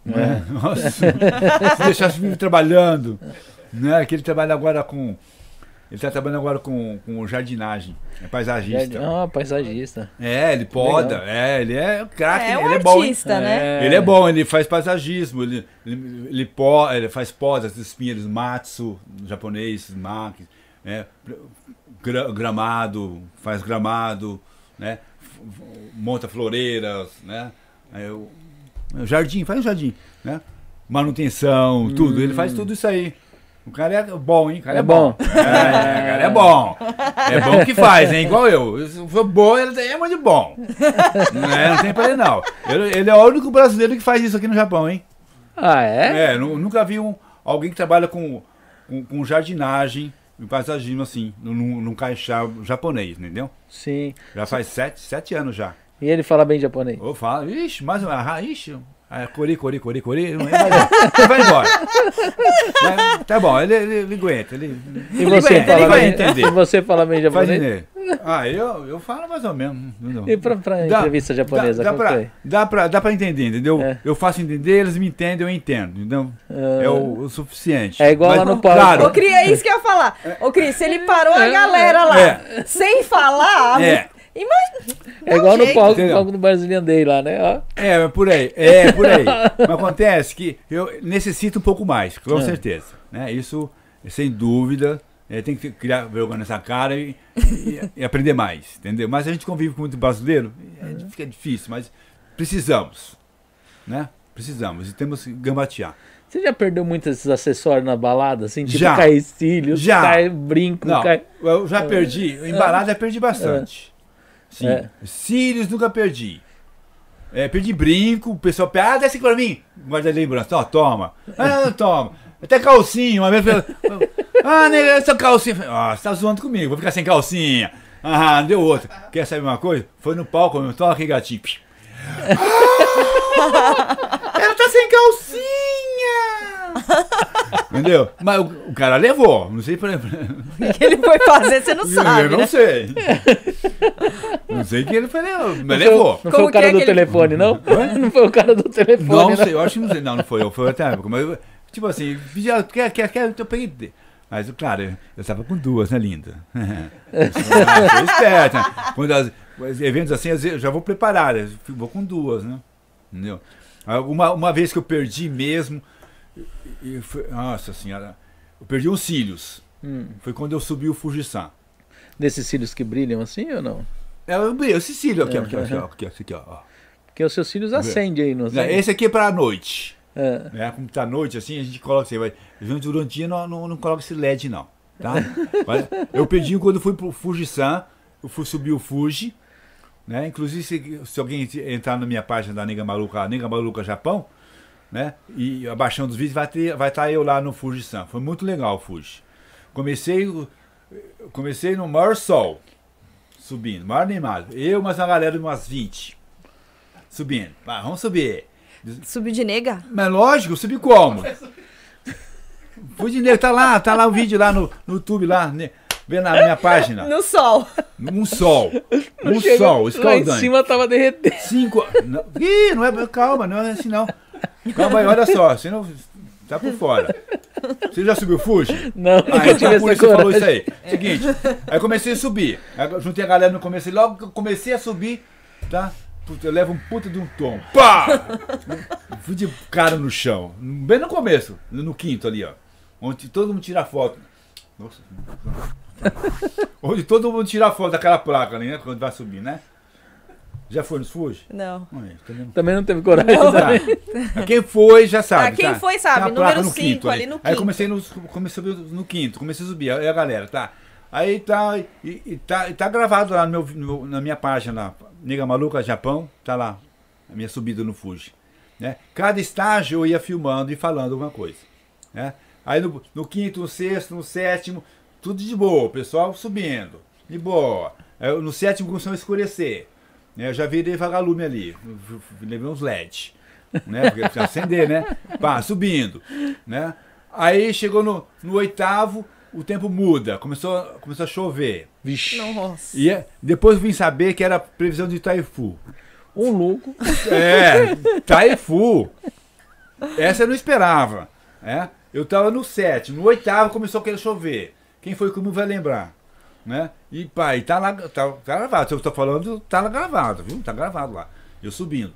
Né? Nossa, se deixasse vive trabalhando. Né? Que ele trabalha agora com. Ele está trabalhando agora com, com jardinagem. É paisagista. Ah, paisagista. É, ele poda, Legal. é, ele é craque, É um ele é bom. artista, né? Ele é bom, ele faz paisagismo, ele, ele, ele, pó, ele faz podas dos pinheiros matsu, japonês, maki, né? Gra- gramado, faz gramado, né? Monta floreiras, né? O jardim, faz um jardim, né? Manutenção, tudo, ele faz tudo isso aí. O cara é bom, hein? O cara é, É bom. bom. É, o cara é bom. É bom que faz, hein? Igual eu. Se for bom, ele é muito bom. Não, é, não tem pra ele, não. Ele, ele é o único brasileiro que faz isso aqui no Japão, hein? Ah, é? É, nu- nunca vi um, alguém que trabalha com, com, com jardinagem e paisagismo assim, num, num caixá japonês, entendeu? Sim. Já faz sete, sete anos já. E ele fala bem japonês. Eu falo, ixi, mais uma, ah, ixi, ah, cori, cori, cori, cori, não vai, vai, vai embora. Mas, tá bom, ele, ele, ele aguenta, ele, E você ele fala vai bem? entender. E você fala bem Faz japonês? entender. Ah, eu, eu falo mais ou menos. entendeu? E pra, pra Dá- entrevista japonesa, dá, dá, pra, foi? dá, pra, dá pra entender, entendeu? É. Eu faço entender, eles me entendem, eu entendo, entendeu? É o, o suficiente. É igual lá no palco. Claro, Ô, Cris, é isso que eu ia falar. Ô, Cris, se ele parou a galera lá É. sem falar, É. imagina. É igual no jeito. palco, Entendeu? palco do Brasilian Day lá, né? Ó. É, mas por aí. É, por aí. Mas acontece que eu necessito um pouco mais, com É. certeza. Né? Isso, sem dúvida, é, tem que criar vergonha nessa cara e, e- e aprender mais, entendeu? Mas a gente convive com muito brasileiro, é, fica difícil, mas precisamos, né? Precisamos e temos que gambatear. Você já perdeu muito esses acessórios na balada, assim? Tipo, Já. cai cílios, Já. cai brinco, Não, cai... eu já perdi, em balada eu perdi bastante. Sim. É. Cílios nunca perdi. É, perdi brinco, o pessoal pede, ah, desce aqui pra mim. Guarda lembrança, ó, toma. Ah, toma. Até calcinha, uma vez. falei, Ah, nega, essa calcinha. Ah, você tá zoando comigo, vou ficar sem calcinha. Ah, deu outra. Quer saber uma coisa? Foi no palco, meu, toma aqui, gatinho. Ah, ela tá sem calcinha! Entendeu? Mas o, o cara levou, não sei pra. O que ele foi fazer, você não sabe, Eu não né? sei. não sei que ele foi, mas Não foi, levou. não foi o cara é do telefone, não? Não foi o cara do telefone, Não não. sei, eu acho que não sei. Não, não foi eu, foi outra época. Mas, eu- tipo assim, pedia, quer, quer, quer, eu peguei. Mas, claro, eu estava com duas, né, linda? eu esperta. Quando as, os eventos assim, às vezes, eu já vou preparar, eu vou com duas, né? Entendeu? Uma, uma vez que eu perdi mesmo, e, e foi- nossa senhora, eu perdi uns cílios. Hum. Foi quando eu subi o Fujisan. Desses cílios que brilham assim ou não? É, eu- esse cílio aqui, É, aqui, aqui, aqui, aqui, ó. Porque os seus cílios acendem aí, não sei? Esse aqui é pra noite. É. Né? Como tá noite assim, a gente coloca assim, vai. Durante o dia não, não, não coloca esse LED, não. Tá? Mas eu perdi quando fui pro Fuji-san, eu fui subir o Fuji. Né? Inclusive, se, se alguém entrar na minha página da Nega Maluca, Nega Maluca Japão, né? E abaixando os vídeos, vai estar vai tá eu lá no Fuji-san. Foi muito legal o Fuji. Comecei, comecei no maior sol, subindo, maior animado. Eu, mas uma galera de umas 20. Subindo. Vai, vamos subir. Subiu de nega? Mas lógico, subi como? Fui de negro, tá lá, tá lá o vídeo lá no, no YouTube, lá, né, vendo na minha página. No sol. Um sol. Um sol, Lá em escaldante. cima tava derretendo. Cinco. Não, ih, não é. Calma, não é assim não. Calma aí, olha só, você não. Tá por fora. Você já subiu o Fuji? Não, Ah, então isso você falou isso aí. Seguinte, aí comecei a subir. Aí juntei a galera no começo e logo que eu comecei a subir, tá? Puta, eu levo um puta de um tom. Pá! Fui de cara no chão. Bem no começo, no quinto ali, ó. Onde todo mundo tira foto. Nossa. Onde todo mundo tira foto daquela placa ali, né? Quando vai subir, né? Já foi nos Fuji? Não. Aí, tá? Também não teve coragem. Tá. Quem foi já sabe. Ah, quem tá? foi sabe, número no cinco, quinto ali no Aí quinto. comecei no, comecei no quinto, comecei a subir, aí a galera, tá? Aí tá, e, e tá, e tá gravado lá no meu, no na minha página, lá, Nega Maluca Japão, tá lá, a minha subida no Fuji. Né? Cada estágio eu ia filmando e falando alguma coisa. Né? Aí no, no quinto, no sexto, no sétimo, tudo de boa, o pessoal subindo, de boa. Aí, no sétimo começou a escurecer. Né? Eu já virei vagalume ali, levei uns LED. Né? Porque precisa acender, né? Pá, subindo. Né? Aí chegou no, no oitavo, o tempo muda, começou, começou a chover. Vixe, Nossa. E é- depois vim saber que era previsão de Taifu. um louco. É, Taifu. Essa eu não esperava. É? Eu tava no sétimo, no oitavo começou a querer chover. Quem foi comigo vai lembrar. Né? E pai, tá lá, tá, tá gravado. Se eu tô falando, tá lá gravado, viu? Tá gravado lá. Eu subindo.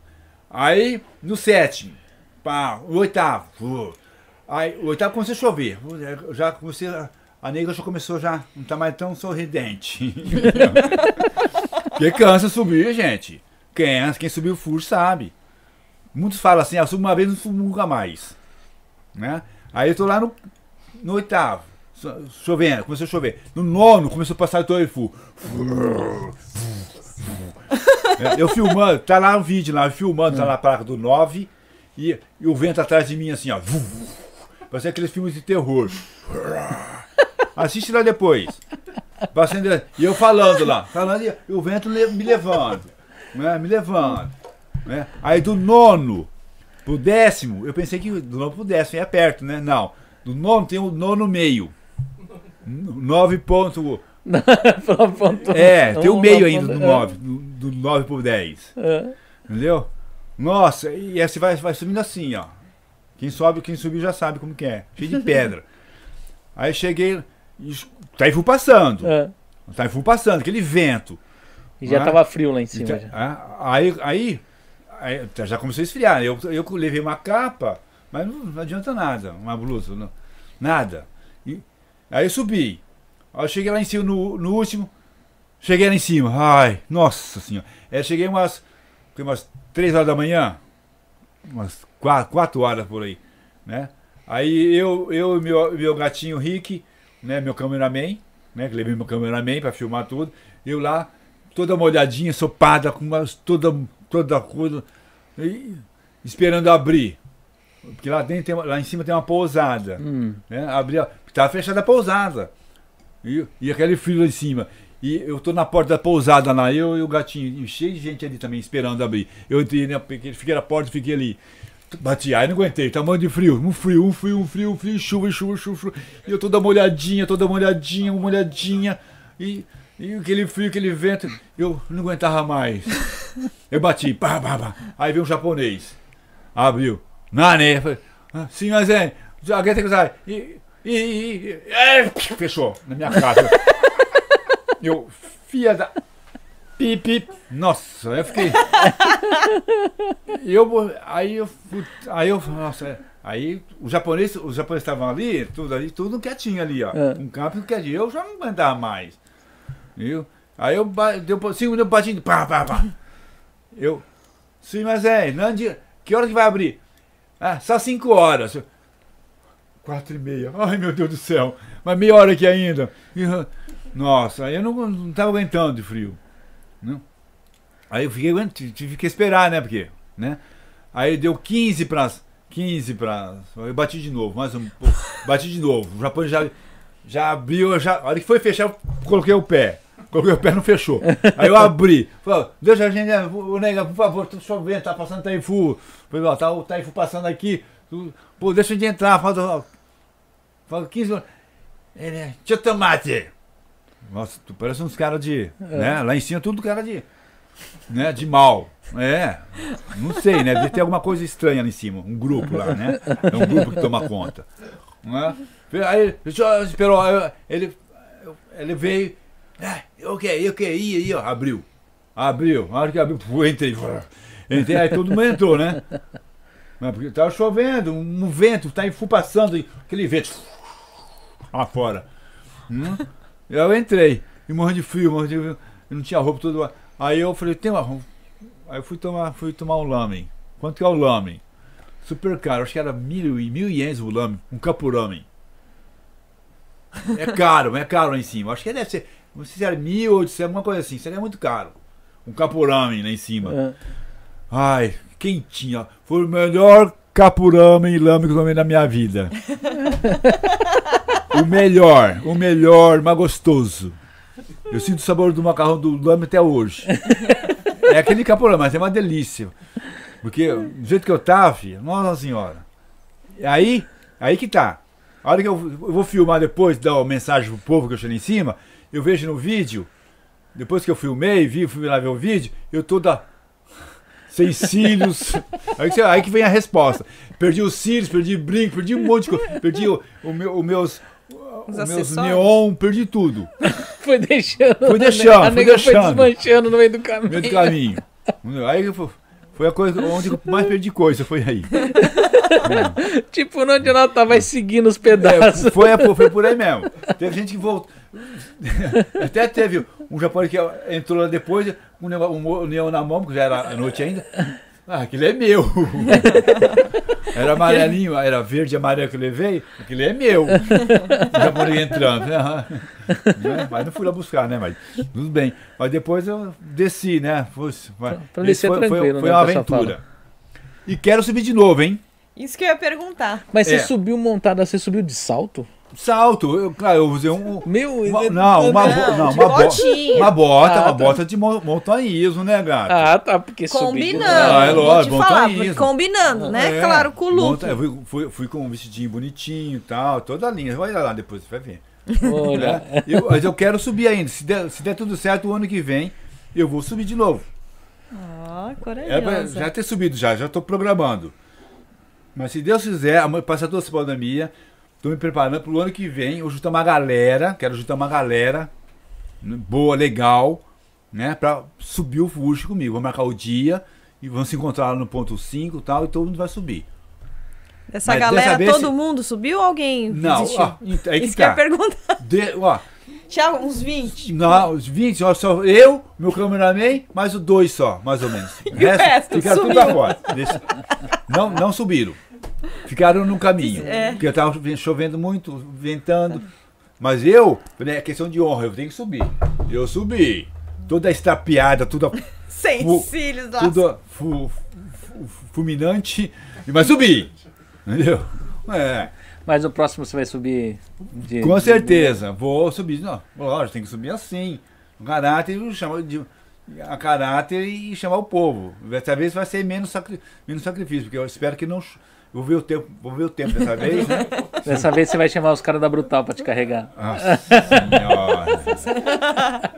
Aí, no sétimo, pá, o oitavo. uh, Aí, o oitavo começou a chover. Eu já comecei. a- A nega já começou já. Não tá mais tão sorridente. Porque cansa subir, gente. Quem, quem subiu o Fuji sabe. Muitos falam assim, ah, eu subo uma vez não subo nunca mais. Né? Aí eu tô lá no, no oitavo, chovendo, começou a chover. No nono começou a passar o Toifu. É, Eu filmando, tá lá o vídeo lá, filmando, tá lá a placa do 9 e, e o vento atrás de mim assim, ó. Parecia aqueles filmes de terror. Assiste lá depois. E eu falando lá, falando e o vento me levando, né? Me levando. Né? Aí do nono pro décimo, eu pensei que do nono pro décimo ia perto, né? Não. Do nono tem o nono meio. Nove ponto. É, tem o meio ainda do 9, do, do 9 pro 10. É. Entendeu? Nossa, e essa vai, vai subindo assim, ó. Quem sobe, quem subiu já sabe como que é. Cheio de pedra. Aí cheguei. e Taifu passando. É. Taifu passando, aquele vento. E já Ah. tava frio lá em cima. Então, já. ah, aí, aí, aí já começou a esfriar. Eu, eu levei uma capa, mas não, não adianta nada, uma blusa, não- nada. Aí eu subi. Aí eu cheguei lá em cima, no, no último, cheguei lá em cima. Ai, nossa senhora. Aí eu cheguei umas, umas 3 horas da manhã, umas 4, 4 horas por aí, né? Aí eu, eu e meu, meu gatinho Rick, né, meu cameraman, né, que levei meu cameraman para filmar tudo, eu lá, toda molhadinha, sopada, com umas, toda, toda coisa, e esperando abrir. Porque lá dentro, tem lá em cima tem uma pousada, Hum. né? Abri, tava fechada a pousada. E, e aquele frio lá em cima. E eu tô na porta da pousada lá, eu e o gatinho, e cheio de gente ali também esperando abrir. Eu entrei, né, fiquei na porta, fiquei ali. Bati, aí não aguentei, tamanho de frio, um frio, um frio, um frio, um frio, chuva, chuva, chuva, chuva. E eu toda molhadinha, toda molhadinha, molhadinha. E, e aquele frio, aquele vento, eu não aguentava mais. Eu bati, pá, pá, pá. Aí veio um japonês, abriu. Nane, falei, ah, sim, mas é, já aguenta que sai. E, e, e, e é, fechou na minha cara. Eu, filha da. Pip, pip. Nossa, eu fiquei. Eu, aí eu, aí eu, nossa, aí os japoneses, os japoneses estavam ali, tudo ali, tudo quietinho ali, ó. É. Um campo quietinho. Eu já não aguentava mais. Viu? Aí eu deu cinco minutos batindo, pá, pá, pá. Eu, sim, mas é, não adi- que hora que vai abrir? Ah, só cinco horas. Eu, Quatro e meia. Ai, meu Deus do céu. Mas meia hora aqui ainda. Nossa, aí eu não, não tava aguentando de frio. Não? Aí eu fiquei, tive que esperar, né? Porque, né? Aí deu 15 para 15 para Eu bati de novo, mais um pouco. Bati de novo. O Japão já, já abriu, já, a hora que foi fechar, eu coloquei o pé. Coloquei o pé, não fechou. Aí eu abri. Falei, deixa a gente, o nega, por favor, tô chovendo, tá passando Taifu. Falei, ó, tá o Taifu passando aqui. Pô, deixa gente entrar, falta, falta 15 minutos. Ele, é, tomate. Nossa, tu parece uns caras de. Né? Lá em cima tudo cara de. Né? De mal. É. Não sei, né? Deve ter alguma coisa estranha lá em cima. Um grupo lá, né? É um grupo que toma conta. Né? Aí esperou. aí Ele, ele veio. É, o que? O que? Ia, ia, ó, abriu. Abriu. Na hora que abriu, pô, entrei. Entrei, aí todo mundo entrou, né? Mas porque tava chovendo, um vento, tá fu passando, aquele vento lá fora. Hum? Eu entrei, e morrendo de frio, morrendo de frio, não tinha roupa toda. Aí eu falei, tem uma roupa. Aí eu fui tomar, fui tomar um lamen. Quanto que é o lamen? Super caro, acho que era mil e mil ienes o lamen, um capuramen. É caro, é caro lá em cima. Acho que deve ser, não sei se era mil ou se alguma coisa assim, seria muito caro. Um capuramen lá em cima. É. Ai, quentinho. ó. Foi o melhor capurame e lame que eu tomei na minha vida. o melhor, o melhor, mais gostoso. Eu sinto o sabor do macarrão do lame até hoje. É aquele capurame, mas é uma delícia. Porque do jeito que eu tava, nossa senhora. Aí, aí que tá. A hora que eu, eu vou filmar depois, dar uma mensagem pro povo que eu cheguei em cima, eu vejo no vídeo, depois que eu filmei, vi, fui lá ver o vídeo, eu toda sem cílios. Aí, que- aí que vem a resposta. Perdi os cílios, perdi brinco, perdi um monte de coisa. Perdi o, o meu, os meus, os meus acessórios? neon, perdi tudo. Foi deixando. Fui deixando, A foi deixando. desmanchando no meio do caminho. No meio do caminho. Aí fu- foi a coisa onde eu mais perdi coisa, foi aí. Tipo, não adianta, tá, vai seguindo os É, pedaços. foi, foi por aí mesmo. Teve gente que voltou. Até teve um japonês que entrou lá depois, um um neon na mão, porque já era noite ainda. Ah, aquele é meu. Era amarelinho, era verde e amarelo que eu levei, aquele é meu. O japonês entrando. né? Né? Mas não fui lá buscar, né? Mas tudo bem. Mas depois eu desci, né? Foi, pra descer foi, foi- tranquilo, foi né, uma aventura. E quero subir de novo, hein? Isso que eu ia perguntar. Mas você É. subiu montada, você subiu de salto? Salto, eu, claro, eu usei um. Meu, uma- é- não, uma, Não, não, uma, bo- botinha. uma bota, Ah, uma tá. bota de mo- montanhismo, né, gato? Ah, tá, porque. Combinando. Ah, é vou lógico, te falar, montanhismo. combinando, né? É, Claro, com o look. monta- eu fui, fui, fui com um vestidinho bonitinho e tal, toda a linha. Vai lá depois, você vai ver. Olha, né? Eu- mas eu quero subir ainda. Se der, se der tudo certo, o ano que vem, eu vou subir de novo. Ah, É corajosa. já ter subido já, já tô programando. Mas se Deus quiser, passar toda essa pandemia, tô me preparando pro ano que vem, eu juntar uma galera, quero juntar uma galera né, boa, legal, né, pra subir o Fuji comigo. Vou marcar o dia e vamos se encontrar lá no ponto 5 e tal, e todo mundo vai subir. Dessa Mas galera, todo se- mundo subiu ou alguém Não, desistiu? ó, aí que Isso que eu ia tá. perguntar. De- ó, Tinha uns 20. Não, os 20, ó, só eu, meu cameraman, mais o dois só, mais ou menos. O resto ficaram tudo fora. Não, não subiram. Ficaram no caminho. É. Porque tava chovendo muito, ventando. Mas eu, né, é questão de honra, eu tenho que subir. Eu subi. Toda estapeada, tudo, Sem Fu- cílios lá. tudo fu- fu- fulminante, mas subi. Entendeu? É. mas o próximo você vai subir de. Com certeza, vou subir. Não, lógico, tem que subir assim. No caráter, chama de, a caráter e chamar o povo. Dessa vez vai ser menos, sacri, menos sacrifício, porque eu espero que não. Vou ver o tempo, vou ver o tempo dessa vez, né? Dessa vez você vai chamar os caras da Brutal pra te carregar. Nossa senhora.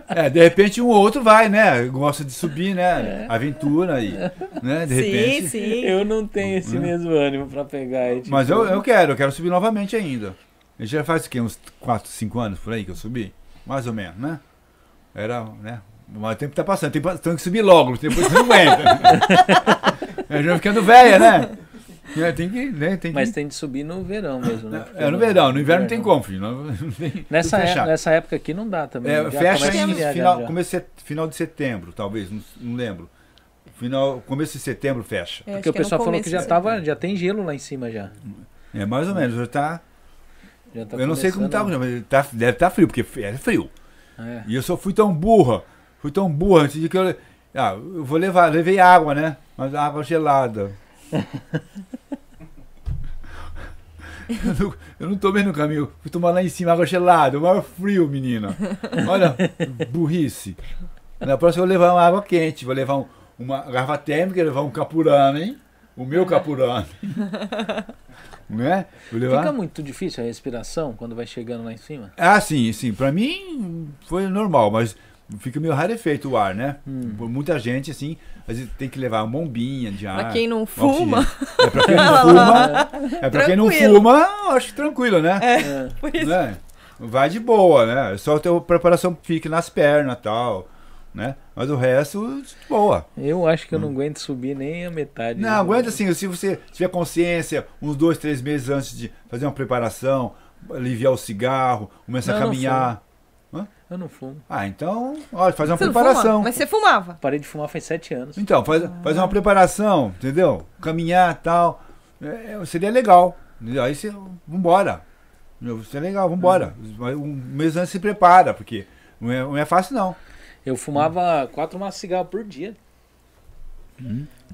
É, de repente um ou outro vai, né? Gosta de subir, né? Aventura aí. Né? De Sim, repente. sim. Eu não tenho esse mesmo ânimo pra pegar. e, tipo, Mas eu, eu quero, eu quero subir novamente ainda. A gente já faz o quê? Uns 4, 5 anos por aí que eu subi? Mais ou menos, né? Era, né? Mas o tempo tá passando, tem, tem que subir logo, depois você não aguenta. Eu já vai ficando velha, né? É, tem que, né? Tem que... Mas tem de subir no verão mesmo, né? Porque É no verão, no inverno não tem como, filho. Não, não tem, Nessa, é- nessa época aqui não dá também. É, fecha em final, já. começo final de setembro, talvez, não, não lembro. Final, começo de setembro fecha. É, Porque o é pessoal falou que já tava, já tem gelo lá em cima já. É mais ou menos, já tá. Já tá eu não sei como tá, mas tá, deve estar frio, porque é frio. É. E eu só fui tão burra, fui tão burra antes de que eu. Ah, eu vou levar, levei água, né? Mas água gelada. eu, não, tomei no caminho, fui tomar lá em cima água gelada, o maior frio, menina. Olha, burrice. Na próxima eu vou levar uma água quente, vou levar um- uma garrafa térmica, levar um capurano, hein? O meu capurano. né? Fica muito difícil a respiração quando vai chegando lá em cima? Ah, sim, sim. Pra mim foi normal, mas fica meio rarefeito o ar, né? Hum. Por muita gente, assim, às vezes tem que levar uma bombinha de ar. Pra quem não oxigênio. fuma, É pra quem não fuma. É pra quem não fuma, eu acho tranquilo, né? É. por isso. Né? Vai de boa, né? É Só ter a preparação que fique nas pernas e tal, né? Mas o resto, de boa. Eu acho que eu não aguento subir nem a metade. Não, aguenta assim, se você tiver consciência, uns dois, três meses antes de fazer uma preparação, aliviar o cigarro, começar Não, a não caminhar. Eu não fumo. Ah, então, olha, fazer uma Você preparação. Mas você fumava. Parei de fumar faz sete anos. Então, faz, faz uma preparação, entendeu? Caminhar e tal. É, é, seria legal. Aí você. Vambora. Entendeu? Seria legal, vambora. Uhum. Um mês antes se prepara, porque não é, não é fácil, não. Eu fumava quatro maços de cigarro por dia.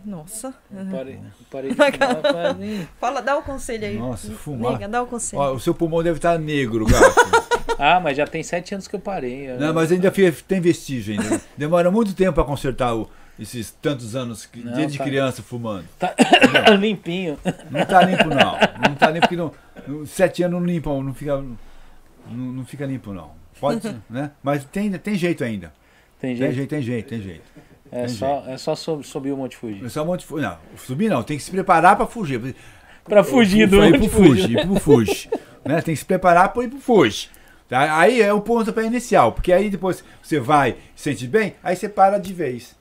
Nossa. Parei, parei de fumar faz nem- Fala, dá o conselho aí. Nossa, fumar. Nega, dá o conselho. Ó, o seu pulmão deve estar negro, gato. Ah, mas já tem sete anos que eu parei. Eu- não, mas ainda tem vestígio ainda. Demora muito tempo para consertar o- esses tantos anos que, Não, desde tá. criança fumando. Tá limpinho. Não tá limpo, não. Não tá limpo porque não, não- sete anos não limpa, não fica, não, não fica limpo, não. Pode, ser, né? Mas tem, tem jeito ainda. Tem Tem jeito. jeito, tem jeito, tem jeito. É tem só, é só sub- subir o Monte Fuji. É só um monte de fu- Não, subir não, tem que se preparar para fugir. Pra fugir do Monte Fuji. Fuji. Ir pro Fuji. né? Tem que se preparar para ir pro Fuji. Tá? Aí é o ponto para inicial, porque aí depois você vai, se sente bem, aí você para de vez.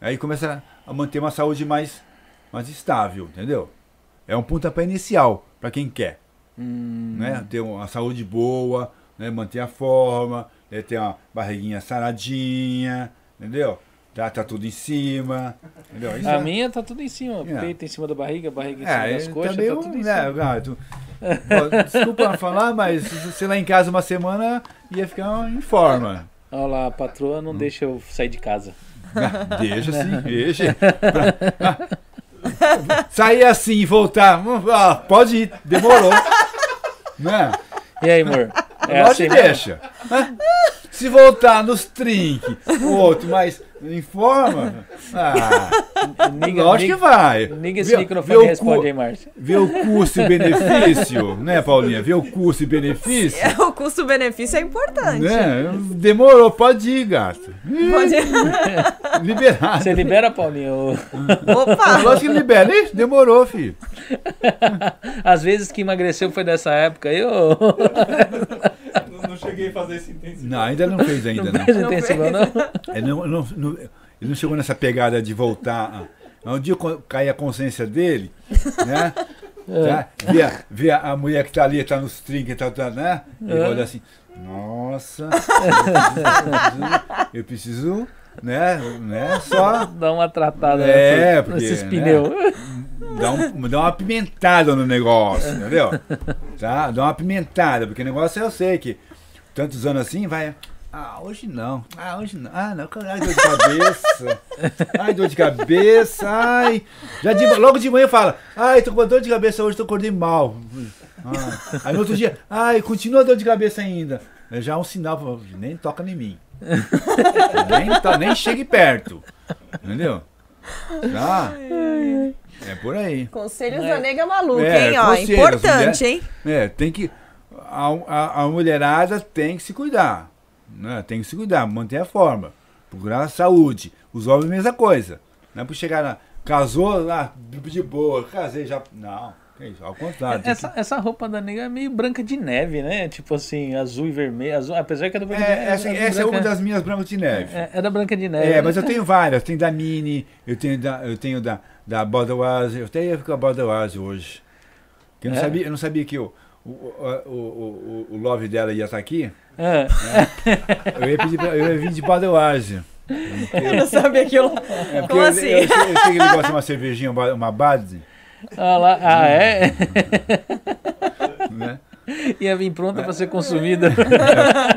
Aí começa a manter uma saúde mais, mais estável, entendeu? É um pontapé inicial para quem quer. Hum, né? Ter uma saúde boa, né? manter a forma, né? ter uma barriguinha saradinha, entendeu? Tá, tá tudo em cima, entendeu? Isso A é- minha tá tudo em cima. É. Peito em cima da barriga, barriga em cima é, das coxas, também tá tudo em né, cima. gato. Ó, Desculpa falar, mas se lá em casa uma semana ia ficar em forma. Olha lá, a patroa Hum. não deixa eu sair de casa. Deixa sim, deixa. sair assim e voltar. hum, ah, pode ir, demorou. Né? E aí, amor? É Lógico assim deixa. Se voltar nos trinques, o outro, mas informa. Ah, Niga, lógico que vai. niga esse vê microfone e responde cu- aí, Márcio. Vê o custo e benefício, né, Paulinha? Vê o custo e benefício. É, o custo-benefício é importante. Né? Demorou, pode ir, gato. Pode... Liberado. Você libera, Paulinho? o- Opa! Lógico que libera. Ih, demorou, filho. Às vezes que emagreceu foi dessa época. Eu Não, não cheguei a fazer isso intensivo. Não, ainda não fez ainda, não. não intensivo, não. Ele não, não- não- ele não chegou nessa pegada de voltar. a- Um dia cair a consciência dele, né? Tá? Vê, a, vê a mulher que tá ali, tá nos trinques, tá, tá, né? Ele É. olha assim, nossa, eu preciso, eu preciso, né? né? Só Dá uma tratada É, nessa- porque, nesses né? pneus. dá, um, dá uma pimentada no negócio, entendeu? Tá? Dá uma pimentada, porque o negócio eu sei que tantos anos assim vai. Ah, hoje não. Ah, hoje não. Ah, não. Ai, dor de cabeça. Ai, dor de cabeça. Ai. Já de, logo de manhã fala. Ai, tô com dor de cabeça hoje, tô acordando mal. Ah. Aí no outro dia, ai, continua a dor de cabeça ainda. É já um sinal, pra- nem toca em mim. nem, to- nem chegue perto. Entendeu? Tá? É por aí. Conselhos É. da nega maluca, É, hein? Ó, importante, hein? É, tem que. A, a, a mulherada tem que se cuidar. Né? Tem que se cuidar, manter a forma. Procurar a saúde. Os homens, mesma coisa. Não é por chegar na. Casou lá, de boa, casei já. Não, que isso, ao contrário. Essa, essa roupa da nega é meio branca de neve, né? Tipo assim, azul e vermelho. Azul, apesar que é da que- branca de É, neve. essa, é essa é uma branca- das minhas brancas de neve. É, é da branca de neve. É, mas eu tenho várias. Tem da Mini, eu tenho da, eu tenho da, da Budweiser. Eu até ia ficar Budweiser hoje. Que eu, não É? sabia, eu não sabia que o, o, o, o, o, love dela ia estar aqui. É. Eu ia, pedir pra, eu ia vir de Budweiser. Eu não sabia aquilo. É porque Como eu, assim? Eu, eu, sei- eu sei que ele gosta de uma cervejinha, uma, Bud, Ah, lá, ah, é? né? Ia vir pronta pra ser consumida.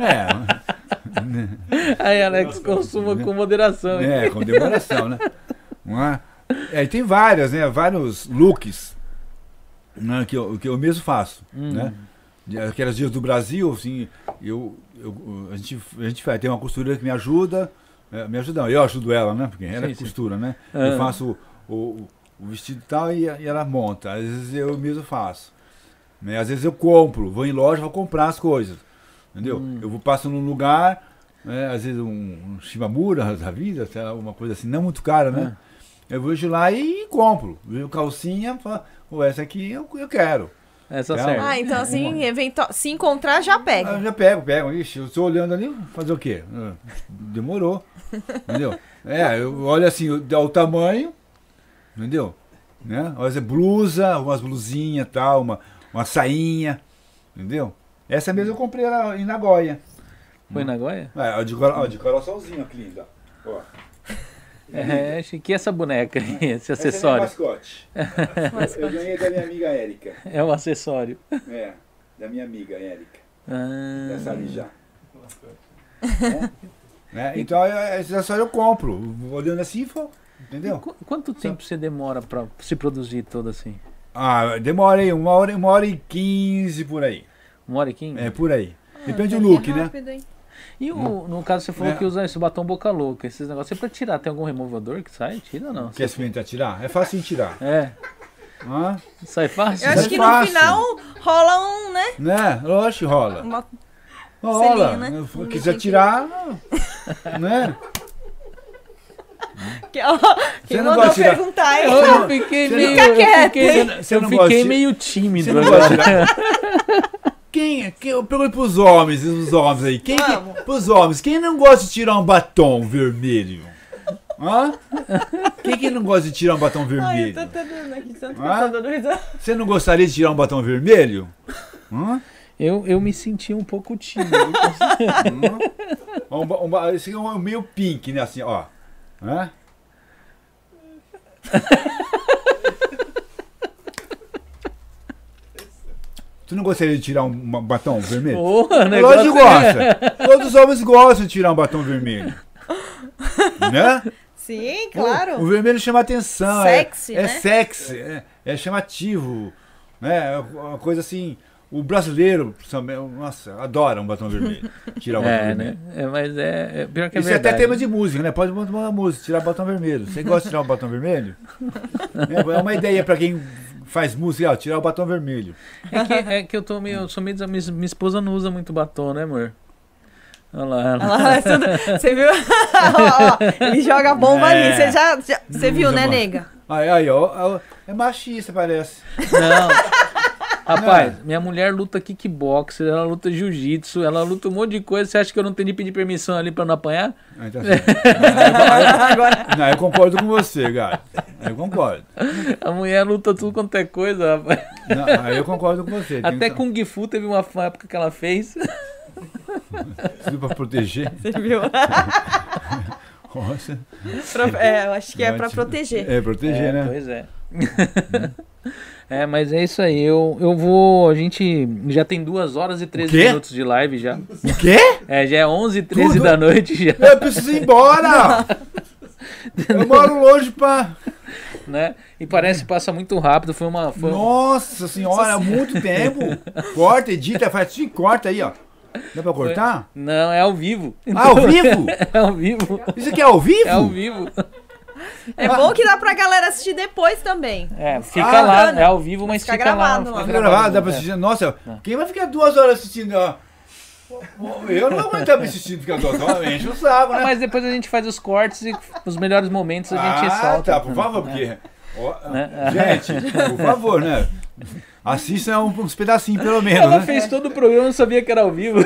É, Aí, Alex, consuma com moderação. é, com demoração, né? Não é? É, tem várias, né? Vários looks né? que, eu, que eu mesmo faço, Hum. né? Aquelas dias do Brasil, assim, eu, eu, a, gente, a gente faz, tem uma costureira que me ajuda, é, me ajuda, não, eu ajudo ela, né? Porque ela Sim, sim. costura, né? Ah. Eu faço o, o, o vestido e tal e, e ela monta. Às vezes eu mesmo faço. Né? Às vezes eu compro, vou em loja, vou comprar as coisas. Entendeu? Hum. Eu vou passo num lugar, né? às vezes um, um Shimamura da vida, sei lá, uma coisa assim, não muito cara, né? Ah. Eu vou de lá e compro. Vejo calcinha, falo, "Pô, essa aqui eu, eu quero. Essa Calma. serve. Ah, então assim, eventual... se encontrar, já Ah, pega. Eu já pego, pego. Ixi, eu estou olhando ali, fazer o quê? Ah, Demorou. entendeu? É, eu olho assim, o, o tamanho, entendeu? Né? Às vezes blusa, umas blusinhas e tal, uma, uma sainha, entendeu? Essa mesmo eu comprei lá em Nagoya. Foi na Goia? É, ó, de, ó, de coraçãozinho, que linda. Ó. É, achei que essa boneca esse Essa é acessório. mascote. Eu ganhei da minha amiga Érica. É o acessório. É, da minha amiga Érica. Ah, Dessa ali já. Né? Então, esse acessório eu compro. Olhando assim, for, entendeu? Qu- Quanto tempo você demora pra se produzir todo assim? Ah, demora aí, uma hora, uma hora e quinze por aí. Uma hora e quinze? É, por aí. Depende Ah, do look, né? rápido, hein? E o, no caso você falou É. que usa esse batom boca louca, esses negócios. Você pra tirar, tem algum removedor que sai? Tira ou não? Quer experimentar tirar? É fácil de tirar. É, Ah, sai fácil? Eu acho é que no fácil. final rola um, né? né? Lógico que rola. Uma... Rola. selinho, né? Se Um quiser tirar, né? Que, ó, quem não mandou gosta de tirar? perguntar, hein? Eu, eu fiquei Você meio. Fica eu quieto, fiquei, eu não fiquei gosta de- meio Você tímido não agora. de tirar? Quem, quem, eu pergunto pros homens, os homens aí. Quem, que, Vamos. pros homens, quem não gosta de tirar um batom vermelho? Hã? Quem que não gosta de tirar um batom Ai, eu vermelho? tô tentando aqui, tanto que eu tô dando risada. Você não gostaria de tirar um batom vermelho? Hã? Eu, eu me senti um pouco tímido. Um, ba- um, ba- esse é um meio pink, né? Assim, ó. Hã? Tu não gostaria de tirar um ba- batom vermelho? Porra, É negócio Lógico gosta. Todos os homens gostam de tirar um batom vermelho. Né? Sim, claro. O, o vermelho chama atenção. Sexy, é, né? É sexy, é, é chamativo. Né? É uma coisa assim. O brasileiro, também, nossa, adora um batom vermelho. Tirar o batom É, vermelho. né? É, mas é, é pior que é Isso é verdade. até tema de música, né? Pode botar uma música, tirar batom vermelho. Você gosta de tirar o batom vermelho? É é uma ideia pra quem faz música, ó, tirar o batom vermelho. É que, é que eu tô meio. eu Sou meio minha, minha esposa não usa muito batom, né, amor? Olha lá. ela- Olha lá, é tudo- Você viu? Ó, ó, ele joga bomba É. ali. Você já, já- você viu, né, nega? Aí, aí, ó, ó, é machista, parece. Não. Rapaz, minha mulher luta kickboxer, ela luta jiu-jitsu, ela luta um monte de coisa. Você acha que eu não tenho de pedir permissão ali pra não apanhar? Aí tá certo. Agora, Não, eu concordo com você, gato. Eu concordo. A mulher luta tudo quanto é coisa, rapaz. Não, aí eu concordo com você. Até que- Kung Fu teve uma época que ela fez. Tudo pra proteger. você viu? Nossa. Pra- é, eu acho que é pra proteger. É, proteger, é, né? Pois é. é, mas é isso aí. Eu, eu vou. A gente já tem duas horas e 13 quê? minutos de live já. O quê? É, já é 11 e 13 Tudo? da noite já, Eu preciso ir embora! Eu moro longe pra. né? E parece que passa muito rápido. Foi uma. Foi Nossa senhora, há muito tempo. Corta, edita, faz assim, corta aí, ó. Dá pra cortar? Não, é ao vivo. Ah, ao vivo? É ao vivo. Isso aqui é ao vivo? É ao vivo. É bom que dá pra galera assistir depois também. É, fica Ah, lá, é ao vivo, mas Fica fica, gravado Fica lá. Fica gravado, dá pra é. assistir. Nossa, quem vai ficar duas horas assistindo? ó? Eu não me assistindo ficar duas horas, enche o saco, né? Mas depois a gente faz os cortes e os melhores momentos a gente ah, solta. tá, por favor, porque. Né? Gente, por favor, né? Assista um- uns pedacinhos, pelo menos, Ela né? fez todo o programa, não sabia que era ao vivo.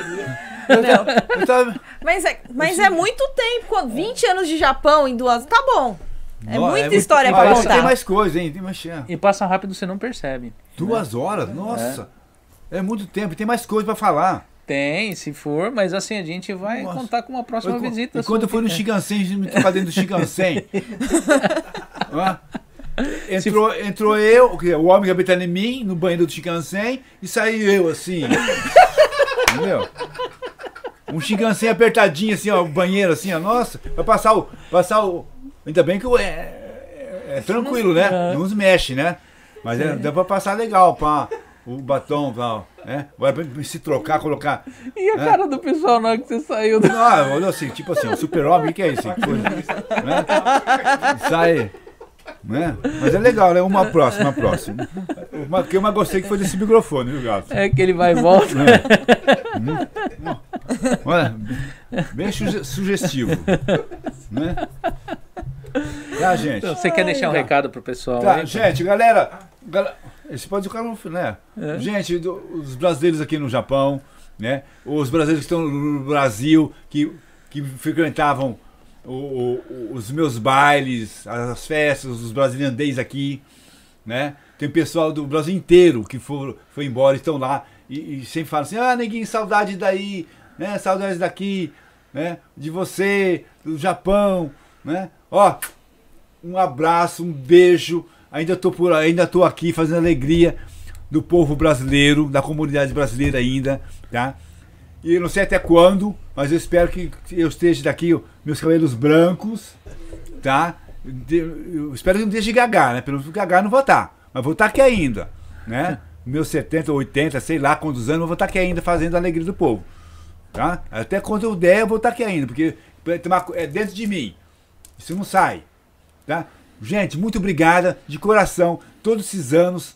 Tava- Mas é, mas é muito tempo. quando- 20 anos de Japão em duas. Tá bom. É Ó, muita muito- história Ah, pra contar. Tem mais coisa, hein? Tem mais... E passa rápido, você não percebe. Duas horas? Nossa! É. muito tempo, tem mais coisa pra falar. Tem, se for, mas assim, a gente vai Nossa. contar com uma próxima Eu- visita. E quando eu no aqui. Shigansen, a gente me tocar dentro do Shigansen. Ó, entrou, entrou eu, que é o homem que habita em mim, no banheiro do Shigansen, e saiu eu assim. Entendeu? Um Shigansen apertadinho assim, ó, o banheiro assim, ó, nossa, vai passar o. Passar o. Ainda bem que é, é, é tranquilo, né? Não se mexe, né? Mas é, dá pra passar legal, pá. O batom, pá, né? Agora pra se trocar, colocar. E a cara do pessoal na hora que você saiu do. Não, olha assim, tipo assim, o super-homem, o que é isso? Que coisa, né? Sai. Né? Mas é legal, né? Uma próxima, uma próxima. O que eu mais gostei que foi desse microfone, viu, gato? É que ele vai e volta. Olha, bem suge- sugestivo. Né? Tá, gente? Então, você quer deixar um tá. recado pro pessoal? Tá, aí? gente, galera. galera esse pode ficar no né? É. Gente, do- os brasileiros aqui no Japão, né? Os brasileiros que estão no Brasil, que, que frequentavam o- os meus bailes, as festas, os brasileiros aqui, né? Tem pessoal do Brasil inteiro que for, foi embora, estão lá e, e sempre falam assim: ah, neguinho, saudade daí, né? Saudades daqui, né? De você, do Japão, né? Ó, um abraço, um beijo. Ainda tô por ainda tô aqui fazendo alegria do povo brasileiro, da comunidade brasileira ainda, tá? E eu não sei até quando, mas eu espero que eu esteja daqui, meus cabelos brancos, tá? De- Eu espero que não deixe gagar, né? Pelo menos gagar não vou estar, mas vou estar aqui ainda, né? Meus 70, 80, sei lá quantos anos, eu vou estar aqui ainda fazendo a alegria do povo, tá? Até quando eu der, eu vou estar aqui ainda, porque é dentro de mim, isso não sai, tá? Gente, muito obrigada de coração, todos esses anos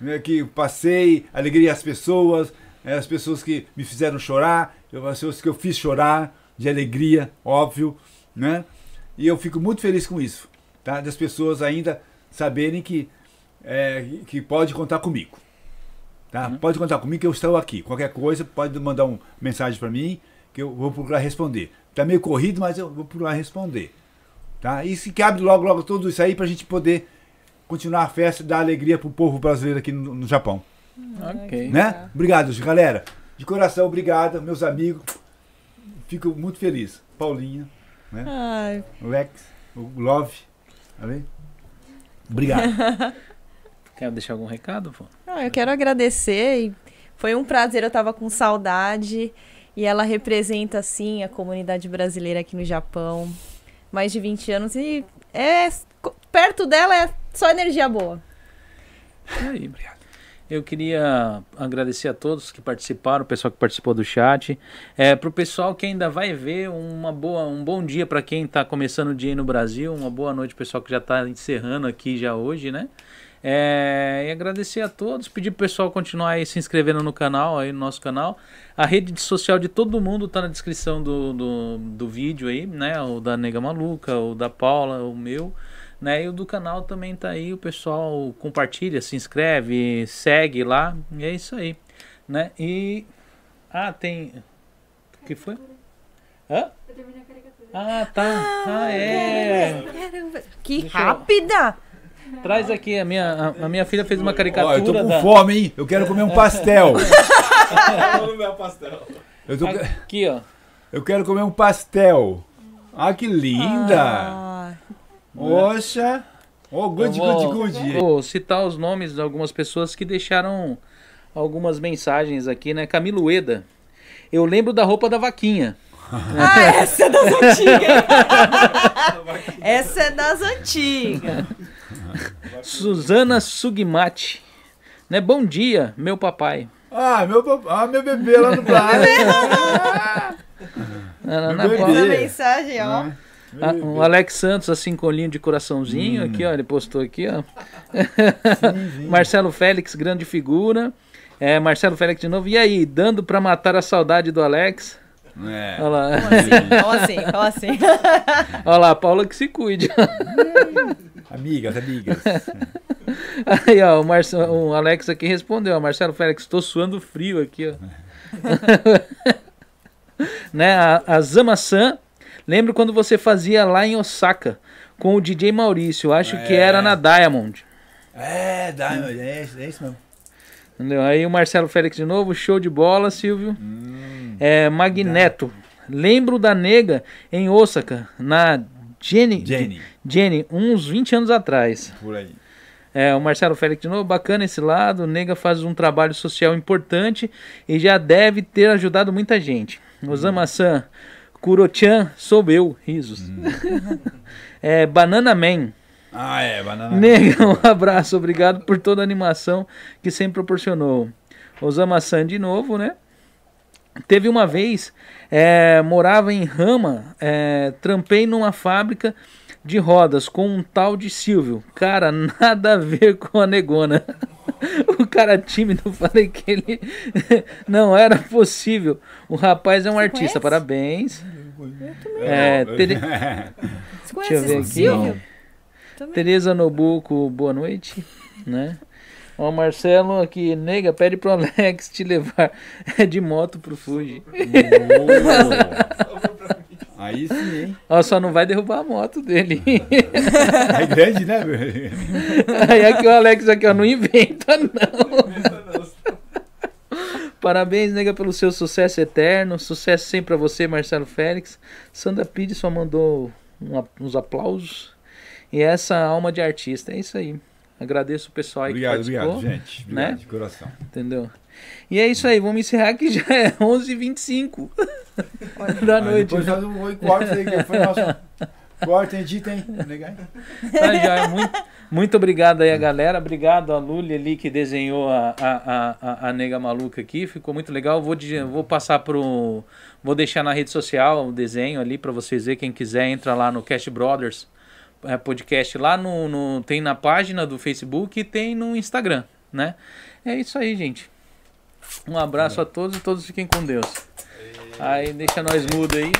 né, que passei, alegria às pessoas, né, as pessoas que me fizeram chorar, as pessoas que eu fiz chorar de alegria, óbvio, né? E eu fico muito feliz com isso, tá? Das pessoas ainda saberem que é, que pode contar comigo, tá? Pode contar comigo que eu estou aqui. Qualquer coisa pode mandar uma mensagem para mim que eu vou procurar responder. Tá meio corrido, mas eu vou procurar responder. Tá? E se cabe logo, logo tudo isso aí pra gente poder continuar a festa e dar alegria pro povo brasileiro aqui no, no Japão. Ok. Né? Obrigado, galera. De coração, obrigado, meus amigos. Fico muito feliz. Paulinha, né? Ai, Lex, o Love. Tá bem? Obrigado. Quer deixar algum recado, pô? Ah, eu quero agradecer. e Foi um prazer, eu tava com saudade. E ela representa, assim, a comunidade brasileira aqui no Japão. mais de 20 anos e é perto dela é só energia boa. É aí. Obrigado. Eu queria agradecer a todos que participaram, o pessoal que participou do chat. É, para o pessoal que ainda vai ver, uma boa, um bom dia para quem está começando o dia aí no Brasil. Uma boa noite, pessoal que já está encerrando aqui já hoje, né? É, e agradecer a todos, pedir pro pessoal continuar aí se inscrevendo no canal, aí no nosso canal. A rede social de todo mundo tá na descrição do, do, do vídeo aí, né? O da Nega Maluca, o da Paula, o meu. Né? E o do canal também tá aí, o pessoal compartilha, se inscreve, segue lá, e é isso aí, né? E ah, tem o que foi? Hã? Eu terminei a caricatura. Ah, tá. Ah, é. Que Deixa rápida! Eu... Traz aqui, a minha, a, a minha filha fez uma caricatura. Ó, eu tô com da... fome, hein? Eu quero comer um pastel. eu tô... Aqui, ó. Eu quero comer um pastel. Ah, que linda! Ah. Oxa! Oh, good, good, good. Vou citar os nomes de algumas pessoas que deixaram algumas mensagens aqui, né? Camilo Eda. Eu lembro da roupa da vaquinha. Ah, essa é das antigas. essa é das antigas. Suzana Sugmati. Né? Bom dia, meu papai. Ah, meu, ah, meu bebê lá no bar. na, na, na mensagem, ó. Ah, o Alex Santos, assim, com olhinho de coraçãozinho, hum. aqui, ó, ele postou aqui, ó. Sim. Marcelo Félix, grande figura. É, Marcelo Félix de novo. E aí, dando pra matar a saudade do Alex? É. Olha lá. Como assim? Como assim? assim? Olha lá, a Paula que se cuide. amigas, amigas. Aí, ó, o, Marce... o Alex aqui respondeu, ó, Marcelo Félix, tô suando frio aqui, ó. né, a, a Zama-san, lembro quando você fazia lá em Osaka, com o DJ Maurício, acho é. que era na Diamond. É, Diamond, é, é isso mesmo. Entendeu? Aí o Marcelo Félix de novo, show de bola, Silvio. Hum, é, Magneto. Lembro da nega em Osaka, na Jenny, Jenny. Jenny, uns 20 anos atrás. Por aí. É, o Marcelo Félix de novo, bacana esse lado. O Nega faz um trabalho social importante e já deve ter ajudado muita gente. Osama-san, Kurochan, sou eu, risos. Hum. é, Banana Man. Ah, é, Banana Nega, um abraço, obrigado por toda a animação que sempre proporcionou. Osama-san de novo, né? Teve uma vez, é, morava em Rama, é, trampei numa fábrica de rodas com um tal de Silvio. Cara, nada a ver com a negona. o cara tímido, falei que ele não era possível. O rapaz é um Você artista, conhece? parabéns. É, tere... Deixa eu ver aqui. Silvio? Tereza Nobuco, boa noite, né? Ó, Marcelo aqui, nega, pede pro Alex te levar de moto pro Fuji. Aí sim, hein? Ó, só não vai derrubar a moto dele. É grande, né? Aí aqui o Alex aqui, ó, não inventa não. Parabéns, nega, pelo seu sucesso eterno. Sucesso sempre pra você, Marcelo Félix. Sandra Pires só mandou um, uns aplausos. E essa alma de artista, é isso aí. Agradeço o pessoal aí obrigado, que participou. Obrigado, gente. Obrigado, né? de coração. Entendeu? E é isso aí, vamos encerrar que já é 11h25 da noite. Depois né? um oi quarto aí, que foi nosso hein, dito, hein? Legal. Tá, já, muito, muito obrigado aí a galera, obrigado a Luli ali que desenhou a, a, a, a nega maluca aqui, ficou muito legal. Vou, vou passar pro... Vou deixar na rede social o desenho ali para vocês verem, quem quiser entra lá no Cash Brothers é, podcast lá no, no, tem na página do Facebook e tem no Instagram, né? É isso aí, gente. Um abraço a todos e todos fiquem com Deus. Aí deixa nós mudo aí.